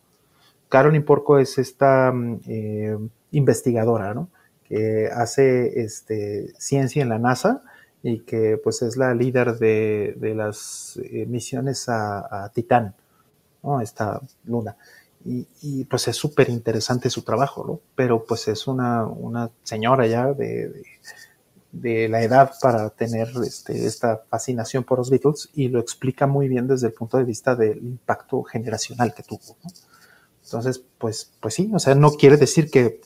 Carolyn Porco es esta eh, investigadora, ¿no? Que hace este, ciencia en la NASA y que pues es la líder de, de las eh, misiones a, a Titán, ¿no? Esta luna. Y, pues es súper interesante su trabajo, ¿no? Pero pues es una, una señora ya de, de, la edad para tener este, esta fascinación por los Beatles y lo explica muy bien desde el punto de vista del impacto generacional que tuvo, ¿no? Entonces, pues, pues sí, o sea, no quiere decir que,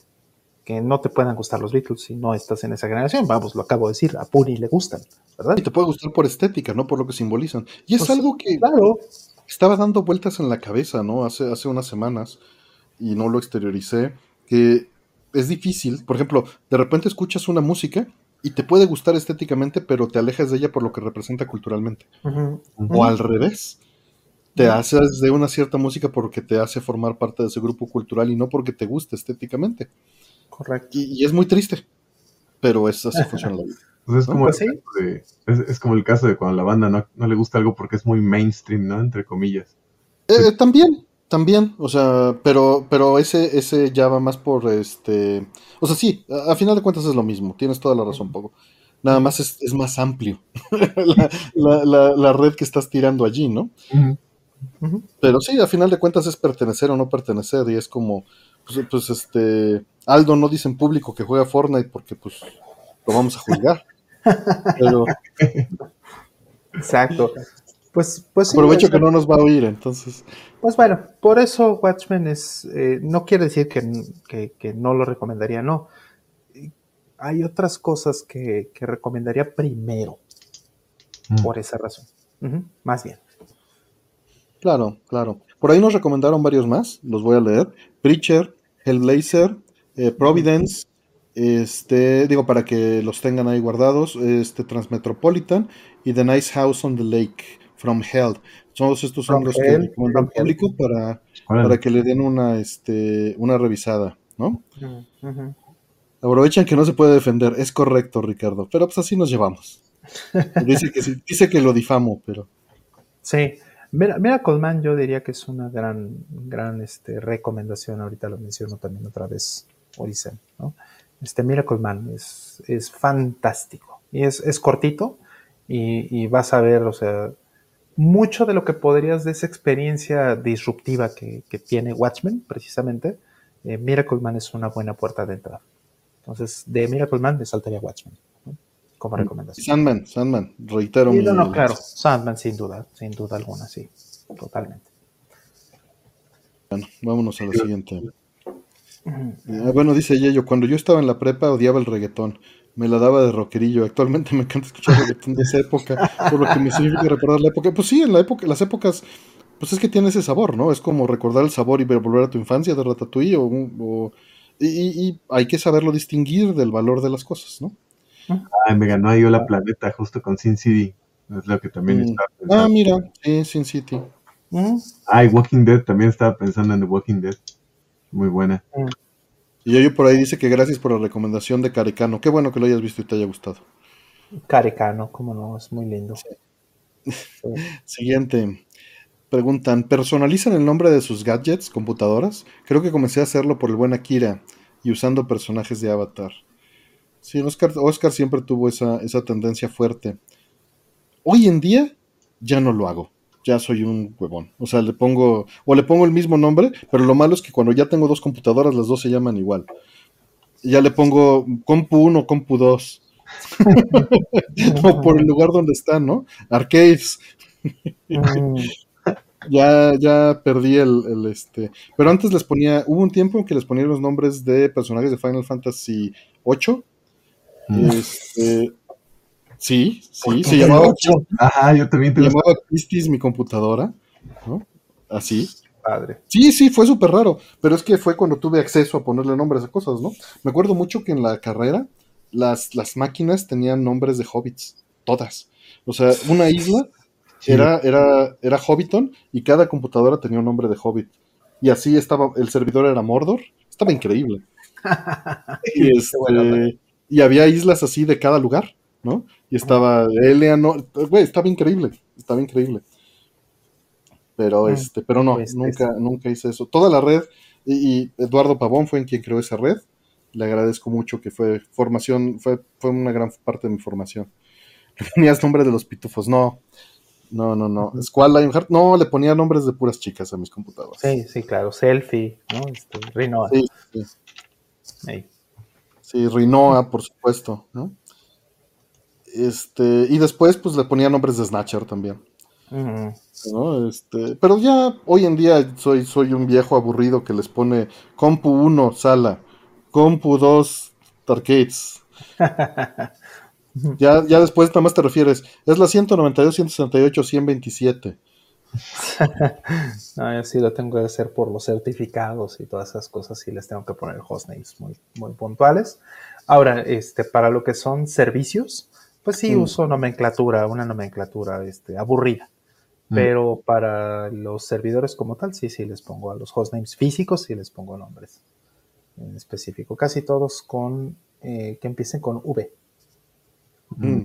que no te puedan gustar los Beatles si no estás en esa generación. Vamos, lo acabo de decir, a Puri le gustan, ¿verdad?
Y te puede gustar por estética, no por lo que simbolizan. Y es pues, algo que... Claro estaba dando vueltas en la cabeza, ¿no? Hace, hace unas semanas y no lo exterioricé, que es difícil, por ejemplo, de repente escuchas una música y te puede gustar estéticamente, pero te alejas de ella por lo que representa culturalmente. Uh -huh. Uh -huh. O al revés, te uh -huh. haces de una cierta música porque te hace formar parte de ese grupo cultural y no porque te guste estéticamente.
Correcto.
Y, y es muy triste, pero es así funciona la vida.
Pues es, como ¿Pues sí? de, es, es, como el caso de cuando a la banda no, no, le gusta algo porque es muy mainstream, ¿no? Entre comillas.
Eh, también, también, o sea, pero, pero ese, ese ya va más por este. O sea, sí, a, a final de cuentas es lo mismo, tienes toda la razón, Poco. Nada más es, es más amplio la, la, la, la, red que estás tirando allí, ¿no? Uh -huh. Pero sí, a final de cuentas es pertenecer o no pertenecer, y es como, pues, pues este. Aldo no dice en público que juega Fortnite porque, pues, lo vamos a juzgar. Pero...
Exacto. Pues, pues
aprovecho sí, que no nos va a oír, entonces.
Pues bueno, por eso Watchmen es, eh, no quiere decir que, que, que, no lo recomendaría, no. Hay otras cosas que, que recomendaría primero, mm. por esa razón. Uh -huh, más bien.
Claro, claro. Por ahí nos recomendaron varios más, los voy a leer. Preacher, Hellblazer, eh, Providence, este, digo, para que los tengan ahí guardados, este Transmetropolitan y The Nice House on the Lake from Hell. Todos estos son los que recomiendo al público para, para que le den una, este, una revisada, ¿no? Uh -huh. Aprovechan que no se puede defender, es correcto, Ricardo, pero pues así nos llevamos. dice, que, dice que lo difamo, pero.
Sí, Mira, mira Colman, yo diría que es una gran, gran este, recomendación, ahorita lo menciono también otra vez, o dicen, ¿no? Este Miracle Man es, es fantástico. Y es, es cortito y, y, vas a ver, o sea, mucho de lo que podrías de esa experiencia disruptiva que, que tiene Watchmen, precisamente, eh, Miracle Man es una buena puerta de entrada. Entonces, de Miracle Man me saltaría Watchmen, ¿no? como
Mm,
recomendación.
Sandman, Sandman, reitero.
Sí, no, no, claro, Sandman sin duda, sin duda alguna, sí, totalmente.
Bueno, vámonos a la siguiente. Ah, bueno, dice Yello, cuando yo estaba en la prepa odiaba el reggaetón. Me la daba de rockerillo. Actualmente me encanta escuchar reggaetón de esa época, por lo que me significa recordar la época. Pues sí, en la época, las épocas, pues es que tiene ese sabor, ¿no? Es como recordar el sabor y volver a tu infancia de Ratatouille o, o y, y, hay que saberlo distinguir del valor de las cosas, ¿no?
Ay, me ganó ahí la planeta justo con Sin City. Es lo que también
Mm.
estaba
Ah,
pensando.
mira, sí, Sin City.
Mm,
Ah, y Walking Dead, también estaba pensando en The Walking Dead. Muy buena.
Y Yoyo por ahí dice que gracias por la recomendación de Caricano. Qué bueno que lo hayas visto y te haya gustado.
Caricano, cómo no, es muy lindo. Sí.
Siguiente. Preguntan, ¿personalizan el nombre de sus gadgets, computadoras? Creo que comencé a hacerlo por el buen Akira y usando personajes de Avatar. Sí, Oscar, Oscar siempre tuvo esa, esa tendencia fuerte. Hoy en día ya no lo hago. Ya soy un huevón. O sea, le pongo, o le pongo el mismo nombre, pero lo malo es que cuando ya tengo dos computadoras, las dos se llaman igual. Ya le pongo Compu 1, Compu 2. o por el lugar donde están, ¿no? Arcades.
Mm,
Ya, ya perdí el, el, este. Pero antes les ponía. Hubo un tiempo en que les ponía los nombres de personajes de Final Fantasy VIII.
Mm.
Este, sí, sí, se llamaba,
Ajá, yo también
se
tengo.
llamaba Pistis mi computadora. ¿no? Así.
padre.
Sí, sí, fue súper raro. Pero es que fue cuando tuve acceso a ponerle nombres a cosas, ¿no? Me acuerdo mucho que en la carrera las, las máquinas tenían nombres de hobbits. Todas. O sea, una isla
Sí.
era, era, era Hobbiton y cada computadora tenía un nombre de Hobbit. Y así estaba, el servidor era Mordor. Estaba increíble. Y, este, y había islas así de cada lugar, ¿no? Y estaba Eleanor, güey, estaba increíble, estaba increíble. Pero
Mm,
este, pero no,
pues,
nunca, nunca hice eso. Toda la red, y, y Eduardo Pavón fue en quien creó esa red. Le agradezco mucho que fue formación, fue, fue una gran parte de mi formación. Le ponías nombres de los pitufos, no. No, no, no. Squall Lionheart, no, le ponía nombres de puras chicas a mis computadoras.
Sí, sí, claro. Selfie, ¿no? Este, Rinoa.
Sí, sí.
Ahí.
Sí, Rinoa, por supuesto, ¿no? Este, y después, pues le ponía nombres de Snatcher también, ¿no? Este, pero ya hoy en día soy, soy un viejo aburrido que les pone Compu 1, sala, Compu 2, arcades. Ya, ya después nada más te refieres, es la 192, 168, 127.
No, yo sí lo tengo que hacer por los certificados y todas esas cosas, sí les tengo que poner hostnames muy, muy puntuales. Ahora, este, para lo que son servicios, pues sí
Mm.
uso nomenclatura, una nomenclatura este, aburrida.
Mm.
Pero para los servidores como tal, sí, sí les pongo a los hostnames físicos, sí les pongo nombres en específico. Casi todos con eh, que empiecen con V.
Mm.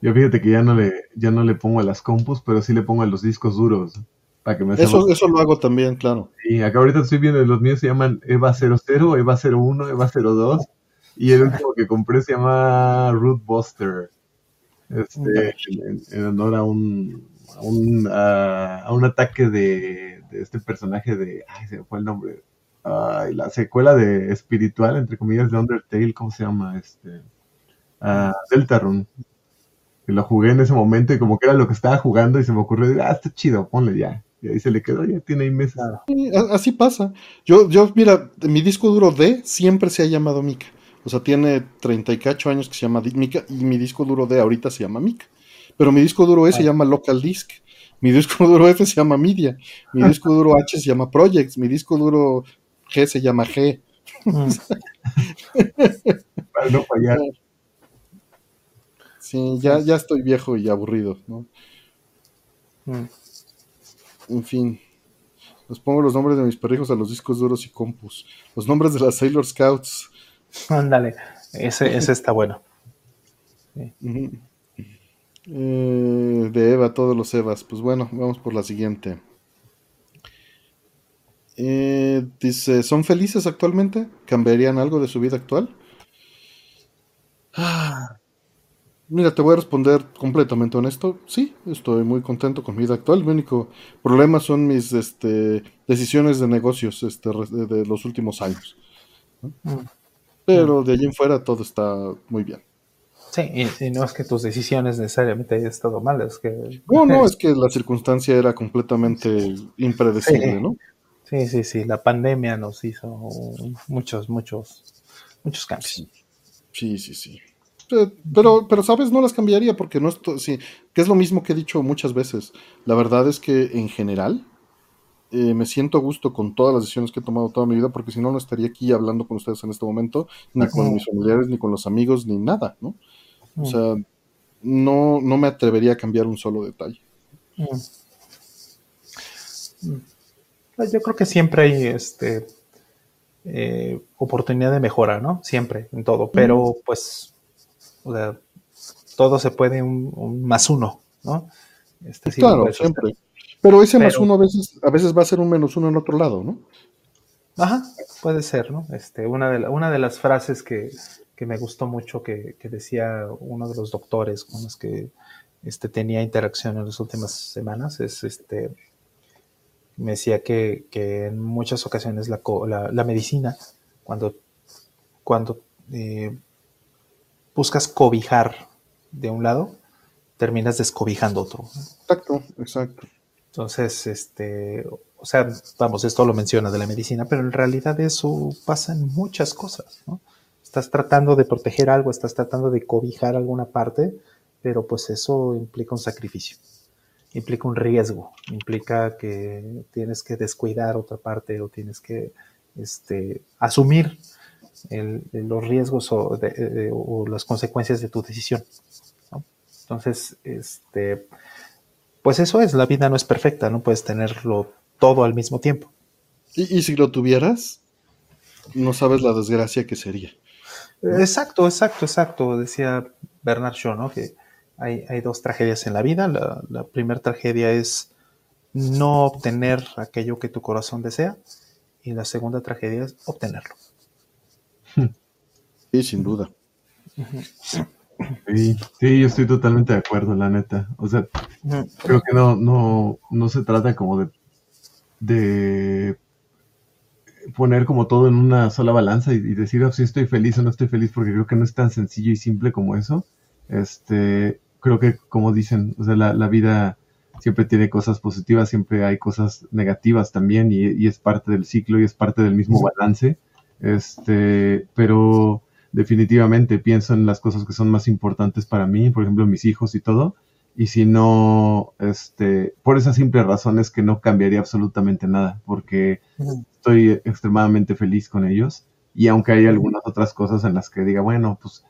Yo fíjate que ya no le, ya no le pongo a las compus, pero sí le pongo a los discos duros. Para que me
Eso, eso lo hago también, claro.
Y acá ahorita estoy viendo, los míos se llaman EVA 00, EVA 01, EVA 02. Y el último que compré se llama Root Buster. Este, en, en honor a un, a un, a, a un ataque de, de este personaje de. Ay, se me fue el nombre. Ay, la secuela de espiritual, entre comillas, de Undertale, ¿cómo se llama? Este, ah, Deltarune. Que lo jugué en ese momento y como que era lo que estaba jugando y se me ocurrió, ah, está chido, ponle ya. Y ahí se le quedó, ya tiene ahí meses.
Así pasa. Yo, yo, mira, mi disco duro D siempre se ha llamado Mica. O sea, tiene 38 años que se llama Mica y mi disco duro D ahorita se llama Mica. Pero mi disco duro E se
Ah.
llama Local Disk. Mi disco duro F se llama Media. Mi disco duro H se llama Projects. Mi disco duro G se llama G.
Mm.
Para no fallar.
Sí, ya, ya estoy viejo y aburrido, ¿no?
Mm.
En fin. Les pongo los nombres de mis perrijos a los discos duros y compus. Los nombres de las Sailor Scouts.
Ándale, ese, ese está bueno.
Eh, de Eva, todos los Evas. Pues bueno, vamos por la siguiente. Eh, dice, ¿son felices actualmente? ¿Cambiarían algo de su vida actual? Ah, Mira, te voy a responder completamente honesto. Sí, estoy muy contento con mi vida actual. Mi único problema son mis este, decisiones de negocios este, de, de los últimos años. ¿no?
Mm.
Pero de allí en fuera todo está muy bien.
Sí, y, y no es que tus decisiones necesariamente hayan estado mal, es que...
No, no, es que la circunstancia era completamente impredecible,
Sí.
¿no?
Sí, sí, sí, la pandemia nos hizo muchos, muchos, muchos cambios.
Sí, sí, sí. Pero, pero, ¿sabes? No las cambiaría porque no estoy, sí, que es lo mismo que he dicho muchas veces. La verdad es que en general eh, me siento a gusto con todas las decisiones que he tomado toda mi vida porque si no, no estaría aquí hablando con ustedes en este momento, ni con mis familiares, ni con los amigos, ni nada, ¿no? O sea, no, no me atrevería a cambiar un solo detalle. Mm.
Yo creo que siempre hay este eh, oportunidad de mejora, ¿no? Siempre, en todo. Pero pues, todo se puede un, más uno, ¿no?
Este, claro, siempre. Pero ese más uno a veces, a veces va a ser un menos uno en otro lado, ¿no?
Ajá, puede ser, ¿no? Este, una, de una de las frases que, me gustó mucho que, decía uno de los doctores con los que este, tenía interacción en las últimas semanas es este me decía que, en muchas ocasiones la, la, medicina, cuando, cuando eh, buscas cobijar de un lado, terminas descobijando otro.
Exacto, exacto.
Entonces, este, o sea, vamos, esto lo menciona de la medicina, pero en realidad eso pasa en muchas cosas, ¿no? Estás tratando de proteger algo, estás tratando de cobijar alguna parte, pero pues eso implica un sacrificio implica un riesgo, implica que tienes que descuidar otra parte o tienes que este, asumir los riesgos o, las consecuencias de tu decisión. Entonces, este, pues eso es, la vida no es perfecta, no puedes tenerlo todo al mismo tiempo.
Y, si lo tuvieras, no sabes la desgracia que sería.
Exacto, exacto, exacto, decía Bernard Shaw, ¿no? Que hay, dos tragedias en la vida. La, primera tragedia es no obtener aquello que tu corazón desea y la segunda tragedia es obtenerlo.
Sí, sin duda.
Sí, sí, yo estoy totalmente de acuerdo, la neta. O sea, creo que no, no, no se trata como de, de poner como todo en una sola balanza y, decir oh, si estoy feliz o no estoy feliz, porque creo que no es tan sencillo y simple como eso. Este, creo que como dicen, o sea, la, vida siempre tiene cosas positivas, siempre hay cosas negativas también y, es parte del ciclo y es parte del mismo balance. Este, pero definitivamente pienso en las cosas que son más importantes para mí, por ejemplo, mis hijos y todo. Y si no, este, por esa simple razón es que no cambiaría absolutamente nada, porque estoy extremadamente feliz con ellos. Y aunque hay algunas otras cosas en las que diga, bueno, pues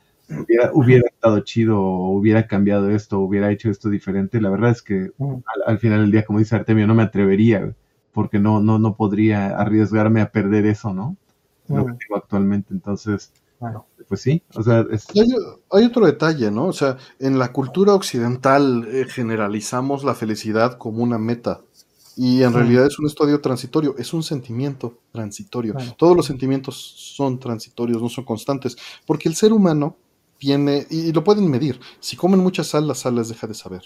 hubiera, estado chido o hubiera cambiado esto, o hubiera hecho esto diferente, la verdad es que al, final del día, como dice Artemio, no me atrevería, porque no, no, no podría arriesgarme a perder eso, ¿no? Lo que tengo actualmente, entonces, pues sí, o sea...
Hay, otro detalle, ¿no? O sea, en la cultura occidental eh, generalizamos la felicidad como una meta, y en realidad es un estadio transitorio, es un sentimiento transitorio. Todos los sentimientos son transitorios, no son constantes, porque el ser humano y, lo pueden medir, si comen mucha sal, la sal les deja de saber.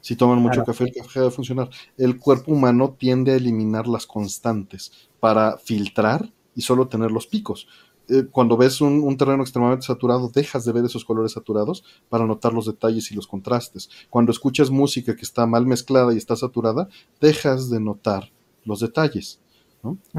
Si toman mucho café, el café deja de funcionar. El cuerpo humano tiende a eliminar las constantes para filtrar y solo tener los picos. Eh, cuando ves un, terreno extremadamente saturado, dejas de ver esos colores saturados para notar los detalles y los contrastes. Cuando escuchas música que está mal mezclada y está saturada, dejas de notar los detalles.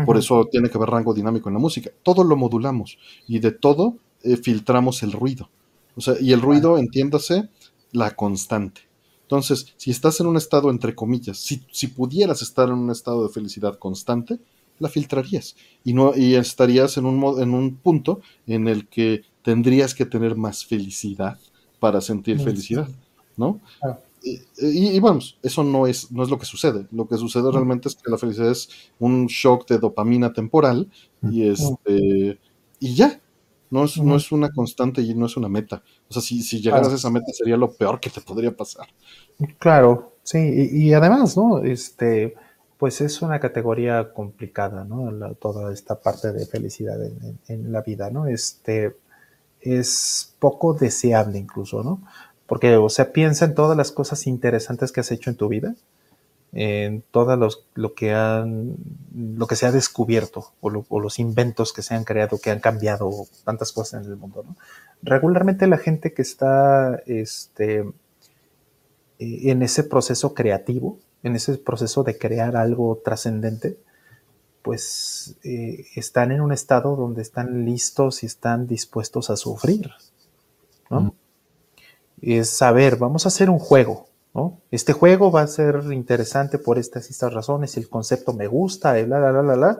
Por eso tiene que haber rango dinámico en la música. Todo lo modulamos y de todo eh, filtramos el ruido. O sea, y el ruido, entiéndase, la constante. Entonces, si estás en un estado, entre comillas, si, si pudieras estar en un estado de felicidad constante, la filtrarías y no y estarías en un en un punto en el que tendrías que tener más felicidad para sentir felicidad, ¿no? Y, vamos, eso no es, no es lo que sucede. Lo que sucede realmente es que la felicidad es un shock de dopamina temporal y este y ya. No es, no es una constante y no es una meta. O sea, si, si llegaras a esa meta sería lo peor que te podría pasar.
Claro, sí, y, además, ¿no? Este, pues es una categoría complicada, ¿no? toda esta parte de felicidad en, la vida, ¿no? Este, es poco deseable incluso, ¿no? Porque, o sea, piensa en todas las cosas interesantes que has hecho en tu vida en todo lo que han, lo que se ha descubierto o, los inventos que se han creado, que han cambiado tantas cosas en el mundo. Regularmente la gente que está este, eh, en ese proceso creativo, en ese proceso de crear algo trascendente, pues eh, están en un estado donde están listos y están dispuestos a sufrir. ¿no? Es saber, vamos a hacer un juego, este juego va a ser interesante por estas y estas razones, el concepto me gusta, bla, bla, bla, bla,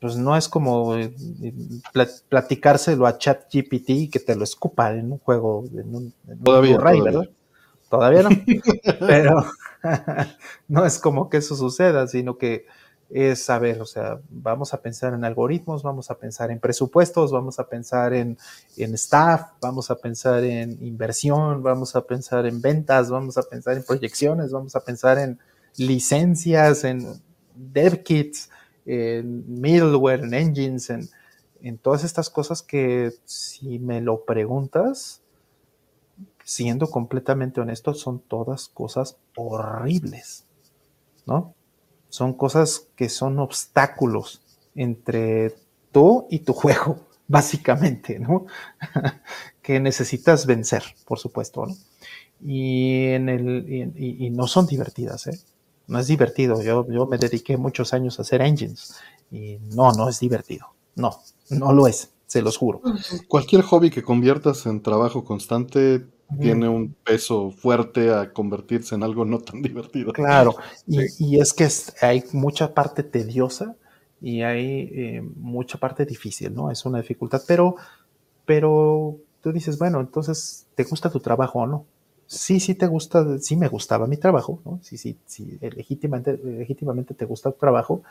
pues no es como eh, platicárselo a ChatGPT y que te lo escupa en un juego, en un,
todavía, ¿verdad?
Todavía no. Pero no es como que eso suceda, sino que es saber, o sea, vamos a pensar en algoritmos, vamos a pensar en presupuestos, vamos a pensar en, en, staff, vamos a pensar en inversión, vamos a pensar en ventas, vamos a pensar en proyecciones, vamos a pensar en licencias, en dev kits, en middleware, en engines, en, en todas estas cosas que si me lo preguntas, siendo completamente honesto, son todas cosas horribles, ¿no? Son cosas que son obstáculos entre tú y tu juego, básicamente, ¿no? que necesitas vencer, por supuesto, ¿no? Y, en el, y, no son divertidas, ¿eh? No es divertido. Yo, yo me dediqué muchos años a hacer engines y no, no es divertido. No, no lo es, se los juro.
Cualquier hobby que conviertas en trabajo constante tiene un peso fuerte a convertirse en algo no tan divertido.
Claro, y, es que hay mucha parte tediosa y hay eh, mucha parte difícil, ¿no? Es una dificultad, pero, pero tú dices, bueno, entonces, ¿te gusta tu trabajo o no? Sí, sí te gusta, sí me gustaba mi trabajo, ¿no? Sí, sí, sí, legítimamente, legítimamente te gusta tu trabajo.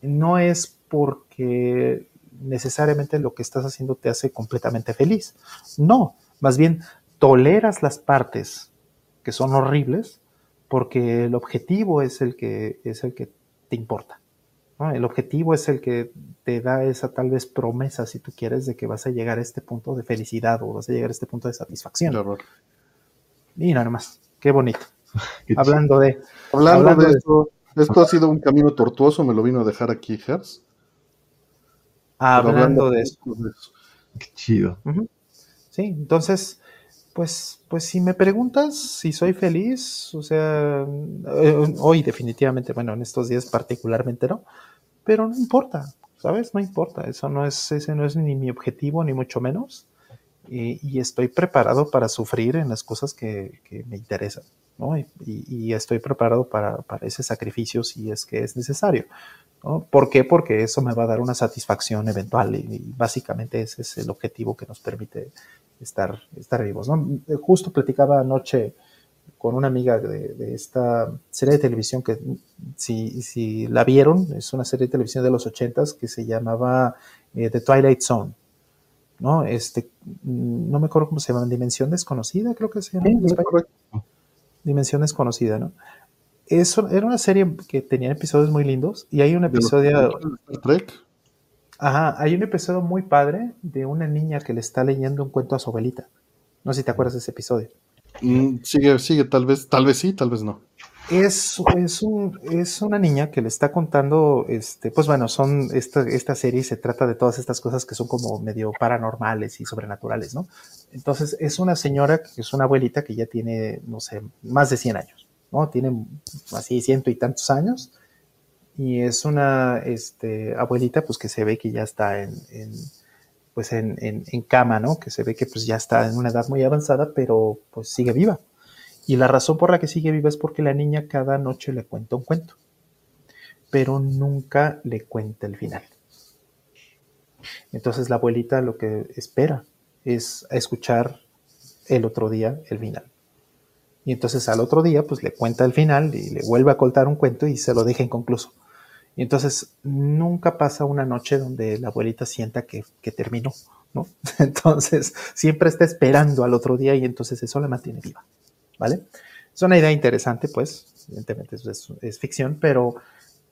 No es porque necesariamente lo que estás haciendo te hace completamente feliz. No, más bien toleras las partes que son horribles porque el objetivo es el que, es el que te importa. El objetivo es el que te da esa tal vez promesa, si tú quieres, de que vas a llegar a este punto de felicidad o vas a llegar a este punto de satisfacción. Y nada más, qué bonito. hablando de...
Hablando, de, esto, esto ha sido un camino tortuoso, me lo vino a dejar aquí Hertz.
Hablando, de, eso.
Qué chido.
Sí, entonces, pues, pues si me preguntas si soy feliz, o sea, eh, hoy definitivamente, bueno, en estos días particularmente no, pero no importa, ¿sabes? No importa, eso no es, ese no es ni mi objetivo, ni mucho menos. Y, estoy preparado para sufrir en las cosas que, me interesan, ¿no? Y, estoy preparado para, para, ese sacrificio si es que es necesario. ¿No? ¿Por qué? Porque eso me va a dar una satisfacción eventual y, básicamente ese es el objetivo que nos permite estar, estar vivos. ¿no? Justo platicaba anoche con una amiga de, esta serie de televisión que si, si, la vieron, es una serie de televisión de los ochentas que se llamaba eh, The Twilight Zone. ¿no? Este, no me acuerdo cómo se llama, Dimensión Desconocida, creo que se llama. Dimensión Desconocida, ¿no? Eso, era una serie que tenía episodios muy lindos y hay un episodio... Trek? Ajá, hay un episodio muy padre de una niña que le está leyendo un cuento a su abuelita. No sé si te acuerdas de ese episodio.
Mm, sigue, sigue, tal vez, tal vez sí, tal vez no.
Es, es, un, es una niña que le está contando, este, pues bueno, son, esta, esta serie se trata de todas estas cosas que son como medio paranormales y sobrenaturales, ¿no? Entonces, es una señora, que es una abuelita que ya tiene, no sé, más de 100 años, ¿no? Tiene así ciento y tantos años y es una este, abuelita pues que se ve que ya está en, pues en, en, cama, ¿no? Que se ve que pues ya está en una edad muy avanzada, pero pues sigue viva. Y la razón por la que sigue viva es porque la niña cada noche le cuenta un cuento, pero nunca le cuenta el final. Entonces la abuelita lo que espera es escuchar el otro día el final. Y entonces al otro día pues le cuenta el final y le vuelve a contar un cuento y se lo deja inconcluso. Y entonces nunca pasa una noche donde la abuelita sienta que, terminó, ¿no? Entonces siempre está esperando al otro día y entonces eso la mantiene viva, ¿vale? Es una idea interesante, pues, evidentemente es, ficción, pero,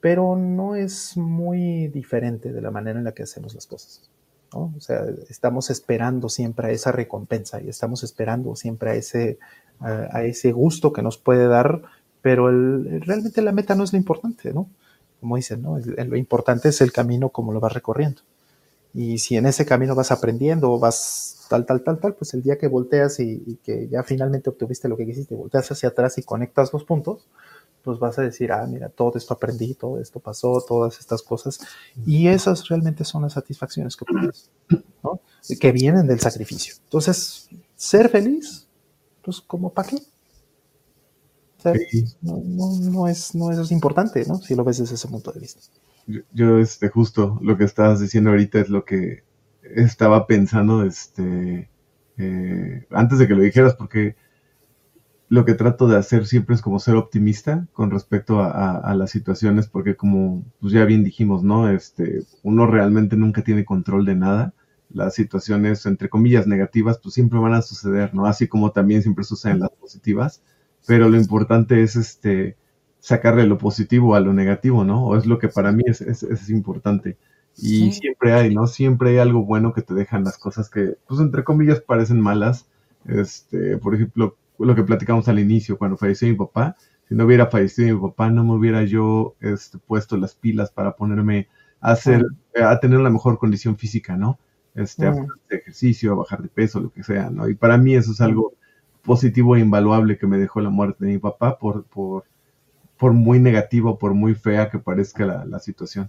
pero no es muy diferente de la manera en la que hacemos las cosas. ¿no? O sea, estamos esperando siempre a esa recompensa y estamos esperando siempre a ese, a, ese gusto que nos puede dar, pero realmente la meta no es lo importante, ¿no? como dicen, ¿no? Lo importante es el camino como lo vas recorriendo. Y si en ese camino vas aprendiendo vas tal, tal, tal, tal, pues el día que volteas y, que ya finalmente obtuviste lo que quisiste, volteas hacia atrás y conectas los puntos, pues vas a decir, ah, mira, todo esto aprendí, todo esto pasó, todas estas cosas. Y esas realmente son las satisfacciones que obtienes, ¿no? Que vienen del sacrificio. Entonces, ser feliz, pues como para qué? no, es, no es importante, ¿no? Si lo ves desde ese punto de vista.
Yo, este, justo lo que estabas diciendo ahorita es lo que estaba pensando, este, eh, antes de que lo dijeras, porque lo que trato de hacer siempre es como ser optimista con respecto a, las situaciones, porque como pues ya bien dijimos, ¿no? Este, uno realmente nunca tiene control de nada. Las situaciones, entre comillas, negativas, pues siempre van a suceder, ¿no? Así como también siempre suceden las positivas. Pero lo importante es este sacarle lo positivo a lo negativo, ¿no? O es lo que para mí es, es, importante. Y siempre hay, ¿no? Siempre hay algo bueno que te dejan las cosas que, pues entre comillas, parecen malas. Este, por ejemplo, lo que platicamos al inicio, cuando falleció mi papá, si no hubiera fallecido mi papá, no me hubiera yo este, puesto las pilas para ponerme a hacer, a tener la mejor condición física, ¿no? Este, a hacer ejercicio, a bajar de peso, lo que sea, ¿no? Y para mí eso es algo positivo e invaluable que me dejó la muerte de mi papá por, por, por muy negativo, por muy fea que parezca la, situación.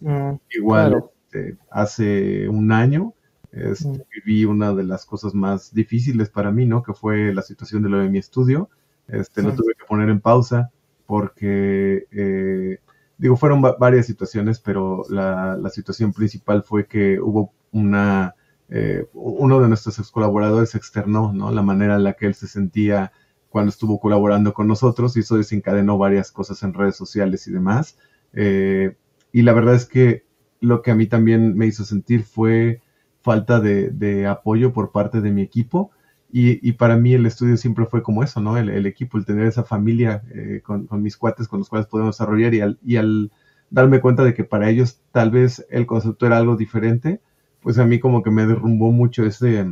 Igual, este, hace un año, este, viví una de las cosas más difíciles para mí, ¿no? Que fue la situación de lo de mi estudio. Este, Lo tuve que poner en pausa porque, eh, digo, fueron varias situaciones, pero la, situación principal fue que hubo una, eh, uno de nuestros colaboradores externó. La manera en la que él se sentía cuando estuvo colaborando con nosotros y eso desencadenó varias cosas en redes sociales y demás. Eh, y la verdad es que lo que a mí también me hizo sentir fue falta de, apoyo por parte de mi equipo. Y, para mí el estudio siempre fue como eso, ¿no? El, equipo, el tener esa familia eh, con, mis cuates con los cuales podemos desarrollar y al, y al darme cuenta de que para ellos tal vez el concepto era algo diferente, pues a mí como que me derrumbó mucho ese,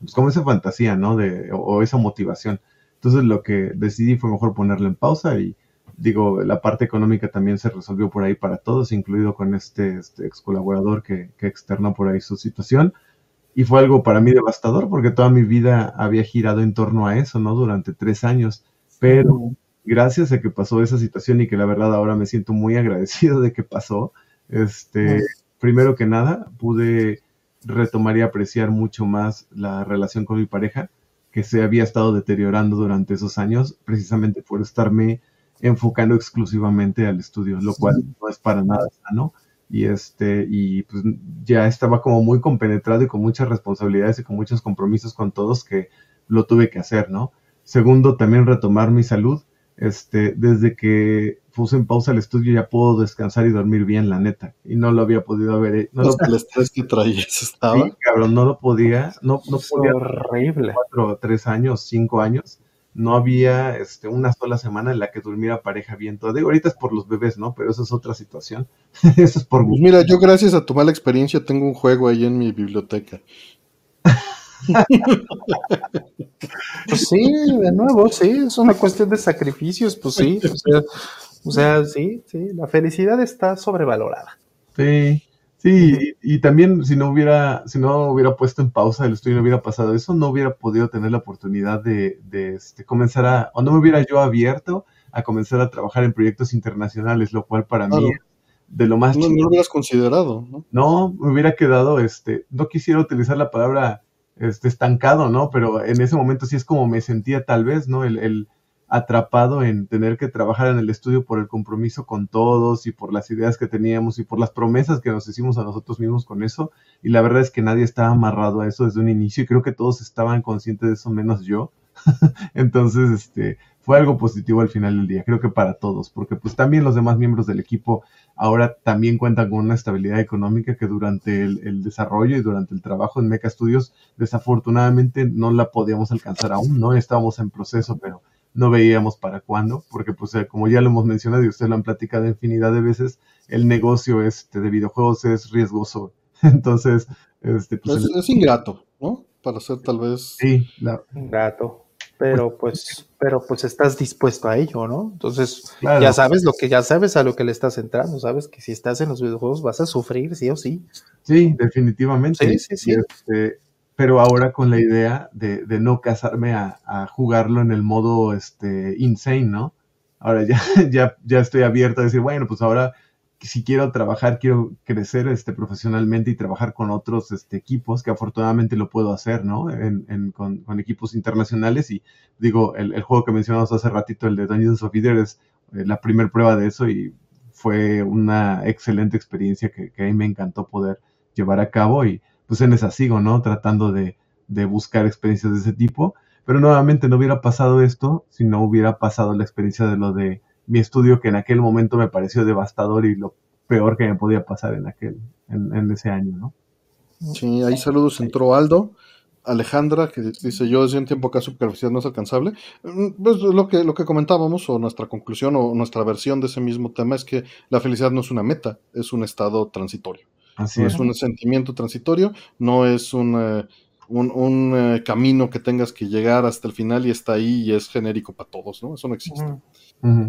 pues como esa fantasía, ¿no? De, o esa motivación. Entonces lo que decidí fue mejor ponerlo en pausa y, digo, la parte económica también se resolvió por ahí para todos, incluido con este, este ex colaborador que, que externó por ahí su situación. Y fue algo para mí devastador porque toda mi vida había girado en torno a eso, ¿no? Durante tres años. Pero gracias a que pasó esa situación y que la verdad ahora me siento muy agradecido de que pasó, este, primero que nada, pude retomar y apreciar mucho más la relación con mi pareja que se había estado deteriorando durante esos años, precisamente por estarme enfocando exclusivamente al estudio, lo cual no es para nada sano. Y este, y pues ya estaba como muy compenetrado y con muchas responsabilidades y con muchos compromisos con todos que lo tuve que hacer, ¿no? Segundo, también retomar mi salud. Este, desde que puse en pausa el estudio ya puedo descansar y dormir bien, la neta. Y no lo había podido haber. No
el estrés que traías estaba. Sí,
cabrón, no lo podía. No, no podía.
Horrible.
Cuatro, tres años, cinco años no había este, una sola semana en la que durmiera pareja bien. Todo. Digo, ahorita es por los bebés, ¿no? Pero eso es otra situación. eso es por...
Pues mira, yo gracias a tu mala experiencia tengo un juego ahí en mi biblioteca.
pues sí, de nuevo, sí, es una cuestión de sacrificios, pues sí, o sea, o sea, sí, sí, la felicidad está sobrevalorada.
Sí, Sí, y, también si no hubiera, si no hubiera puesto en pausa el estudio, no hubiera pasado eso, no hubiera podido tener la oportunidad de, de este, comenzar a, o no me hubiera yo abierto a comenzar a trabajar en proyectos internacionales, lo cual para mí es de lo más
no, no, lo hubieras considerado, ¿no?
No, me hubiera quedado, este, no quisiera utilizar la palabra este, estancado, ¿no? Pero en ese momento sí es como me sentía tal vez, ¿no? El, el, atrapado en tener que trabajar en el estudio por el compromiso con todos y por las ideas que teníamos y por las promesas que nos hicimos a nosotros mismos con eso. Y la verdad es que nadie estaba amarrado a eso desde un inicio y creo que todos estaban conscientes de eso, menos yo. Entonces, este, fue algo positivo al final del día, creo que para todos, porque pues también los demás miembros del equipo ahora también cuentan con una estabilidad económica que durante el, el desarrollo y durante el trabajo en Meca Studios desafortunadamente no la podíamos alcanzar aún, ¿no? Estábamos en proceso, pero no veíamos para cuándo, porque pues eh, como ya lo hemos mencionado y ustedes lo han platicado infinidad de veces, el negocio este de videojuegos es riesgoso. Entonces, este,
pues, es, ingrato, ¿no? Para ser tal vez...
Sí,
ingrato. Pero pues, pero pues estás dispuesto a ello, ¿no? Entonces, ya sabes lo que ya sabes a lo que le estás entrando, sabes que si estás en los videojuegos vas a sufrir, sí o sí.
Sí, definitivamente. Sí, sí, sí. Este, pero ahora con la idea de, de no casarme a, a, jugarlo en el modo este, insane, ¿no? Ahora ya, ya, ya estoy abierto a decir, bueno, pues ahora si quiero trabajar, quiero crecer este, profesionalmente y trabajar con otros este, equipos, que afortunadamente lo puedo hacer, ¿no? En, en, con, con, equipos internacionales y digo, el, el, juego que mencionamos hace ratito, el de Dungeons of Eder, es eh, la primera prueba de eso y fue una excelente experiencia que, que a mí me encantó poder llevar a cabo y pues en esa sigo, ¿no? Tratando de, buscar experiencias de ese tipo. pero nuevamente no hubiera pasado esto si no hubiera pasado la experiencia de lo de mi estudio que en aquel momento me pareció devastador y lo peor que me podía pasar en aquel, en, ese año, ¿no?
Sí, ahí saludos entró Aldo. Alejandra, que dice yo desde un tiempo acá su capacidad no es alcanzable. Mm, pues lo que, lo que comentábamos, o nuestra conclusión, o nuestra versión de ese mismo tema, es que la felicidad no es una meta, es un estado transitorio. Así es. es un sentimiento transitorio, no es un, eh, un, eh, camino que tengas que llegar hasta el final y está ahí y es genérico para todos, ¿no? Eso no existe.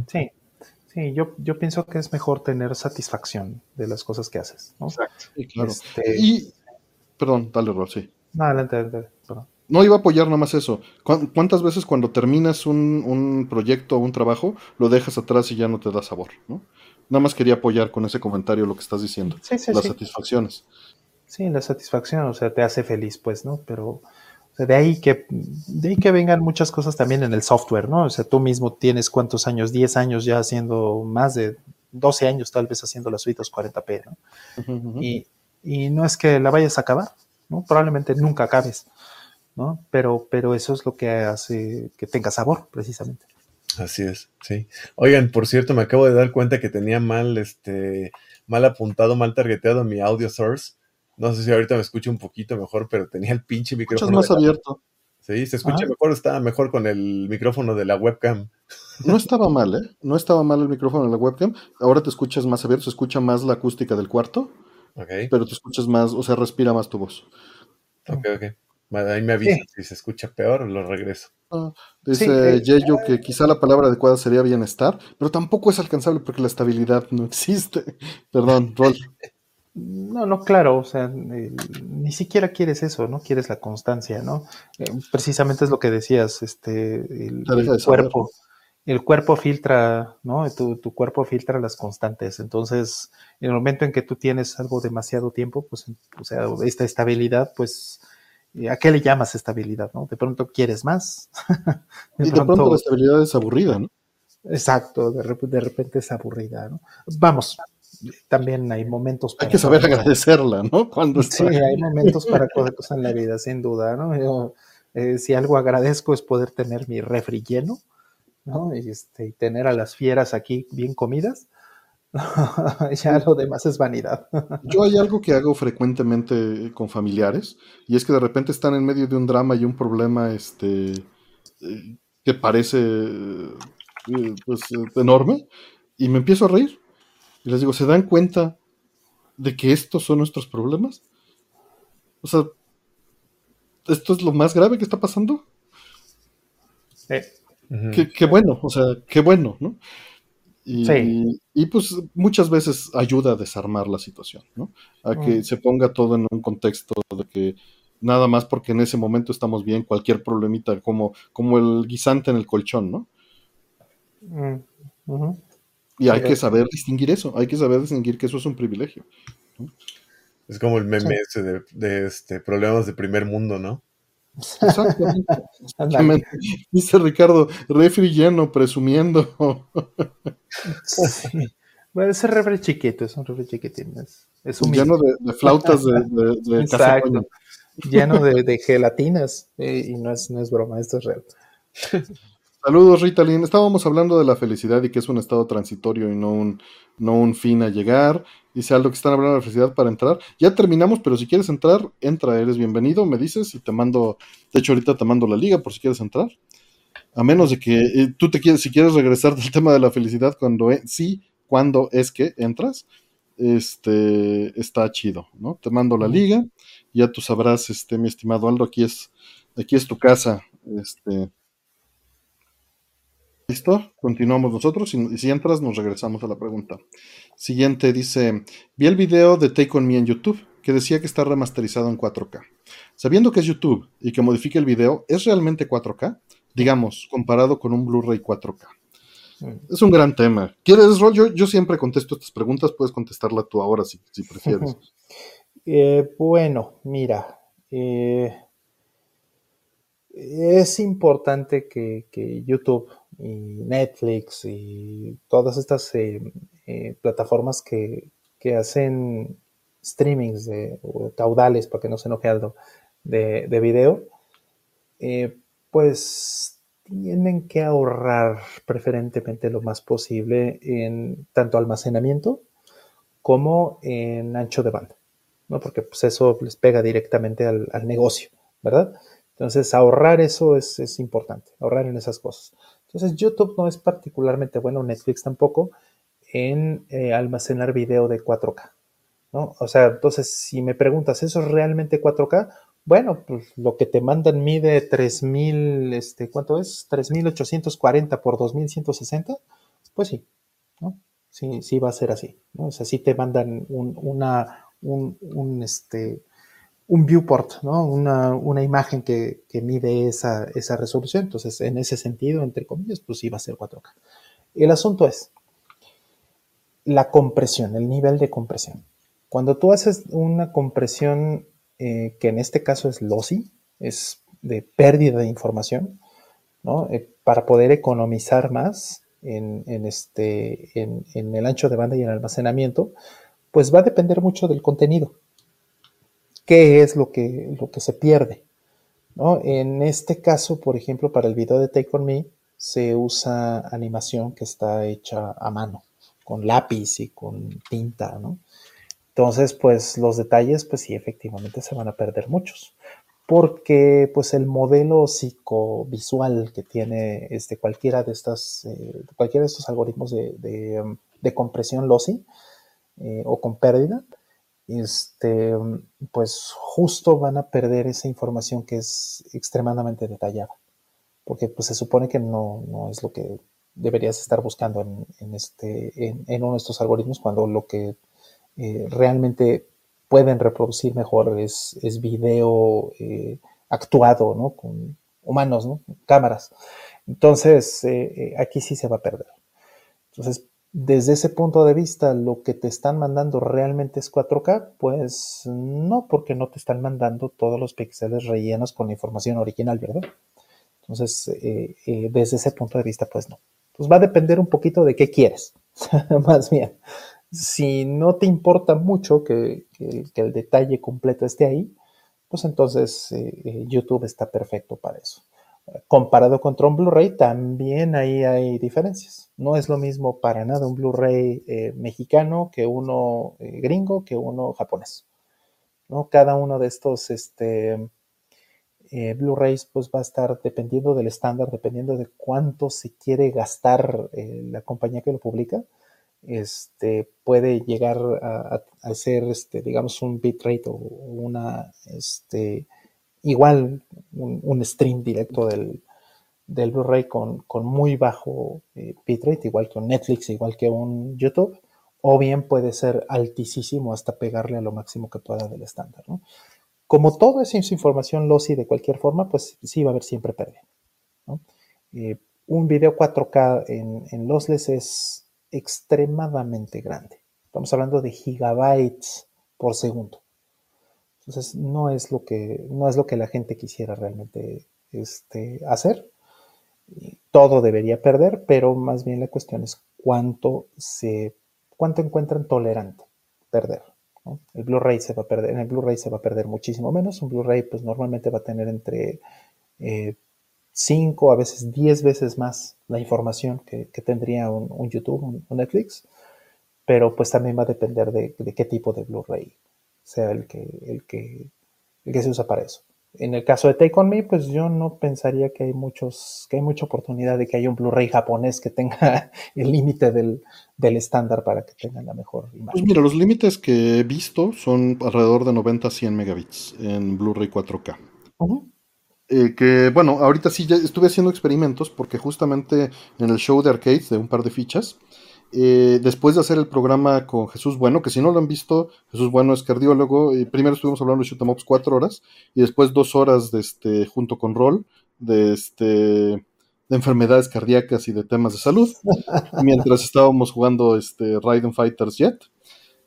Sí, sí, yo, yo pienso que es mejor tener satisfacción de las cosas que haces, ¿no?
Exacto, claro. Este y, perdón, dale, Rob, sí.
No, adelante, adelante,
No iba a apoyar nada más eso. ¿Cuántas veces cuando terminas un, un proyecto o un trabajo lo dejas atrás y ya no te da sabor? ¿no? Nada más quería apoyar con ese comentario lo que estás diciendo. Sí, sí, las satisfacciones.
Sí, la satisfacción, o sea, te hace feliz, pues, ¿no? Pero de ahí que de ahí que vengan muchas cosas también en el software, ¿no? O sea, tú mismo tienes cuántos años, 10 años ya haciendo más de 12 años tal vez haciendo las suites 40p, ¿no? y, y, no es que la vayas a acabar, ¿no? Probablemente nunca acabes, ¿no? Pero, pero eso es lo que hace que tenga sabor, precisamente.
Así es, sí. Oigan, por cierto, me acabo de dar cuenta que tenía mal, este, mal apuntado, mal targeteado mi audio source. No sé si ahorita me escucho un poquito mejor, pero tenía el pinche micrófono.
más abierto.
Sí, se escucha mejor, estaba mejor con el micrófono de la webcam.
No estaba mal, ¿eh? No estaba mal el micrófono de la webcam. Ahora te escuchas más abierto, se escucha más la acústica del cuarto. Ok. Pero te escuchas más, o sea, respira más tu voz.
Ok, ok. Ahí me avisa si se escucha peor, lo regreso.
Ah, dice eh, Yeyo que quizá la palabra adecuada sería bienestar, pero tampoco es alcanzable porque la estabilidad no existe. Perdón, Rol.
No, no, claro, o sea, ni siquiera quieres eso, ¿no? Quieres la constancia, ¿no? Eh, precisamente es lo que decías, este, el, cuerpo, el cuerpo filtra, ¿no? Tu, tu, cuerpo filtra las constantes, entonces, en el momento en que tú tienes algo demasiado tiempo, pues, o sea, esta estabilidad, pues, ¿a qué le llamas estabilidad, no? De pronto quieres más.
y de pronto, la estabilidad es aburrida, ¿no?
Exacto, de, de repente es aburrida, ¿no? Vamos, también hay momentos
para... Hay que saber agradecerla, ¿no?
Cuando Sí, hay momentos para cosas en la vida, sin duda, ¿no? Eh, si algo agradezco es poder tener mi refri lleno, ¿no? Y, este, y tener a las fieras aquí bien comidas. ya lo demás es vanidad.
Yo hay algo que hago frecuentemente con familiares, y es que de repente están en medio de un drama y un problema este, eh, que parece eh, pues, enorme, y me empiezo a reír y les digo, ¿se dan cuenta de que estos son nuestros problemas? O sea, ¿esto es lo más grave que está pasando? qué, bueno, o sea, qué bueno, ¿no? Y, y, pues muchas veces ayuda a desarmar la situación, ¿no? A que mm. se ponga todo en un contexto de que nada más porque en ese momento estamos bien, cualquier problemita, como, como el guisante en el colchón, ¿no? Mm, y hay que saber distinguir eso, hay que saber distinguir que eso es un privilegio.
Es como el meme ese de, este, problemas de primer mundo, ¿no?
Exactamente. Dice Ricardo, refri lleno, presumiendo.
Bueno, ese refri chiquito, es un refri chiquitín. Es,
lleno de, flautas de, de,
Exacto. Lleno de, gelatinas. Eh, y no es, no es broma, esto es real.
Saludos, Ritalin. Estábamos hablando de la felicidad y que es un estado transitorio y no un, no un fin a llegar. Dice algo que están hablando de la felicidad para entrar. Ya terminamos, pero si quieres entrar, entra, eres bienvenido, me dices y te mando, de hecho ahorita te mando la liga por si quieres entrar. A menos de que eh, tú te quieres, si quieres regresar del tema de la felicidad cuando e, sí, cuando es que entras, este está chido, ¿no? Te mando la liga, ya tú sabrás, este, mi estimado Aldo, aquí es, aquí es tu casa, este Listo, continuamos nosotros y si entras nos regresamos a la pregunta. Siguiente dice, vi el video de Take On Me en YouTube que decía que está remasterizado en 4K. Sabiendo que es YouTube y que modifica el video, ¿es realmente 4K? Digamos, comparado con un Blu-ray 4K. Mm. Es un gran tema. ¿Quieres, Rol? Yo, siempre contesto estas preguntas, puedes contestarla tú ahora si, prefieres.
Eh, bueno, mira, eh, es importante que, YouTube y Netflix y todas estas eh, eh, plataformas que, hacen streamings de, o caudales, para que no se enoje algo, de, video, eh, Pues tienen que ahorrar preferentemente lo más posible en tanto almacenamiento como en ancho de banda, ¿no? Porque pues eso les pega directamente al, negocio, ¿verdad? Entonces ahorrar eso es, es, importante, ahorrar en esas cosas. Entonces YouTube no es particularmente bueno, Netflix tampoco, en eh, almacenar video de 4K, ¿no? O sea, entonces si me preguntas, ¿eso es realmente 4K? Bueno, pues lo que te mandan mide 3000, este, ¿cuánto es? 3840 por 2160. Pues sí, ¿no? Sí, sí va a ser así, ¿no? O sea, sí te mandan un, una, un, este, un viewport, ¿no? Una, una imagen que, que mide esa, esa, resolución. Entonces, en ese sentido, entre comillas, pues va a ser 4K. El asunto es la compresión, el nivel de compresión. Cuando tú haces una compresión eh, que en este caso es lossy, es de pérdida de información, ¿no? Eh, para poder economizar más en, este, en, el ancho de banda y en el almacenamiento, pues va a depender mucho del contenido. ¿Qué es lo que, lo que se pierde? ¿no? En este caso, por ejemplo, para el video de Take On Me, se usa animación que está hecha a mano, con lápiz y con tinta, ¿no? Entonces, pues los detalles, pues sí, efectivamente se van a perder muchos, porque pues el modelo psicovisual que tiene este, cualquiera, de estas, eh, cualquiera de estos algoritmos de, um, compresión lossy eh, o con pérdida, este, pues justo van a perder esa información que es extremadamente detallada, porque pues se supone que no, no es lo que deberías estar buscando en, este, en, uno de estos algoritmos cuando lo que eh, realmente pueden reproducir mejor es, es video eh, actuado, ¿no? Con humanos, ¿no? Cámaras. Entonces, eh, aquí sí se va a perder. Entonces, desde ese punto de vista, lo que te están mandando realmente es 4K, pues no, porque no te están mandando todos los píxeles rellenos con la información original, ¿verdad? Entonces, desde ese punto de vista, pues no. Pues va a depender un poquito de qué quieres, más bien. Si no te importa mucho que, el detalle completo esté ahí, pues entonces eh, eh, YouTube está perfecto para eso. Comparado con un Blu-ray, también ahí hay diferencias. No es lo mismo para nada un Blu-ray eh, mexicano que uno gringo que uno japonés. ¿no? Cada uno de estos este, Blu-rays pues va a estar dependiendo del estándar, dependiendo de cuánto se quiere gastar la compañía que lo publica este, puede llegar a, a, ser, este, digamos, un bitrate o una, este, igual un, stream directo del, del Blu-ray con, con, muy bajo eh, bitrate, igual que un Netflix, igual que un YouTube, o bien puede ser altísimo hasta pegarle a lo máximo que pueda del estándar. Como todo es información lossy de cualquier forma, pues sí va a haber siempre pérdida. Eh, un video 4K en, en lossless es extremadamente grande. Estamos hablando de gigabytes por segundo. Entonces, no es lo que, no es lo que la gente quisiera realmente este, hacer. Todo debería perder, pero más bien la cuestión es cuánto se, cuánto encuentran tolerante perder. El Blu-ray se va a perder, en el Blu-ray se va a perder muchísimo menos. Un Blu-ray, pues normalmente va a tener entre eh, 5, a veces 10 veces más la información que, tendría un, YouTube, un, Netflix, pero pues también va a depender de, qué tipo de Blu-ray sea el que, el, que, el que se usa para eso. En el caso de Take On Me, pues yo no pensaría que hay muchos, que hay mucha oportunidad de que haya un Blu-ray japonés que tenga el límite del, estándar para que tenga la mejor imagen.
Pues mira, los límites que he visto son alrededor de 90 a 100 megabits en Blu-ray 4K. Eh, que bueno, ahorita sí ya estuve haciendo experimentos porque justamente en el show de arcades de un par de fichas, eh, después de hacer el programa con Jesús Bueno, que si no lo han visto, Jesús Bueno es cardiólogo, y primero estuvimos hablando de shoot'em cuatro horas y después dos horas de este, junto con Roll de, este, de enfermedades cardíacas y de temas de salud, mientras estábamos jugando este, Raiden Fighters Jet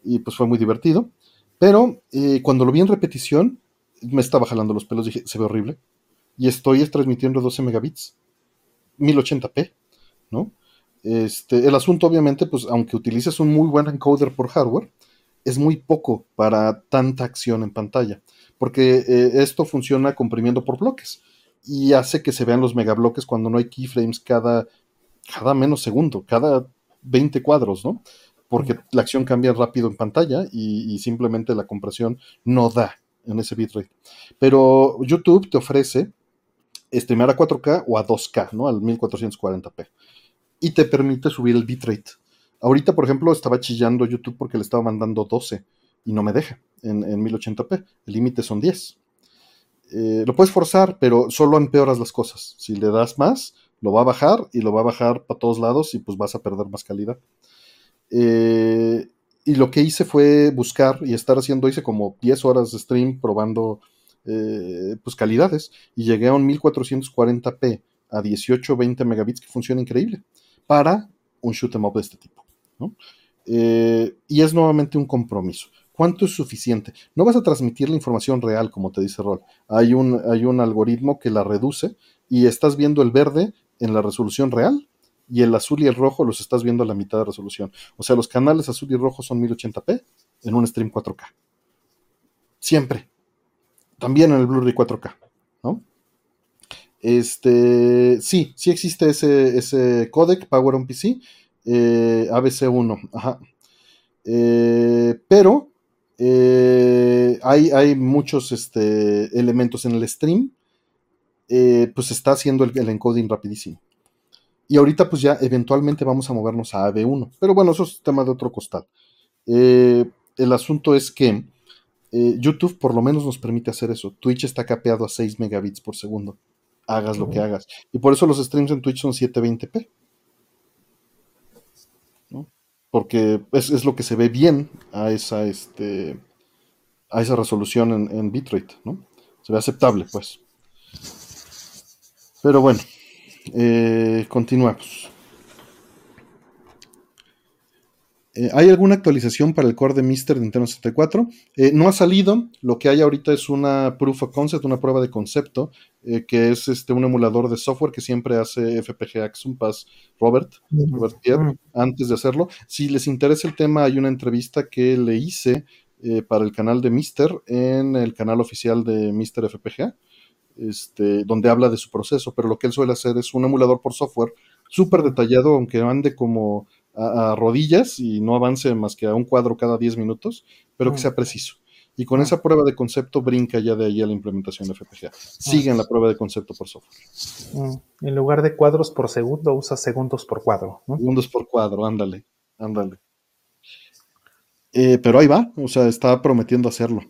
y pues fue muy divertido. Pero eh, cuando lo vi en repetición, me estaba jalando los pelos, dije, se ve horrible y estoy transmitiendo 12 megabits, 1080p, ¿no? Este, el asunto, obviamente, pues aunque utilices un muy buen encoder por hardware, es muy poco para tanta acción en pantalla, porque eh, esto funciona comprimiendo por bloques. y hace que se vean los megabloques cuando no hay keyframes cada, cada menos segundo, cada 20 cuadros, ¿no? Porque la acción cambia rápido en pantalla y, simplemente la compresión no da en ese bitrate. Pero YouTube te ofrece streamar a 4K o a 2K, ¿no? Al 1440p. Y te permite subir el bitrate. Ahorita, por ejemplo, estaba chillando YouTube porque le estaba mandando 12 y no me deja en, 1080p. El límite son 10. Eh, lo puedes forzar, pero solo empeoras las cosas. Si le das más, lo va a bajar y lo va a bajar para todos lados y pues vas a perder más calidad. Eh, y lo que hice fue buscar y estar haciendo, hice como 10 horas de stream probando eh, pues calidades y llegué a un 1440p a 18 20 megabits que funciona increíble para un shoot em up de este tipo. y es nuevamente un compromiso. ¿Cuánto es suficiente? No vas a transmitir la información real, como te dice Rol. Hay un, hay un algoritmo que la reduce y estás viendo el verde en la resolución real y el azul y el rojo los estás viendo a la mitad de resolución. O sea, los canales azul y rojo son 1080p en un stream 4K. Siempre. También en el Blu-ray 4K, ¿no? Este, sí, sí existe ese, ese codec Power on PC, eh, ABC1, ajá. Eh, pero eh, hay, hay, muchos este, elementos en el stream, pues está haciendo el, encoding rapidísimo. Y ahorita pues ya eventualmente vamos a movernos a AV1, pero bueno, eso es tema de otro costal. El asunto es que YouTube por lo menos nos permite hacer eso. Twitch está capeado a 6 megabits por segundo. Hagas lo que hagas. Y por eso los streams en Twitch son 720p porque es, lo que se ve bien a esa, este, a esa resolución en, bitrate, ¿no? Se ve aceptable, pues. Pero bueno, eh, continuamos. Eh, ¿Hay alguna actualización para el core de Mister de Nintendo 64? Eh, no ha salido. Lo que hay ahorita es una proof of concept, una prueba de concepto, eh, que es este, un emulador de software que siempre hace FPG Axumpass Robert, Robert Pierre, antes de hacerlo. Si les interesa el tema, hay una entrevista que le hice para el canal de Mister en el canal oficial de Mister FPGA. Este, donde habla de su proceso, pero lo que él suele hacer es un emulador por software súper detallado, aunque ande como a, rodillas y no avance más que a un cuadro cada 10 minutos, pero que mm. sea preciso. Y con mm. esa prueba de concepto brinca ya de ahí a la implementación de FPGA. Sigue en la prueba de concepto por software.
En lugar de cuadros por segundo, usa segundos por cuadro.
Segundos por cuadro, ándale, ándale. Eh, pero ahí va, o sea, está prometiendo hacerlo.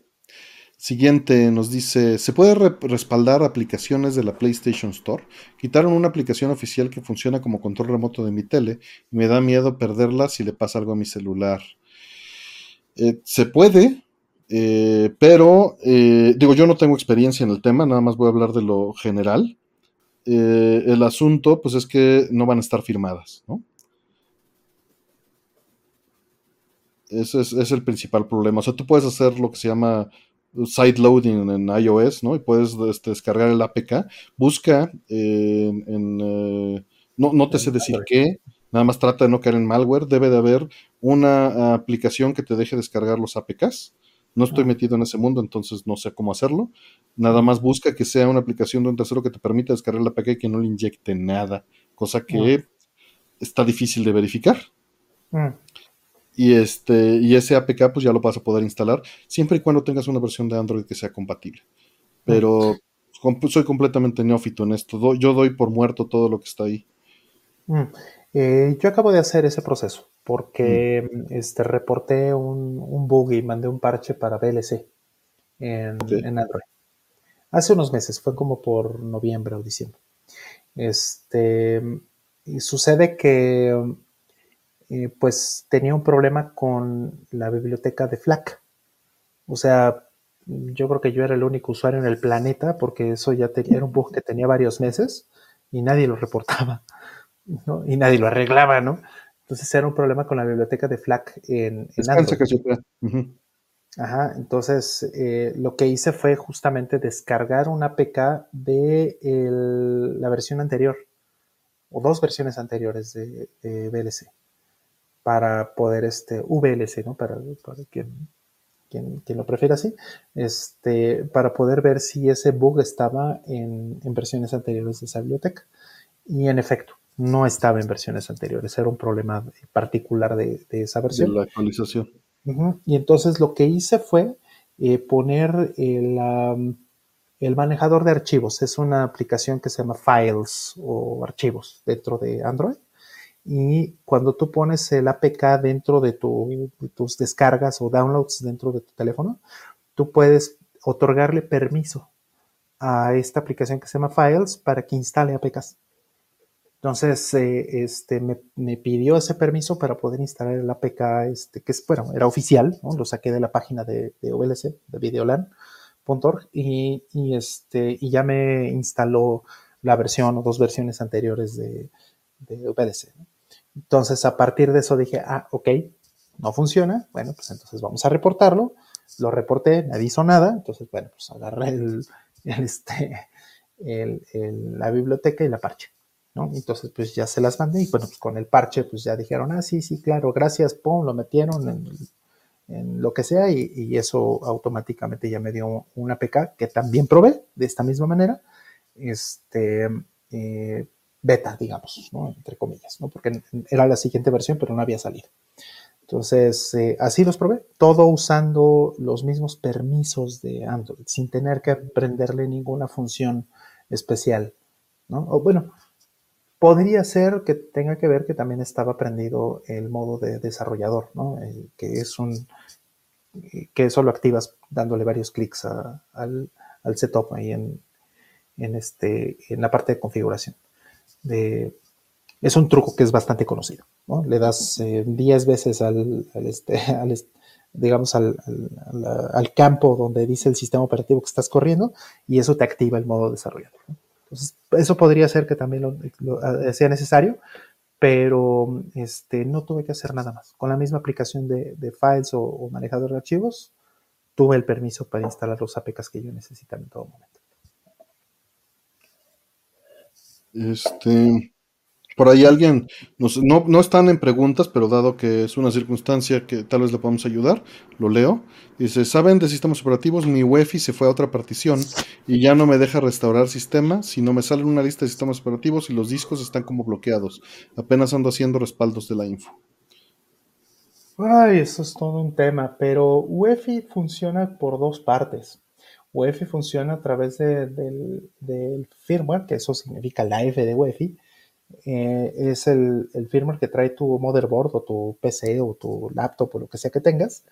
Siguiente nos dice, ¿se puede respaldar aplicaciones de la PlayStation Store? Quitaron una aplicación oficial que funciona como control remoto de mi tele y me da miedo perderla si le pasa algo a mi celular. Eh, se puede, eh, pero eh, digo, yo no tengo experiencia en el tema, nada más voy a hablar de lo general. el asunto, pues es que no van a estar firmadas, ¿no? Ese es, es el principal problema. O sea, tú puedes hacer lo que se llama side loading en iOS, ¿no? Y puedes este, descargar el APK. Busca en, eh, no, no, te sé decir qué, nada más trata de no caer en malware. Debe de haber una aplicación que te deje descargar los APKs. No estoy ah. metido en ese mundo, entonces no sé cómo hacerlo. Nada más busca que sea una aplicación de un tercero que te permita descargar el APK y que no le inyecte nada, cosa que está difícil de verificar. Y, este, y ese APK pues ya lo vas a poder instalar siempre y cuando tengas una versión de Android que sea compatible. Pero soy completamente neófito en esto. Yo doy por muerto todo lo que está ahí.
Mm. Eh, yo acabo de hacer ese proceso porque mm. este, reporté un, un, bug y mandé un parche para VLC en, en, Android. Hace unos meses, fue como por noviembre o diciembre. Este, y sucede que eh, pues tenía un problema con la biblioteca de FLAC. O sea, yo creo que yo era el único usuario en el planeta porque eso ya tenía, era un bug que tenía varios meses y nadie lo reportaba, ¿no? Y nadie lo arreglaba, ¿no? Entonces era un problema con la biblioteca de FLAC en, en Android. Ajá, entonces eh, lo que hice fue justamente descargar una APK de la versión anterior o dos versiones anteriores de, de VLC para poder, este, VLC, ¿no? Para, para quien quien, lo prefiere así, este, para poder ver si ese bug estaba en, versiones anteriores de esa biblioteca. Y en efecto, no estaba en versiones anteriores, era un problema particular de, esa versión.
De la actualización.
Y entonces lo que hice fue eh, poner el, el, manejador de archivos. Es una aplicación que se llama Files o archivos dentro de Android. Y cuando tú pones el APK dentro de, tus descargas o downloads dentro de tu teléfono, tú puedes otorgarle permiso a esta aplicación que se llama Files para que instale APKs. Entonces, eh, este, me, pidió ese permiso para poder instalar el APK, este, que es, bueno, era oficial, lo saqué de la página de, de OLC, de videolan.org, y, y, este, y ya me instaló la versión o dos versiones anteriores de, de. Entonces, a partir de eso dije, ah, ok, no funciona, bueno, pues entonces vamos a reportarlo. Lo reporté, me aviso nada, entonces, bueno, pues agarré el, este, la biblioteca y la parche. ¿no? Entonces, pues ya se las mandé y bueno, pues con el parche, pues ya dijeron, ah, sí, sí, claro, gracias, pum, lo metieron en, lo que sea y, eso automáticamente ya me dio una APK que también probé de esta misma manera. Este, eh, beta, digamos, ¿no? entre comillas, ¿no? porque era la siguiente versión, pero no había salido. Entonces, eh, así los probé, todo usando los mismos permisos de Android, sin tener que aprenderle ninguna función especial. O, bueno, podría ser que tenga que ver que también estaba aprendido el modo de desarrollador, ¿no? que es un que eso lo activas dándole varios clics al, al, setup ahí en, en, este, en la parte de configuración es un truco que es bastante conocido. Le das 10 eh, veces al, este, digamos, al, campo donde dice el sistema operativo que estás corriendo y eso te activa el modo desarrollador. Entonces, eso podría ser que también eh, sea necesario, pero este, no tuve que hacer nada más. Con la misma aplicación de, files o, manejador de archivos, tuve el permiso para instalar los APKs que yo necesitaba en todo momento.
Este, por ahí alguien, no, no, están en preguntas, pero dado que es una circunstancia que tal vez le podamos ayudar, lo leo. Dice, ¿saben de sistemas operativos? Mi UEFI se fue a otra partición y ya no me deja restaurar sistema, sino me sale una lista de sistemas operativos y los discos están como bloqueados. Apenas ando haciendo respaldos de la info.
Ay, eso es todo un tema, pero UEFI funciona por dos partes. UEFI funciona a través del, firmware, que eso significa la F de UEFI. Eh, es el, firmware que trae tu motherboard o tu PC o tu laptop o lo que sea que tengas.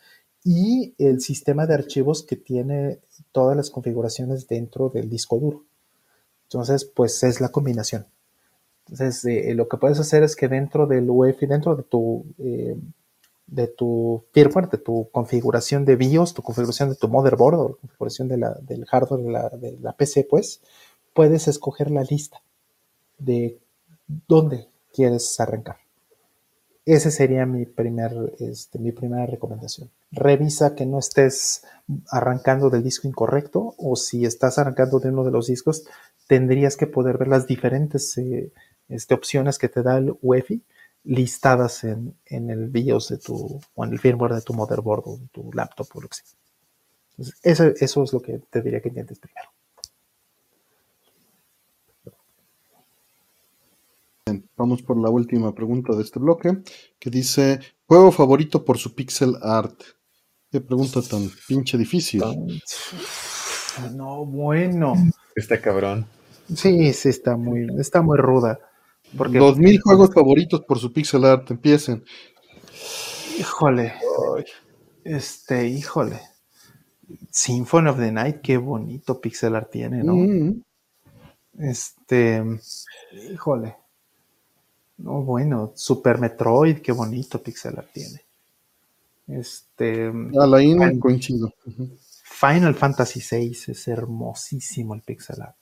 Y el sistema de archivos que tiene todas las configuraciones dentro del disco duro. Entonces, pues es la combinación. Entonces, eh, lo que puedes hacer es que dentro del UEFI, dentro de tu eh, de tu firmware, de tu configuración de BIOS, tu configuración de tu motherboard o la configuración del hardware de la, PC, pues, puedes escoger la lista de dónde quieres arrancar. Ese sería mi, primer, este, mi primera recomendación. Revisa que no estés arrancando del disco incorrecto o si estás arrancando de uno de los discos, tendrías que poder ver las diferentes eh, este, opciones que te da el UEFI listadas en, el BIOS de tu, o en el firmware de tu motherboard o de tu laptop o lo que sea. Entonces, eso, es lo que te diría que intentes primero.
vamos por la última pregunta de este bloque, que dice, juego favorito por su pixel art. Qué pregunta tan pinche difícil.
No, bueno.
Está cabrón.
Sí, sí, está muy, está muy ruda.
Porque, Los mil juegos favoritos por su pixel art, empiecen.
Híjole. Este, híjole. Symphony of the Night, qué bonito pixel art tiene, ¿no? Mm. Este, híjole. No, bueno, Super Metroid, qué bonito pixel art tiene. Este.
Alain, coincido.
Final Fantasy VI es hermosísimo el pixel art.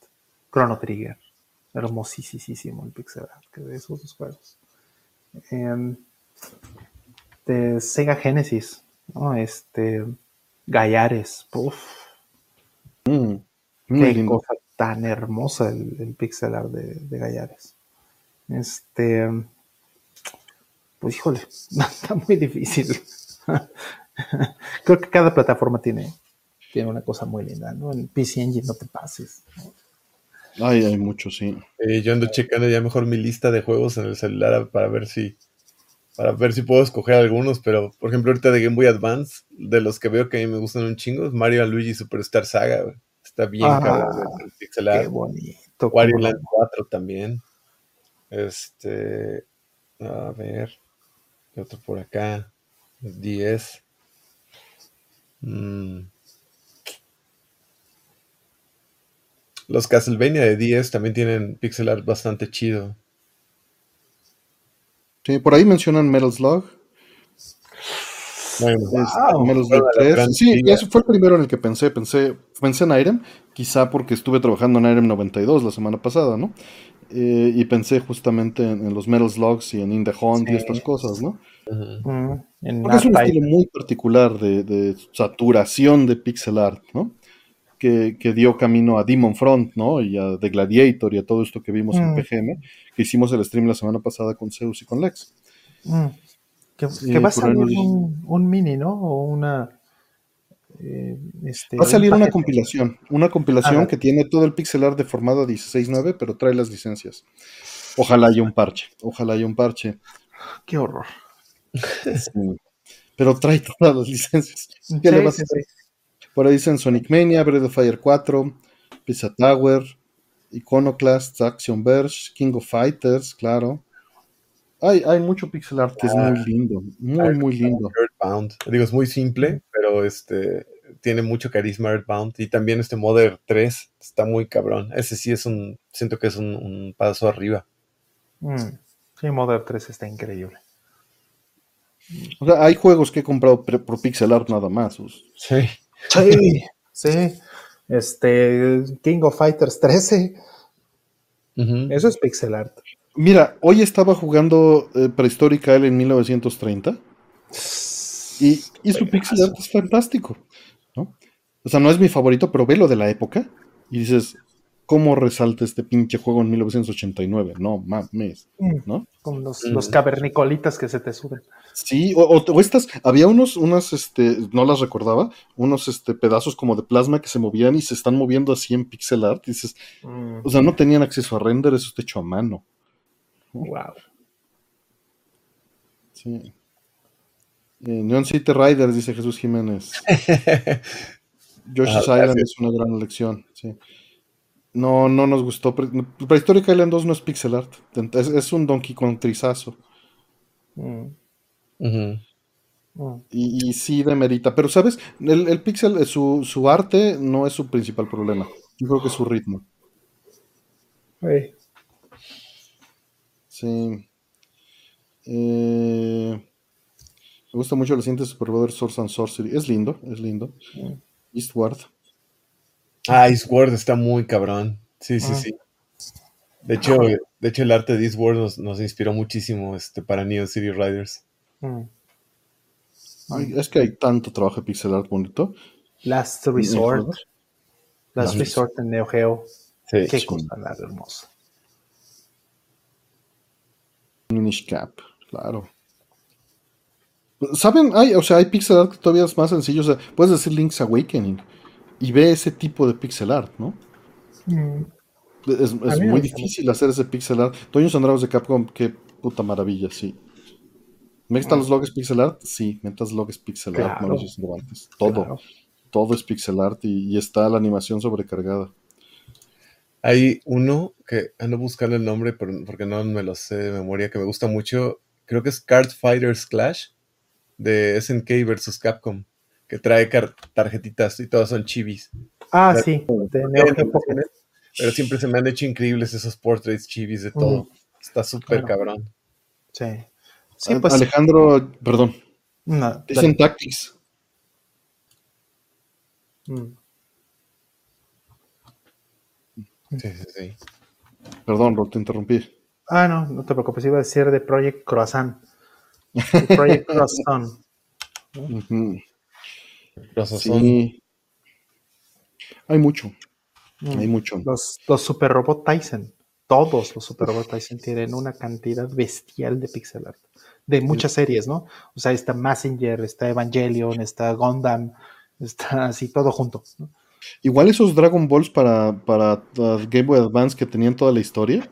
Chrono Trigger hermosísimo el pixel art de esos dos juegos. Em, de Sega Genesis, ¿no? Este, Gallares, uff. Mm, Qué cosa tan hermosa el, pixel art de, de, Gallares. Este, pues híjole, está muy difícil. Creo que cada plataforma tiene, tiene una cosa muy linda, ¿no? En PC Engine no te pases.
Ay, hay muchos, sí.
Eh, yo ando checando ya mejor mi lista de juegos en el celular para ver si para ver si puedo escoger algunos, pero por ejemplo ahorita de Game Boy Advance, de los que veo que a mí me gustan un chingo, es Mario Luigi Superstar Saga, está bien
Ah,
cabrón.
Qué bonito.
Wario. Land 4 también. Este, a ver, ¿qué otro por acá? 10. Mm. Los Castlevania de 10 también tienen pixel art bastante chido.
Sí, por ahí mencionan Metal Slug.
Bueno,
este, Metal Slug
Toda la
3.
gran
Sí,
liga.
ese fue el primero en el que pensé. Pensé, pensé en Irem, quizá porque estuve trabajando en Irem 92 la semana pasada, ¿no? Eh, y pensé justamente en, en los Metal Slugs y en In the Hunt y estas cosas, ¿no?
Mm,
Porque es un estilo muy particular de, de saturación de pixel art, ¿no? Que, que dio camino a Demon Front, ¿no? Y a The Gladiator y a todo esto que vimos en
Mm.
PGM, que hicimos el stream la semana pasada con Zeus y con Lex.
Mm. Que,
Sí,
que va a salir un, un mini, ¿no? O una. eh, este,
Va a salir
un
una compilación, una compilación
Ah,
que tiene todo el pixel art de formato 16.9, pero trae las licencias. Ojalá haya un parche, ojalá haya un parche.
Qué horror.
Sí. Pero trae todas las licencias.
Sí,
¿Qué le vas a hacer? Por ahí dicen Sonic Mania, Breath of Fire 4, Pizza Tower, Iconoclast, Action Verge, King of Fighters, claro. Hay, hay mucho pixel art que es muy lindo, muy, muy lindo.
Earthbound. Digo, es muy simple, pero este tiene mucho carisma Earthbound. Y también este Modern 3 está muy cabrón. Ese sí es un, siento que es un, un paso arriba.
Mm. Sí, Modern 3 está increíble.
O sea, hay juegos que he comprado por pixel art nada más. pues.
Sí.
Sí, sí. Este, King of Fighters 13, eso es pixel art.
Mira, hoy estaba jugando eh, Prehistoric Isle en 1930 y, y su pixel art es fantástico. ¿no? O sea, no es mi favorito, pero ve lo de la época y dices, ¿cómo resalta este pinche juego en 1989? No mames,
Mm.
¿no?
Con los, los cavernicolitas que se te suben.
Sí, o, o- o estas, había unos, unas, este, no las recordaba, unos este, pedazos como de plasma que se movían y se están moviendo así en pixel art. Y dices,
Mm.
o sea, no tenían acceso a render, eso está hecho a mano.
Wow.
Sí. Eh, Neon City Riders, dice Jesús Jiménez. Yoshi's
Ah,
Island es una gran elección, sí. No, no nos gustó. Pre- Prehistoric Island 2 no es pixel art, es, es un Donkey Kong trizazo.
Mm.
Y, y sí demerita. Pero, ¿sabes? El, el pixel, eh, su, su arte no es su principal problema. Yo creo que es su ritmo. Sí. Eh, me gusta mucho el siguiente Super Brother Source and Sorcery. Es lindo, es lindo.
Mm.
Eastward.
Ah, Eastward está muy cabrón. Sí, sí,
Ah.
sí. De hecho, de hecho, el arte de Eastward nos, nos inspiró muchísimo este, para Neo City Riders.
Mm.
Ay, es que hay tanto trabajo de pixel art bonito.
Last Resort. Last
Last
Resort en Neo Geo.
Sí.
Qué
sí.
cosa tan hermosa.
Minish Cap, claro. ¿Saben? Hay, o sea, hay pixel art que todavía es más sencillo. O sea, puedes decir Link's Awakening y ve ese tipo de pixel art, ¿no?
Mm.
Es,
me
muy difícil hacer ese pixel art. Toño Sandrados de Capcom, qué puta maravilla, sí. ¿Metal Slug es pixel art? Sí, Metal Slug es pixel art,
Claro.
Mauricio Cervantes. Todo,
Claro.
todo es pixel art y, y está la animación sobrecargada.
Hay uno que ando buscando el nombre pero, porque no me lo sé de memoria, que me gusta mucho. Creo que es Card Fighters Clash de SNK versus Capcom, que trae tarjetitas y todas son chivis.
Ah,
La-
sí.
Pero siempre se me han hecho increíbles esos portraits chivis de todo.
Mm.
Está súper
Claro.
cabrón.
Sí. Sí, pues.
Alejandro, perdón,
no,
dicen Tactics.
Mm.
Sí, sí, sí.
Perdón, Ro, te interrumpí.
Ah, no, no te preocupes, iba a decir de Project Croissant. De Project Croissant.
Ujú.
Los
Sí. Hay mucho,
Mm.
hay mucho.
Los, los Super Robot Tyson. Todos los Super Robot Tyson tienen una cantidad bestial de pixel art. de muchas series, ¿no? O sea, está Messenger, está Evangelion, está Gundam, está así todo junto.
Igual esos Dragon Balls para, para Game Boy Advance que tenían toda la historia.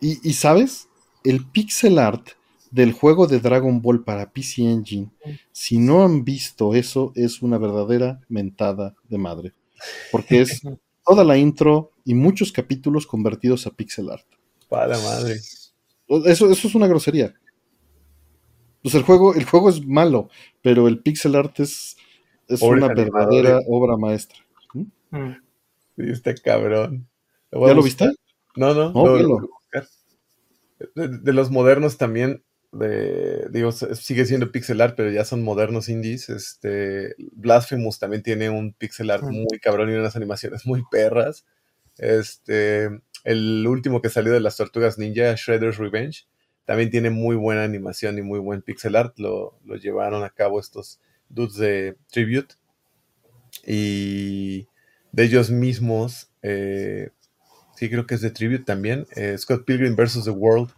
Y, y, sabes, el pixel art del juego de Dragon Ball para PC Engine, si no han visto eso, es una verdadera mentada de madre. Porque es toda la intro y muchos capítulos convertidos a pixel art.
Para madre.
Eso, eso es una grosería. Pues el juego, el juego es malo, pero el pixel art es, es una verdadera obra maestra. ¿Mm?
Mm. Sí, está cabrón.
¿Ya lo viste?
No, no. no de, los modernos también, de, digo, sigue siendo pixel art, pero ya son modernos indies. Este, Blasphemous también tiene un pixel art muy cabrón y unas animaciones muy perras. Este, el último que salió de las Tortugas Ninja, Shredder's Revenge, también tiene muy buena animación y muy buen pixel art. Lo, llevaron a cabo estos dudes de Tribute. Y de ellos mismos, eh, sí creo que es de Tribute también. Eh, Scott Pilgrim vs. The World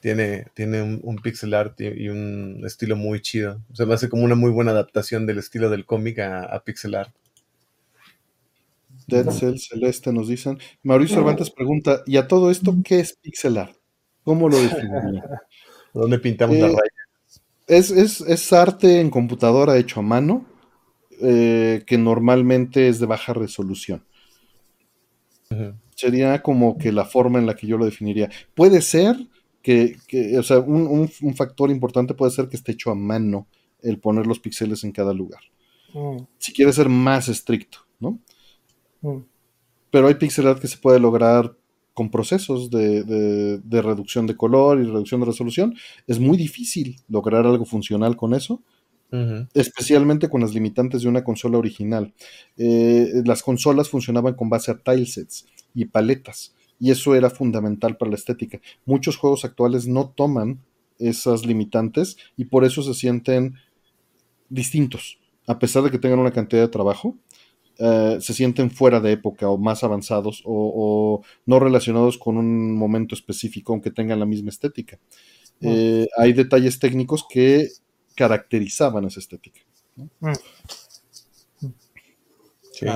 tiene, tiene un, pixel art y, un estilo muy chido. Se me hace como una muy buena adaptación del estilo del cómic a, pixel art.
Dead Cell Celeste nos dicen. Mauricio Cervantes pregunta, ¿y a todo esto qué es pixel art? ¿Cómo lo definiría?
¿Dónde pintamos la eh, raya?
Es, arte en computadora hecho a mano, eh, que normalmente es de baja resolución. Sería como que la forma en la que yo lo definiría. Puede ser que, o sea, un, factor importante puede ser que esté hecho a mano el poner los píxeles en cada lugar. Mm. Si quiere ser más estricto, ¿no? Mm. Pero hay pixel art que se puede lograr con procesos de, reducción de color y reducción de resolución. Es muy difícil lograr algo funcional con eso, especialmente con las limitantes de una consola original. Eh, las consolas funcionaban con base a tilesets y paletas, y eso era fundamental para la estética. Muchos juegos actuales no toman esas limitantes y por eso se sienten distintos, a pesar de que tengan una cantidad de trabajo eh, se sienten fuera de época o más avanzados o, no relacionados con un momento específico, aunque tengan la misma estética. Eh, hay detalles técnicos que caracterizaban esa estética. Mm.
Sí,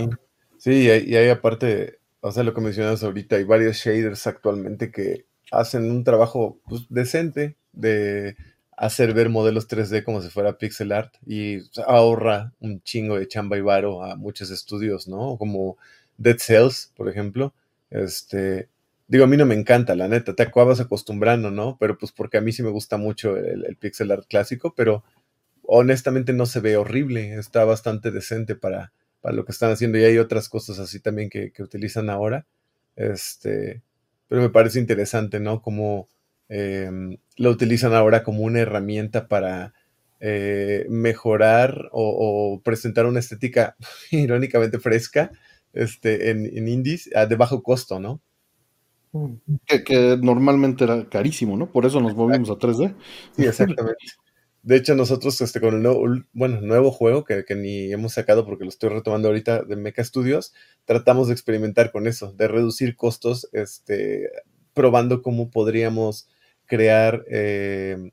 sí y, hay, aparte, o sea, lo que mencionas ahorita, hay varios shaders actualmente que hacen un trabajo pues, decente de hacer ver modelos 3D como si fuera pixel art y ahorra un chingo de chamba y varo a muchos estudios, ¿no? Como Dead Cells, por ejemplo. Este, digo, a mí no me encanta, la neta, te acabas acostumbrando, ¿no? Pero pues porque a mí sí me gusta mucho el, pixel art clásico, pero honestamente no se ve horrible, está bastante decente para, para lo que están haciendo y hay otras cosas así también que, que utilizan ahora. Este, pero me parece interesante, ¿no? Como Em, lo utilizan ahora como una herramienta para eh, mejorar o, presentar una estética irónicamente fresca este, en, indies de bajo costo, ¿no?
Que, normalmente era carísimo, ¿no? Por eso nos movimos a 3D.
Sí, exactamente. De hecho, nosotros este, con el nuevo, nuevo juego que, que, ni hemos sacado porque lo estoy retomando ahorita de Mecha Studios, tratamos de experimentar con eso, de reducir costos, este, probando cómo podríamos crear, eh,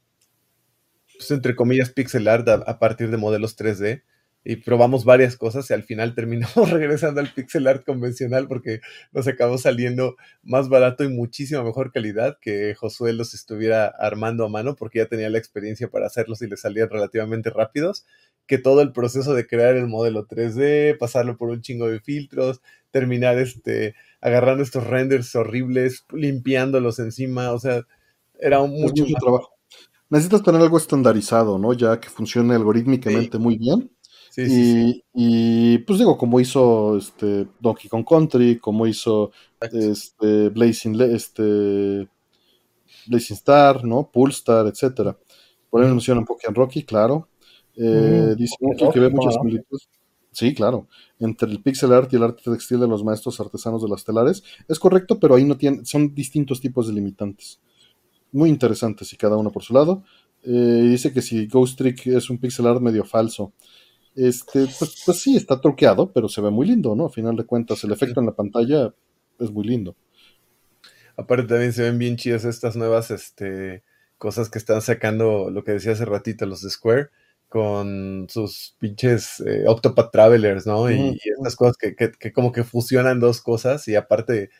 pues, entre comillas, pixel art a, partir de modelos 3D. Y probamos varias cosas y al final terminamos regresando al pixel art convencional porque nos acabó saliendo más barato y muchísima mejor calidad que Josué los estuviera armando a mano porque ya tenía la experiencia para hacerlos y le salían relativamente rápidos que todo el proceso de crear el modelo 3D, pasarlo por un chingo de filtros, terminar este agarrando estos renders horribles, limpiándolos encima, o sea, era un mucho,
trabajo. Necesitas tener algo estandarizado, ¿no? Ya que funcione algorítmicamente muy bien. Sí, y, y, pues digo, como hizo este Donkey Kong Country, como hizo este Blazing, este Blazing Star, ¿no? Poolstar, etcétera. Por ahí mencionan Pokémon Rocky, claro. Eh, dice que ve muchas similitudes. Sí, claro. Entre el pixel art y el arte textil de los maestros artesanos de las telares. Es correcto, pero ahí no tienen, son distintos tipos de limitantes muy interesantes y cada uno por su lado. Eh, dice que si Ghost Trick es un pixel art medio falso, este, pues, pues, sí, está truqueado, pero se ve muy lindo, ¿no? A final de cuentas, el efecto en la pantalla es muy lindo.
Aparte también se ven bien chidas estas nuevas este, cosas que están sacando, lo que decía hace ratito, los de Square, con sus pinches eh, Octopath Travelers, ¿no? Y, estas cosas que, que, como que fusionan dos cosas y aparte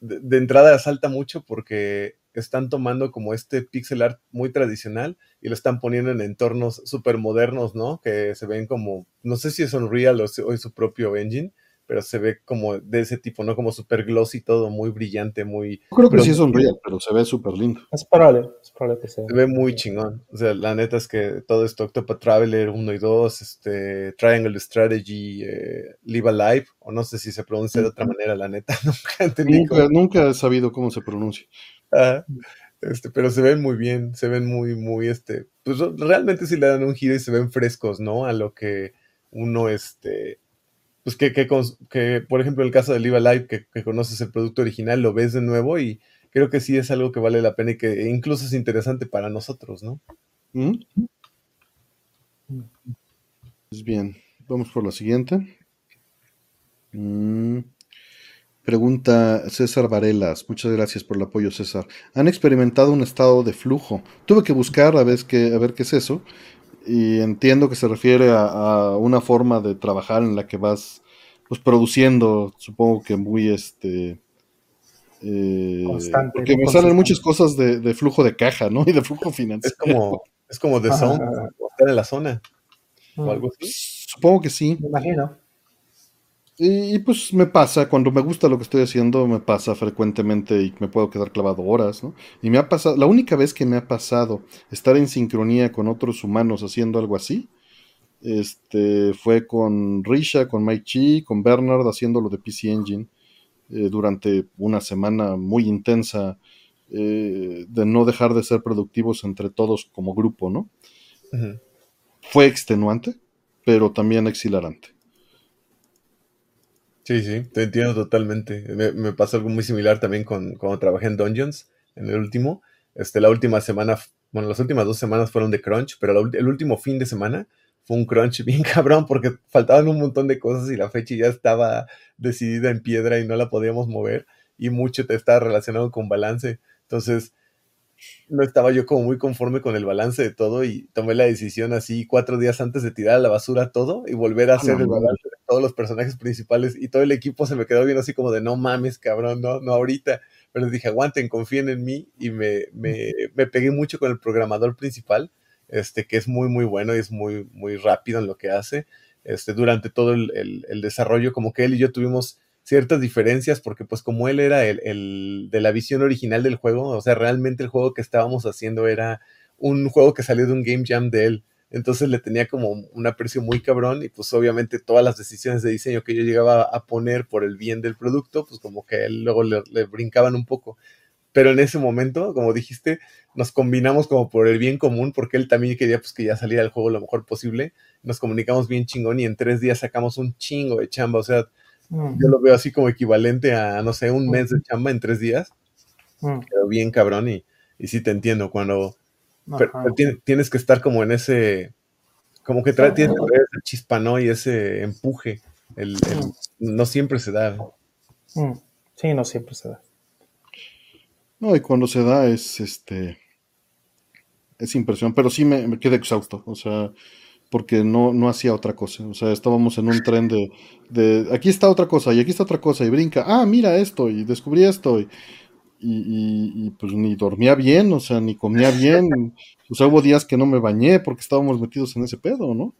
de, de entrada salta mucho porque están tomando como este pixel art muy tradicional y lo están poniendo en entornos súper modernos, ¿no? Que se ven como, no sé si es Unreal o, o es su propio engine, pero se ve como de ese tipo, ¿no? Como súper glossy todo, muy brillante, muy...
Yo creo que sí es Unreal, pero se ve súper lindo.
Es probable, es probable que
se, se ve muy chingón. O sea, la neta es que todo esto, Octopath Traveler 1 y 2, este, Triangle Strategy, eh, Live Alive, o no sé si se pronuncia de otra manera, la neta, nunca
entendí. Nunca, nunca he sabido cómo se pronuncia.
Ah, este, pero se ven muy bien, se ven muy, muy, este, pues realmente sí le dan un giro y se ven frescos, ¿no? A lo que uno, este, pues que, que, que, por ejemplo, el caso de Live Alive, que, que, conoces el producto original, lo ves de nuevo y creo que sí es algo que vale la pena y que incluso es interesante para nosotros, ¿no? ¿Mm?
Pues bien, vamos por la siguiente. Mm. Pregunta César Varelas, muchas gracias por el apoyo César. ¿Han experimentado un estado de flujo? Tuve que buscar a ver qué, a ver qué es eso y entiendo que se refiere a, una forma de trabajar en la que vas pues produciendo, supongo que muy este eh, Constante, porque me salen muchas cosas de, flujo de caja, ¿no? Y de flujo financiero.
Es como, es como de sound, estar en la zona. O algo así.
Supongo que sí.
Me imagino.
Y, pues me pasa, cuando me gusta lo que estoy haciendo, me pasa frecuentemente y me puedo quedar clavado horas, ¿no? Y me ha pasado, la única vez que me ha pasado estar en sincronía con otros humanos haciendo algo así, este, fue con Risha, con Mike Chi, con Bernard haciendo lo de PC Engine eh, durante una semana muy intensa eh, de no dejar de ser productivos entre todos como grupo, ¿no? Fue extenuante, pero también exhilarante.
Sí, sí, te entiendo totalmente. Me, pasó algo muy similar también con cuando trabajé en Dungeons, en el último. Este, la última semana, bueno, las últimas dos semanas fueron de crunch, pero el último fin de semana fue un crunch bien cabrón porque faltaban un montón de cosas y la fecha ya estaba decidida en piedra y no la podíamos mover y mucho te estaba relacionado con balance. Entonces, no estaba yo como muy conforme con el balance de todo y tomé la decisión así cuatro días antes de tirar a la basura todo y volver a hacer el balance de todos los personajes principales y todo el equipo se me quedó viendo así como de no mames, cabrón, no, no ahorita. Pero les dije, aguanten, confíen en mí y me, me, me pegué mucho con el programador principal, este, que es muy, muy bueno y es muy, muy rápido en lo que hace. Este, durante todo el, el, el desarrollo, como que él y yo tuvimos ciertas diferencias, porque pues como él era el, de la visión original del juego, o sea, realmente el juego que estábamos haciendo era un juego que salió de un game jam de él. Entonces le tenía como un aprecio muy cabrón y pues obviamente todas las decisiones de diseño que yo llegaba a poner por el bien del producto, pues como que él luego le, le brincaban un poco. Pero en ese momento, como dijiste, nos combinamos como por el bien común, porque él también quería pues que ya saliera el juego lo mejor posible. Nos comunicamos bien chingón y en tres días sacamos un chingo de chamba. O sea, Mm. Yo lo veo así como equivalente a, no sé, un mes de chamba en tres días. Mm. Pero bien cabrón y, y sí te entiendo cuando tienes, que estar como en ese, como que trae, tienes que ese chispa, Y ese empuje. El, mm. no siempre se da.
Sí, no siempre se da.
No, y cuando se da es este es impresión, pero sí me, me quedé exhausto. O sea, porque no, no hacía otra cosa. O sea, estábamos en un tren de, de, aquí está otra cosa y aquí está otra cosa y brinca, ah, mira esto y descubrí esto y, y, pues ni dormía bien, o sea, ni comía bien. O sea, hubo días que no me bañé porque estábamos metidos en ese pedo, ¿no?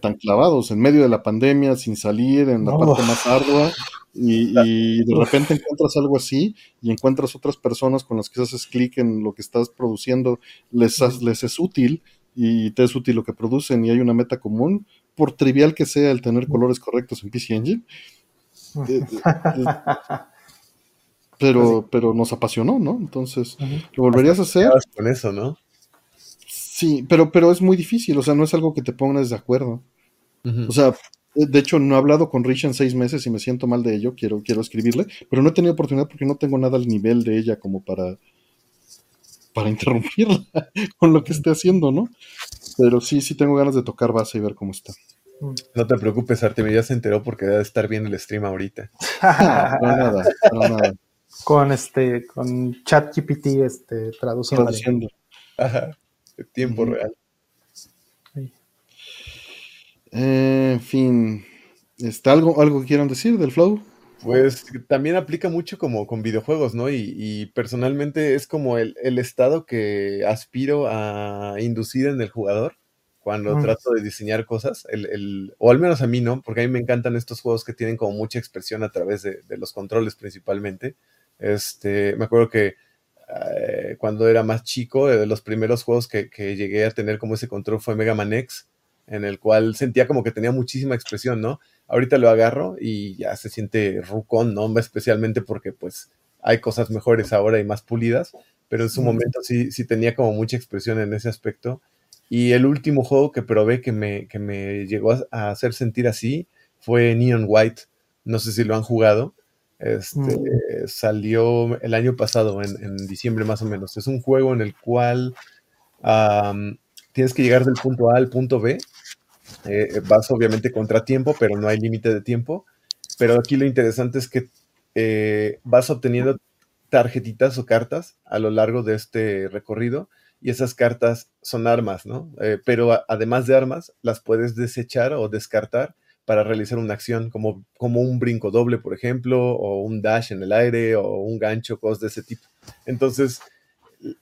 Tan clavados, en medio de la pandemia, sin salir, en la parte más ardua, y, y, de repente encuentras algo así y encuentras otras personas con las que haces clic en lo que estás produciendo, les, les es útil y te es útil lo que producen y hay una meta común, por trivial que sea el tener colores correctos en PC Engine. Eh, eh, pero, pero nos apasionó, ¿no? Entonces, ¿lo volverías a hacer?
Con eso, ¿no?
Sí, pero, pero es muy difícil, o sea, no es algo que te pongas de acuerdo. O sea, de hecho, no he hablado con Rich en seis meses y me siento mal de ello, quiero, quiero escribirle, pero no he tenido oportunidad porque no tengo nada al nivel de ella como para, para interrumpirla con lo que esté haciendo, ¿no? Pero sí, sí tengo ganas de tocar base y ver cómo está.
No te preocupes, Artemio, ya se enteró porque debe estar viendo el stream ahorita.
no, nada, no, nada.
con este, con ChatGPT este, traduciendo.
Traduciendo.
Ajá, de tiempo real.
Eh, en fin, ¿está algo, algo que quieran decir del flow?
Pues también aplica mucho como con videojuegos, ¿no? Y, y personalmente es como el, el estado que aspiro a inducir en el jugador cuando
Mm.
trato de diseñar cosas, el, el- o al menos a mí, ¿no? Porque a mí me encantan estos juegos que tienen como mucha expresión a través de, de los controles principalmente. Este, me acuerdo que eh, cuando era más chico, eh, de los primeros juegos que, que llegué a tener como ese control fue Mega Man X, en el cual sentía como que tenía muchísima expresión, ¿no? Ahorita lo agarro y ya se siente rucón, ¿no? Especialmente porque pues hay cosas mejores ahora y más pulidas, pero en su momento sí, sí tenía como mucha expresión en ese aspecto. Y el último juego que probé que me, que me llegó a, hacer sentir así fue Neon White. No sé si lo han jugado. Este,
Mm.
Salió el año pasado, en, en diciembre más o menos. Es un juego en el cual tienes que llegar del punto A al punto B. Eh, vas obviamente contra tiempo, pero no hay límite de tiempo. Pero aquí lo interesante es que eh, vas obteniendo tarjetitas o cartas a lo largo de este recorrido y esas cartas son armas, ¿no? Eh, pero además de armas, las puedes desechar o descartar para realizar una acción, como, como un brinco doble, por ejemplo, o un dash en el aire, o un gancho, cosas de ese tipo. Entonces,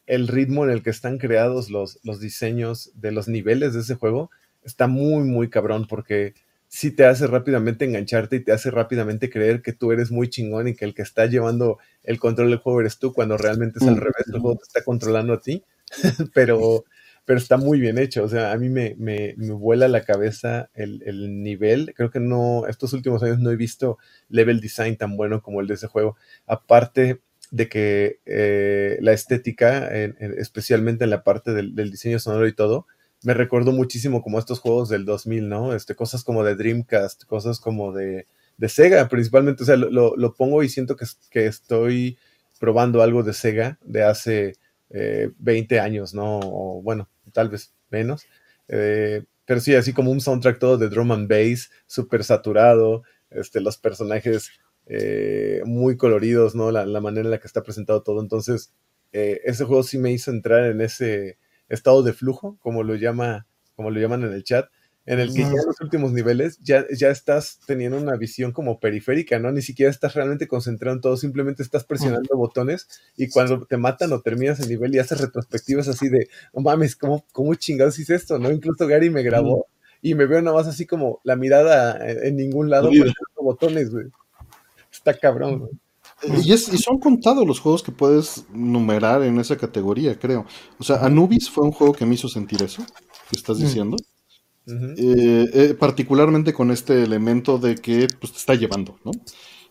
el ritmo en el que están creados los, los diseños de los niveles de ese juego está muy, muy cabrón, porque sí te hace rápidamente engancharte y te hace rápidamente creer que tú eres muy chingón y que el que está llevando el control del juego eres tú, cuando realmente es al
Mm.
revés, el juego te está controlando a ti, pero, pero está muy bien hecho, o sea, a mí me, me, me vuela la cabeza el, el nivel, creo que no, estos últimos años no he visto level design tan bueno como el de ese juego, aparte de que eh, la estética, en- en- especialmente en la parte del, del diseño sonoro y todo, me recordó muchísimo como estos juegos del 2000, ¿no? Este, cosas como de Dreamcast, cosas como de, Sega principalmente, o sea, lo, pongo y siento que, que estoy probando algo de Sega de hace eh, 20 años, ¿no? O bueno, tal vez menos. Eh, pero sí, así como un soundtrack todo de drum and bass, súper saturado, este, los personajes eh, muy coloridos, ¿no? La, la manera en la que está presentado todo. Entonces, eh, ese juego sí me hizo entrar en ese estado de flujo, como lo llama, como lo llaman en el chat, en el que ya en los últimos niveles ya, ya estás teniendo una visión como periférica, ¿no? Ni siquiera estás realmente concentrado en todo, simplemente estás presionando botones y cuando te matan o terminas el nivel y haces retrospectivas así de, no mames, ¿cómo, cómo chingados hice esto? ¿No? Incluso Gary me grabó y me veo nada más así como la mirada en, ningún lado botones, güey. Está cabrón, güey.
Y, es, y son contados los juegos que puedes numerar en esa categoría, creo. O sea, Anubis fue un juego que me hizo sentir eso, que estás
Mm.
diciendo. Eh, eh, particularmente con este elemento de que pues, te está llevando, ¿no?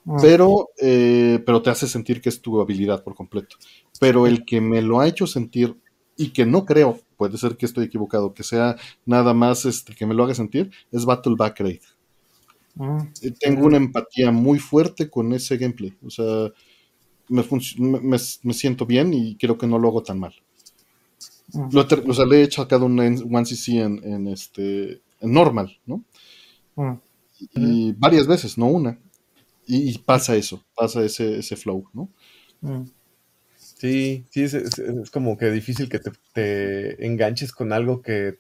Mm.
Pero, eh, pero te hace sentir que es tu habilidad por completo. Pero el que me lo ha hecho sentir y que no creo, puede ser que estoy equivocado, que sea nada más este, que me lo haga sentir, es Battle Back Raid. Tengo una empatía muy fuerte con ese gameplay. O sea, me, me, me- siento bien y creo que no lo hago tan mal. Lo o sea, le he echado un 1cc en, en, este, en normal, ¿no? Y varias veces, no una. Y, y pasa eso, pasa ese, ese flow, ¿no?
Sí, sí, es, es- es como que difícil que te, te enganches con algo que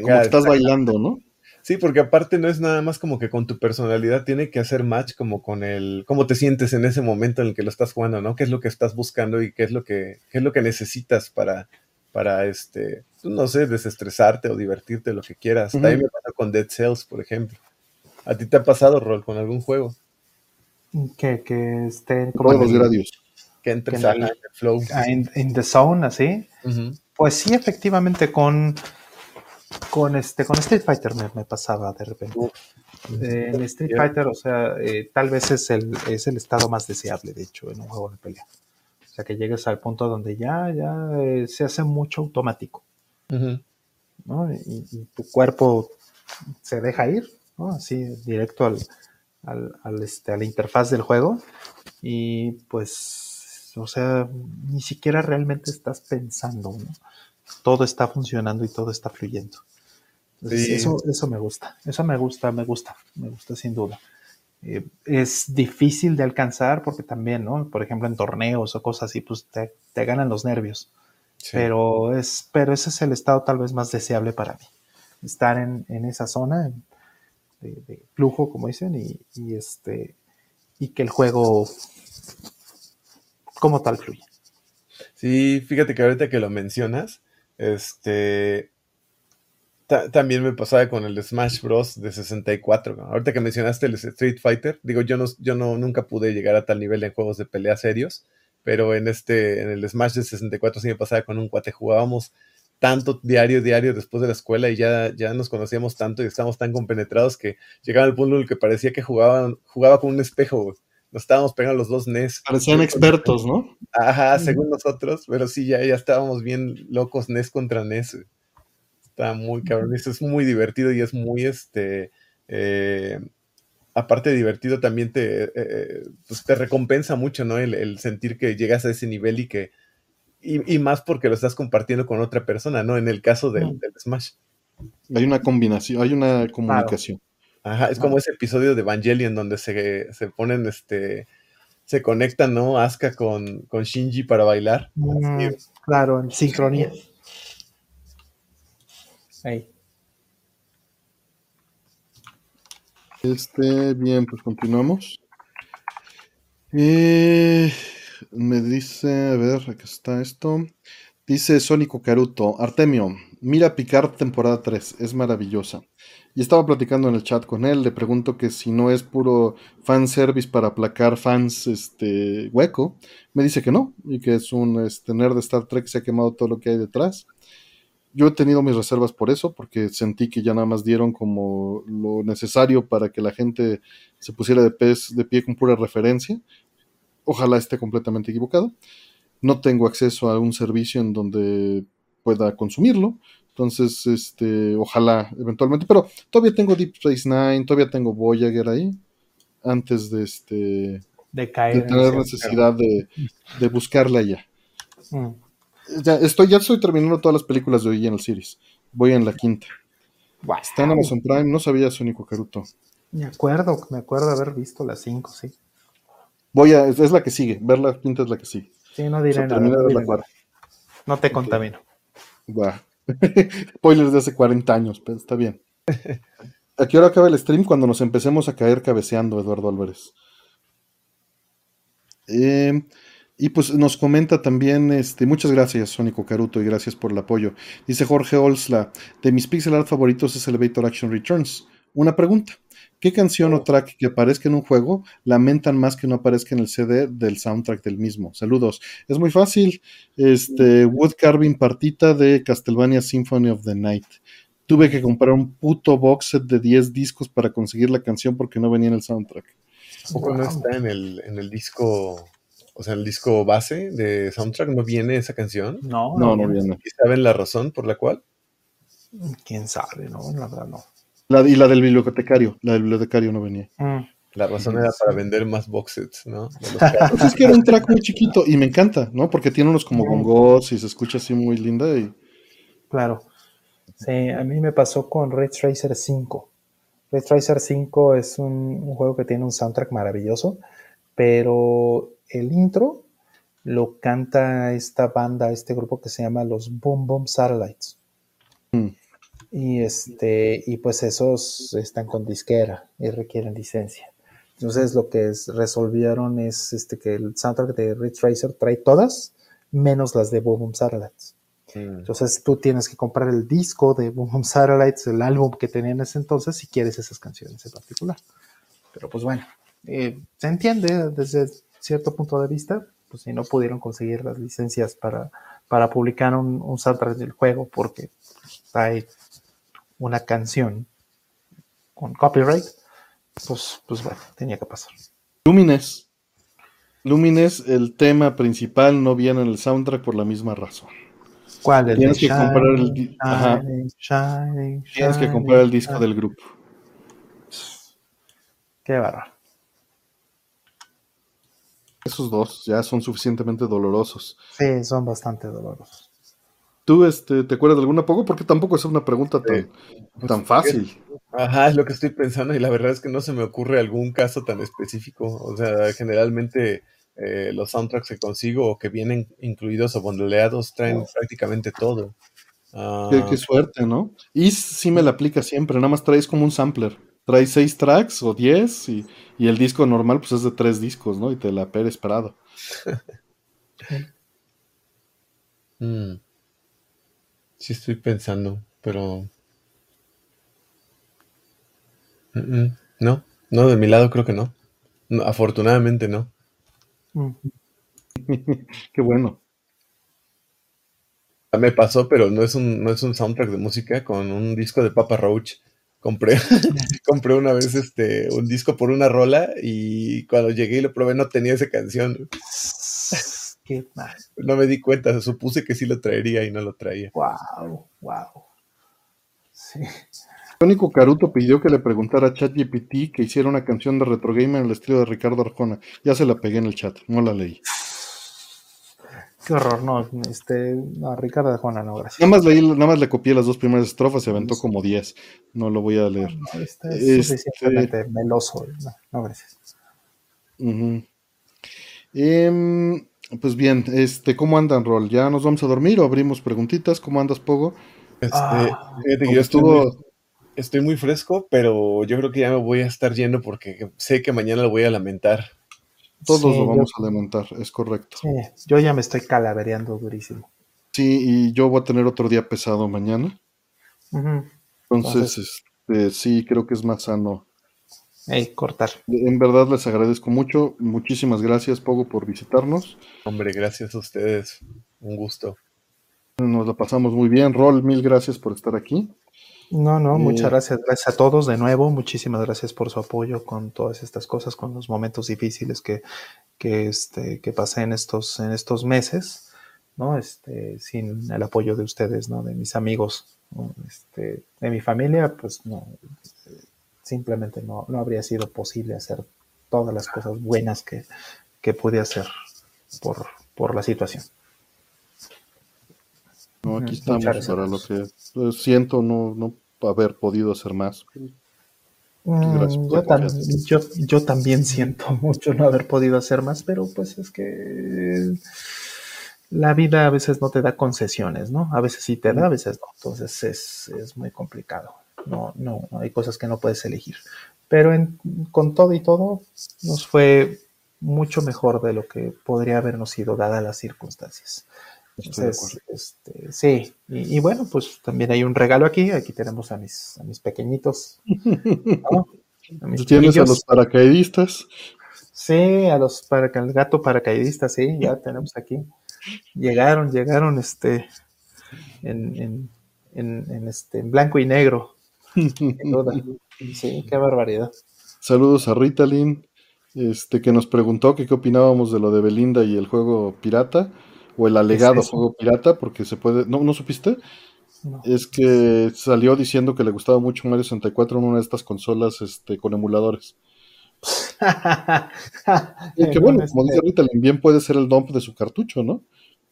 Como
tenga...
que estás bailando, ¿no?
Sí, porque aparte no es nada más como que con tu personalidad, tiene que hacer match como con el, cómo te sientes en ese momento en el que lo estás jugando, ¿no? ¿Qué es lo que estás buscando y qué es lo que, qué es lo que necesitas para, para este, pues, no sé, desestresarte o divertirte, lo que quieras.
Ujú.
También me pasa con Dead Cells, por ejemplo. ¿A ti te ha pasado, Rol, con algún juego?
Que, que estén como
Todos
en,
los
el-
gradios.
Que entres
en el-
flow.
ah, in the zone, así. Pues sí, efectivamente, con, con, este, con Street Fighter me, me pasaba de repente. Eh, en Street. Fighter, o sea, eh, tal vez es el, es el estado más deseable, de hecho, en un juego de pelea. O sea, que llegues al punto donde ya, ya eh, se hace mucho automático. ¿no? Y, y tu cuerpo se deja ir, ¿no? Así, directo al, al, al, este, a la interfaz del juego. Y pues, o sea, ni siquiera realmente estás pensando, ¿no? Todo está funcionando y todo está fluyendo. Entonces,
Sí.
eso, eso me gusta, eso me gusta, me gusta, me gusta sin duda. eh, es difícil de alcanzar porque también, ¿no? Por ejemplo, en torneos o cosas así, pues te, ganan los nervios. Pero, es, pero ese es el estado tal vez más deseable para mí. Estar en, esa zona de, flujo, como dicen, y, este, y que el juego como tal fluya.
Sí, fíjate que ahorita que lo mencionas, este, también me pasaba con el Smash Bros. de 64. Ahorita que mencionaste el Street Fighter, digo, yo no, yo no nunca pude llegar a tal nivel en juegos de pelea serios, pero en este, en el Smash de 64 sí me pasaba con un cuate, jugábamos tanto diario, diario después de la escuela y ya, ya nos conocíamos tanto y estábamos tan compenetrados que llegaba el punto en el que parecía que jugaban, jugaba con un espejo, Nos estábamos pegando los dos NES.
Parecían expertos, ¿no?
Ajá, según nosotros, pero sí, ya, ya estábamos bien locos NES contra NES. Está muy cabrón. Eso es muy divertido y es muy este. Eh, aparte de divertido, también te, eh, eh, pues te recompensa mucho, ¿no? El, sentir que llegas a ese nivel y que. Y, más porque lo estás compartiendo con otra persona, ¿no? En el caso del, Smash.
Hay una combinación, hay una comunicación.
Ajá, es como ese episodio de Evangelion donde se, se ponen este se conectan, ¿no? Asuka con, con Shinji para bailar.
Mm, claro, en sincronía.
Este, bien, pues continuamos. Eh, me dice, a ver, aquí está esto. Dice Sónico Caruto, Artemio, mira Picard temporada 3, es maravillosa. Y estaba platicando en el chat con él, le pregunto que si no es puro fanservice para aplacar fans este hueco. Me dice que no, y que es un este, nerd de Star Trek, se ha quemado todo lo que hay detrás yo he tenido mis reservas por eso, porque sentí que ya nada más dieron como lo necesario para que la gente se pusiera de, pez, de pie con pura referencia. Ojalá esté completamente equivocado. No tengo acceso a un servicio en donde pueda consumirlo. Entonces, este, ojalá eventualmente. Pero todavía tengo Deep Space Nine, todavía tengo Voyager ahí. Antes de este.
De caer.
De tener necesidad de, de buscarla ya. Mm ya estoy, ya estoy terminando todas las películas de Original Series. Voy en la quinta. Está en Amazon Prime, no sabía Sonico Caruto.
Me acuerdo, me acuerdo haber visto las cinco, sí.
Voy a, es, la que sigue, ver la quinta es la que sigue.
Sí, no diré nada. No, te contamino.
Spoilers de hace 40 años, pero está bien. ¿A qué hora acaba el stream? Cuando nos empecemos a caer cabeceando, Eduardo Álvarez. Eh, y pues nos comenta también, este, muchas gracias, Sónico Caruto, y gracias por el apoyo. Dice Jorge Olsla, de mis pixel art favoritos es Elevator Action Returns. Una pregunta, ¿qué canción o track que aparezca en un juego lamentan más que no aparezca en el CD del soundtrack del mismo? Saludos. Es muy fácil, este, Wood Carving Partita de Castlevania Symphony of the Night. Tuve que comprar un puto box set de 10 discos para conseguir la canción porque no venía en el soundtrack.
¿Cómo no está en el, en el disco o sea, el disco base de soundtrack no viene esa canción.
No,
no, no, viene.
¿Y saben la razón por la cual?
Quién sabe, no, la verdad no.
La, y la del bibliotecario, la del bibliotecario no venía. Mm.
La razón era para vender más boxes, ¿no?
Pues es que era un track muy chiquito y me encanta, ¿no? Porque tiene unos como bongos y se escucha así muy linda y...
Claro. Sí, a mí me pasó con Red Tracer 5. Red Tracer 5 es un, un juego que tiene un soundtrack maravilloso, pero el intro lo canta esta banda, este grupo que se llama los Boom Boom Satellites. Mm. Y este, y pues esos están con disquera y requieren licencia. Entonces lo que resolvieron es este, que el soundtrack de Ridge Racer trae todas, menos las de Boom Boom Satellites. Mm. Entonces tú tienes que comprar el disco de Boom Boom Satellites, el álbum que tenían en ese entonces, si quieres esas canciones en particular. Pero pues bueno, eh, se entiende desde cierto punto de vista, pues si no pudieron conseguir las licencias para, para publicar un, un soundtrack del juego porque hay una canción con copyright, pues, pues bueno, tenía que pasar.
Lumines. Lumines, el tema principal no viene en el soundtrack por la misma razón.
¿Cuál?
El Tienes que comprar el Tienes que comprar el disco del grupo.
Qué barra.
Esos dos ya son suficientemente dolorosos.
Sí, son bastante dolorosos.
¿Tú este, te acuerdas de alguna poco? Porque tampoco es una pregunta tan, tan fácil.
Ajá, es lo que estoy pensando y la verdad es que no se me ocurre algún caso tan específico. O sea, generalmente eh, los soundtracks que consigo o que vienen incluidos o bondeleados traen prácticamente todo. Ah,
Qué, qué suerte, ¿no? Y sí me la aplica siempre, nada más traes como un sampler. Traes seis tracks o diez y, y el disco normal pues es de tres discos, ¿no? Y te la pere esperado.
mm. Sí estoy pensando, pero... Mm, mm, No, no, de mi lado creo que no. No, afortunadamente no.
Mm.
Qué bueno.
Me pasó, pero no es un, no es un soundtrack de música con un disco de Papa Roach. Compré, compré una vez este, un disco por una rola y cuando llegué y lo probé no tenía esa canción.
Qué mal.
No me di cuenta, supuse que sí lo traería y no lo traía.
Wow, wow. Sí.
Tónico Caruto pidió que le preguntara a ChatGPT que hiciera una canción de Retro Gamer en el estilo de Ricardo Arjona. Ya se la pegué en el chat, no la leí.
Qué horror, no, este, no, Ricardo de Juana, no, gracias.
Nada más leí, nada más le copié las dos primeras estrofas, se aventó como 10. No lo voy a leer.
No, este es
Este-
suficientemente meloso, no, no, gracias.
Ujú. Em, pues bien, este, ¿cómo andan, Rol? ¿Ya nos vamos a dormir o abrimos preguntitas? ¿Cómo andas, Pogo?
Este,
Ah,
fíjate que
Como
yo estoy
estuvo-
muy, estoy muy fresco, pero yo creo que ya me voy a estar yendo porque sé que mañana lo voy a lamentar.
Todos
Sí,
lo
yo-
vamos a lamentar, es correcto.
Sí, yo ya me estoy calavereando durísimo.
Sí, y yo voy a tener otro día pesado mañana.
Ujú.
Entonces, este, sí, creo que es más sano.
Ey, cortar.
En verdad les agradezco mucho. Muchísimas gracias, Pogo, por visitarnos.
Hombre, gracias a ustedes. Un gusto.
Nos la pasamos muy bien. Rol, mil gracias por estar aquí.
No, no,
Eh,
muchas gracias. Gracias a todos de nuevo. Muchísimas gracias por su apoyo con todas estas cosas, con los momentos difíciles que, que, este, que pasé en estos, en estos meses, ¿no? Este, sin el apoyo de ustedes, ¿no? De mis amigos, ¿no? este, de mi familia, pues no, simplemente no, no habría sido posible hacer todas las cosas buenas que, que pude hacer por, por la situación.
No, aquí estamos para lo que siento no, no haber podido hacer más.
Mm, yo, tam- yo, yo también siento mucho no haber podido hacer más, pero pues es que la vida a veces no te da concesiones, ¿no? A veces sí te da, a veces no. Entonces es, es muy complicado. No, no, hay cosas que no puedes elegir. Pero en- con todo y todo, nos fue mucho mejor de lo que podría habernos sido dadas las circunstancias. Entonces, este, sí, y, y bueno, pues también hay un regalo aquí. Aquí tenemos a mis, a mis pequeñitos. ¿no? A mis
Tienes a los paracaidistas.
Sí, a los para, al gato paracaidista, sí, ya tenemos aquí. Llegaron, llegaron este en, en, en, en, este en blanco y negro, sin duda. Sí, qué barbaridad.
Saludos a Ritalin, este, que nos preguntó que qué opinábamos de lo de Belinda y el juego pirata, o el alegado juego pirata, porque se puede. ¿No, ¿no supiste?
No.
Es que salió diciendo que le gustaba mucho Mario 64 en una de estas consolas este, con emuladores. Y que
En
bueno, como dice
este,
Ritalin, bien puede ser el dump de su cartucho, ¿no?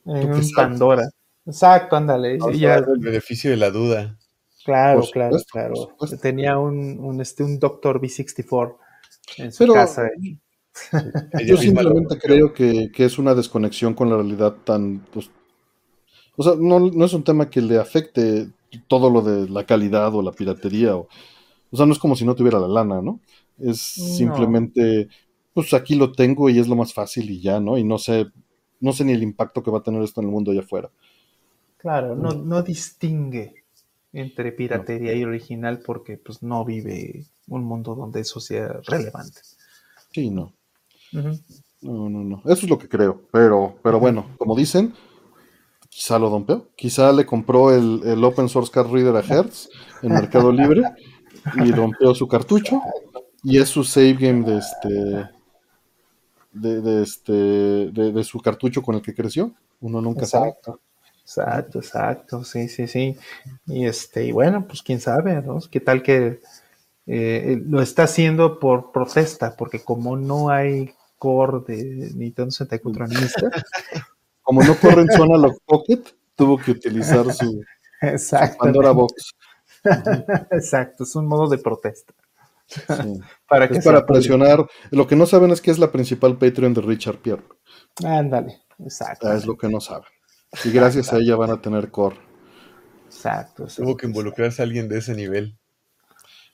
en un. Pandora. Exacto, ándale. Ya,
el beneficio de la duda.
Claro, claro, claro. Tenía un, un, este, un Doctor B64 en su
Pero-
casa.
Yo simplemente creo que, que es una desconexión con la realidad tan, pues, o sea, no, no es un tema que le afecte todo lo de la calidad o la piratería, o, o sea, no es como si no tuviera la lana, ¿no? Es
No.
simplemente, pues aquí lo tengo y es lo más fácil y ya, ¿no? Y no sé, no sé ni el impacto que va a tener esto en el mundo allá afuera.
Claro, no, no distingue entre piratería y original porque pues no vive un mundo donde eso sea relevante.
Sí, no. No, no, no. Eso es lo que creo. Pero, pero bueno, como dicen, quizá lo dompeó. Quizá le compró el, el Open Source Card Reader a Hertz en Mercado Libre y rompió su cartucho. Y es su save game de este. De, de este. De, de su cartucho con el que creció. Uno nunca sabe.
Exacto, exacto, sí, sí, sí. Y este, y bueno, pues quién sabe, ¿no? ¿Qué tal que eh, lo está haciendo por protesta? Porque como no hay core de Nintendo 64 en
Como no corre en zona Lock Pocket, tuvo que utilizar su,
Exacto.
Pandora Box.
Exacto, es un modo de protesta.
Sí.
Para
Es para presionar. Lo que no saben es que es la principal Patreon de Richard Pierre.
Ándale, exacto.
Es lo que no saben. Y gracias a ella van a tener core.
Exacto.
Tuvo que involucrarse a alguien de ese nivel.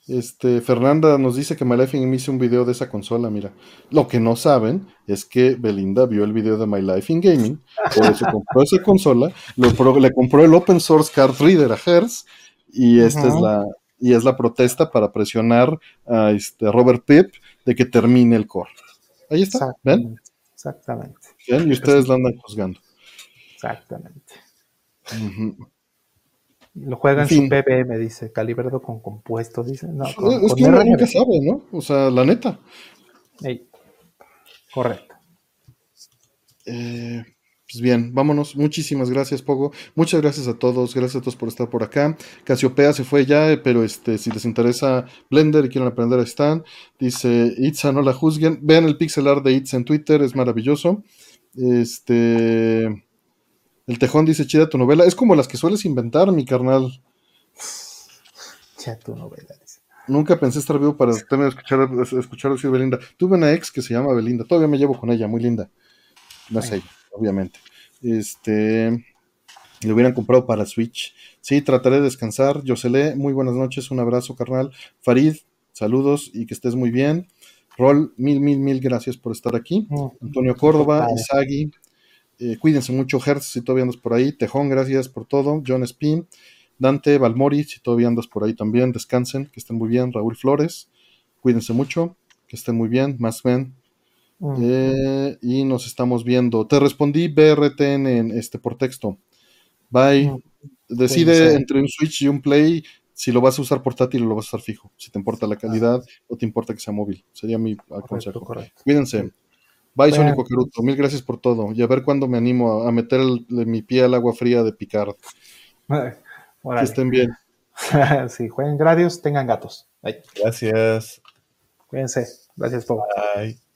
Este, Fernanda nos dice que My Life in Game hizo un video de esa consola, mira. Lo que no saben es que Belinda vio el video de My Life in Gaming, por eso compró esa consola, pro- le compró el Open Source Card Reader a Hertz, y esta es la y es la protesta para presionar a este Robert Pip de que termine el core. Ahí está, ¿ven?
Exactamente.
¿Ven? Y ustedes la andan juzgando.
Exactamente. Lo juega en
fin.
su PBM, dice, calibrado con compuestos, dice. No, con,
es
con
que uno nunca sabe, ¿no? O sea, la neta.
Ey, Correcto.
Eh, pues bien, vámonos. Muchísimas gracias, Pogo. Muchas gracias a todos. Gracias a todos por estar por acá. Casiopea se fue ya, eh, pero este, si les interesa Blender y quieren aprender, ahí están. Dice Itza, no la juzguen. Vean el pixel art de Itza en Twitter, es maravilloso. Este. El Tejón dice: Chida tu novela. Es como las que sueles inventar, mi carnal.
Ya tu novela.
Nunca pensé estar vivo para tener escuchar, escuchar decir Belinda. Tuve una ex que se llama Belinda. Todavía me llevo con ella, muy linda. No es ella, obviamente. Este. Lo hubieran comprado para Switch. Sí, trataré de descansar. Yosele, muy buenas noches. Un abrazo, carnal. Farid, saludos y que estés muy bien. Rol, mil, mil, mil gracias por estar aquí.
Mm,
Antonio Córdoba. Isagi, eh, cuídense mucho, Hertz, si todavía andas por ahí. Tejón, gracias por todo. John Spin, Dante, Balmori, si todavía andas por ahí también, descansen, que estén muy bien. Raúl Flores, cuídense mucho, que estén muy bien. Más Ben,
mm.
eh, y nos estamos viendo. Te respondí BRTN en este por texto. Bye.
Mm.
Decide entre un Switch y un Play si lo vas a usar portátil o lo vas a usar fijo. Si te importa la calidad o te importa que sea móvil. Sería mi
Correcto,
consejo.
correcto.
Cuídense. Bye,
Bueno.
Sónico Caruto. Mil gracias por todo. Y a ver cuándo me animo a, a meter el- mi pie al agua fría de Picard. Que estén bien.
sí, jueguen gradios, tengan gatos.
Gracias.
cuídense. Gracias, Pau.
Bye.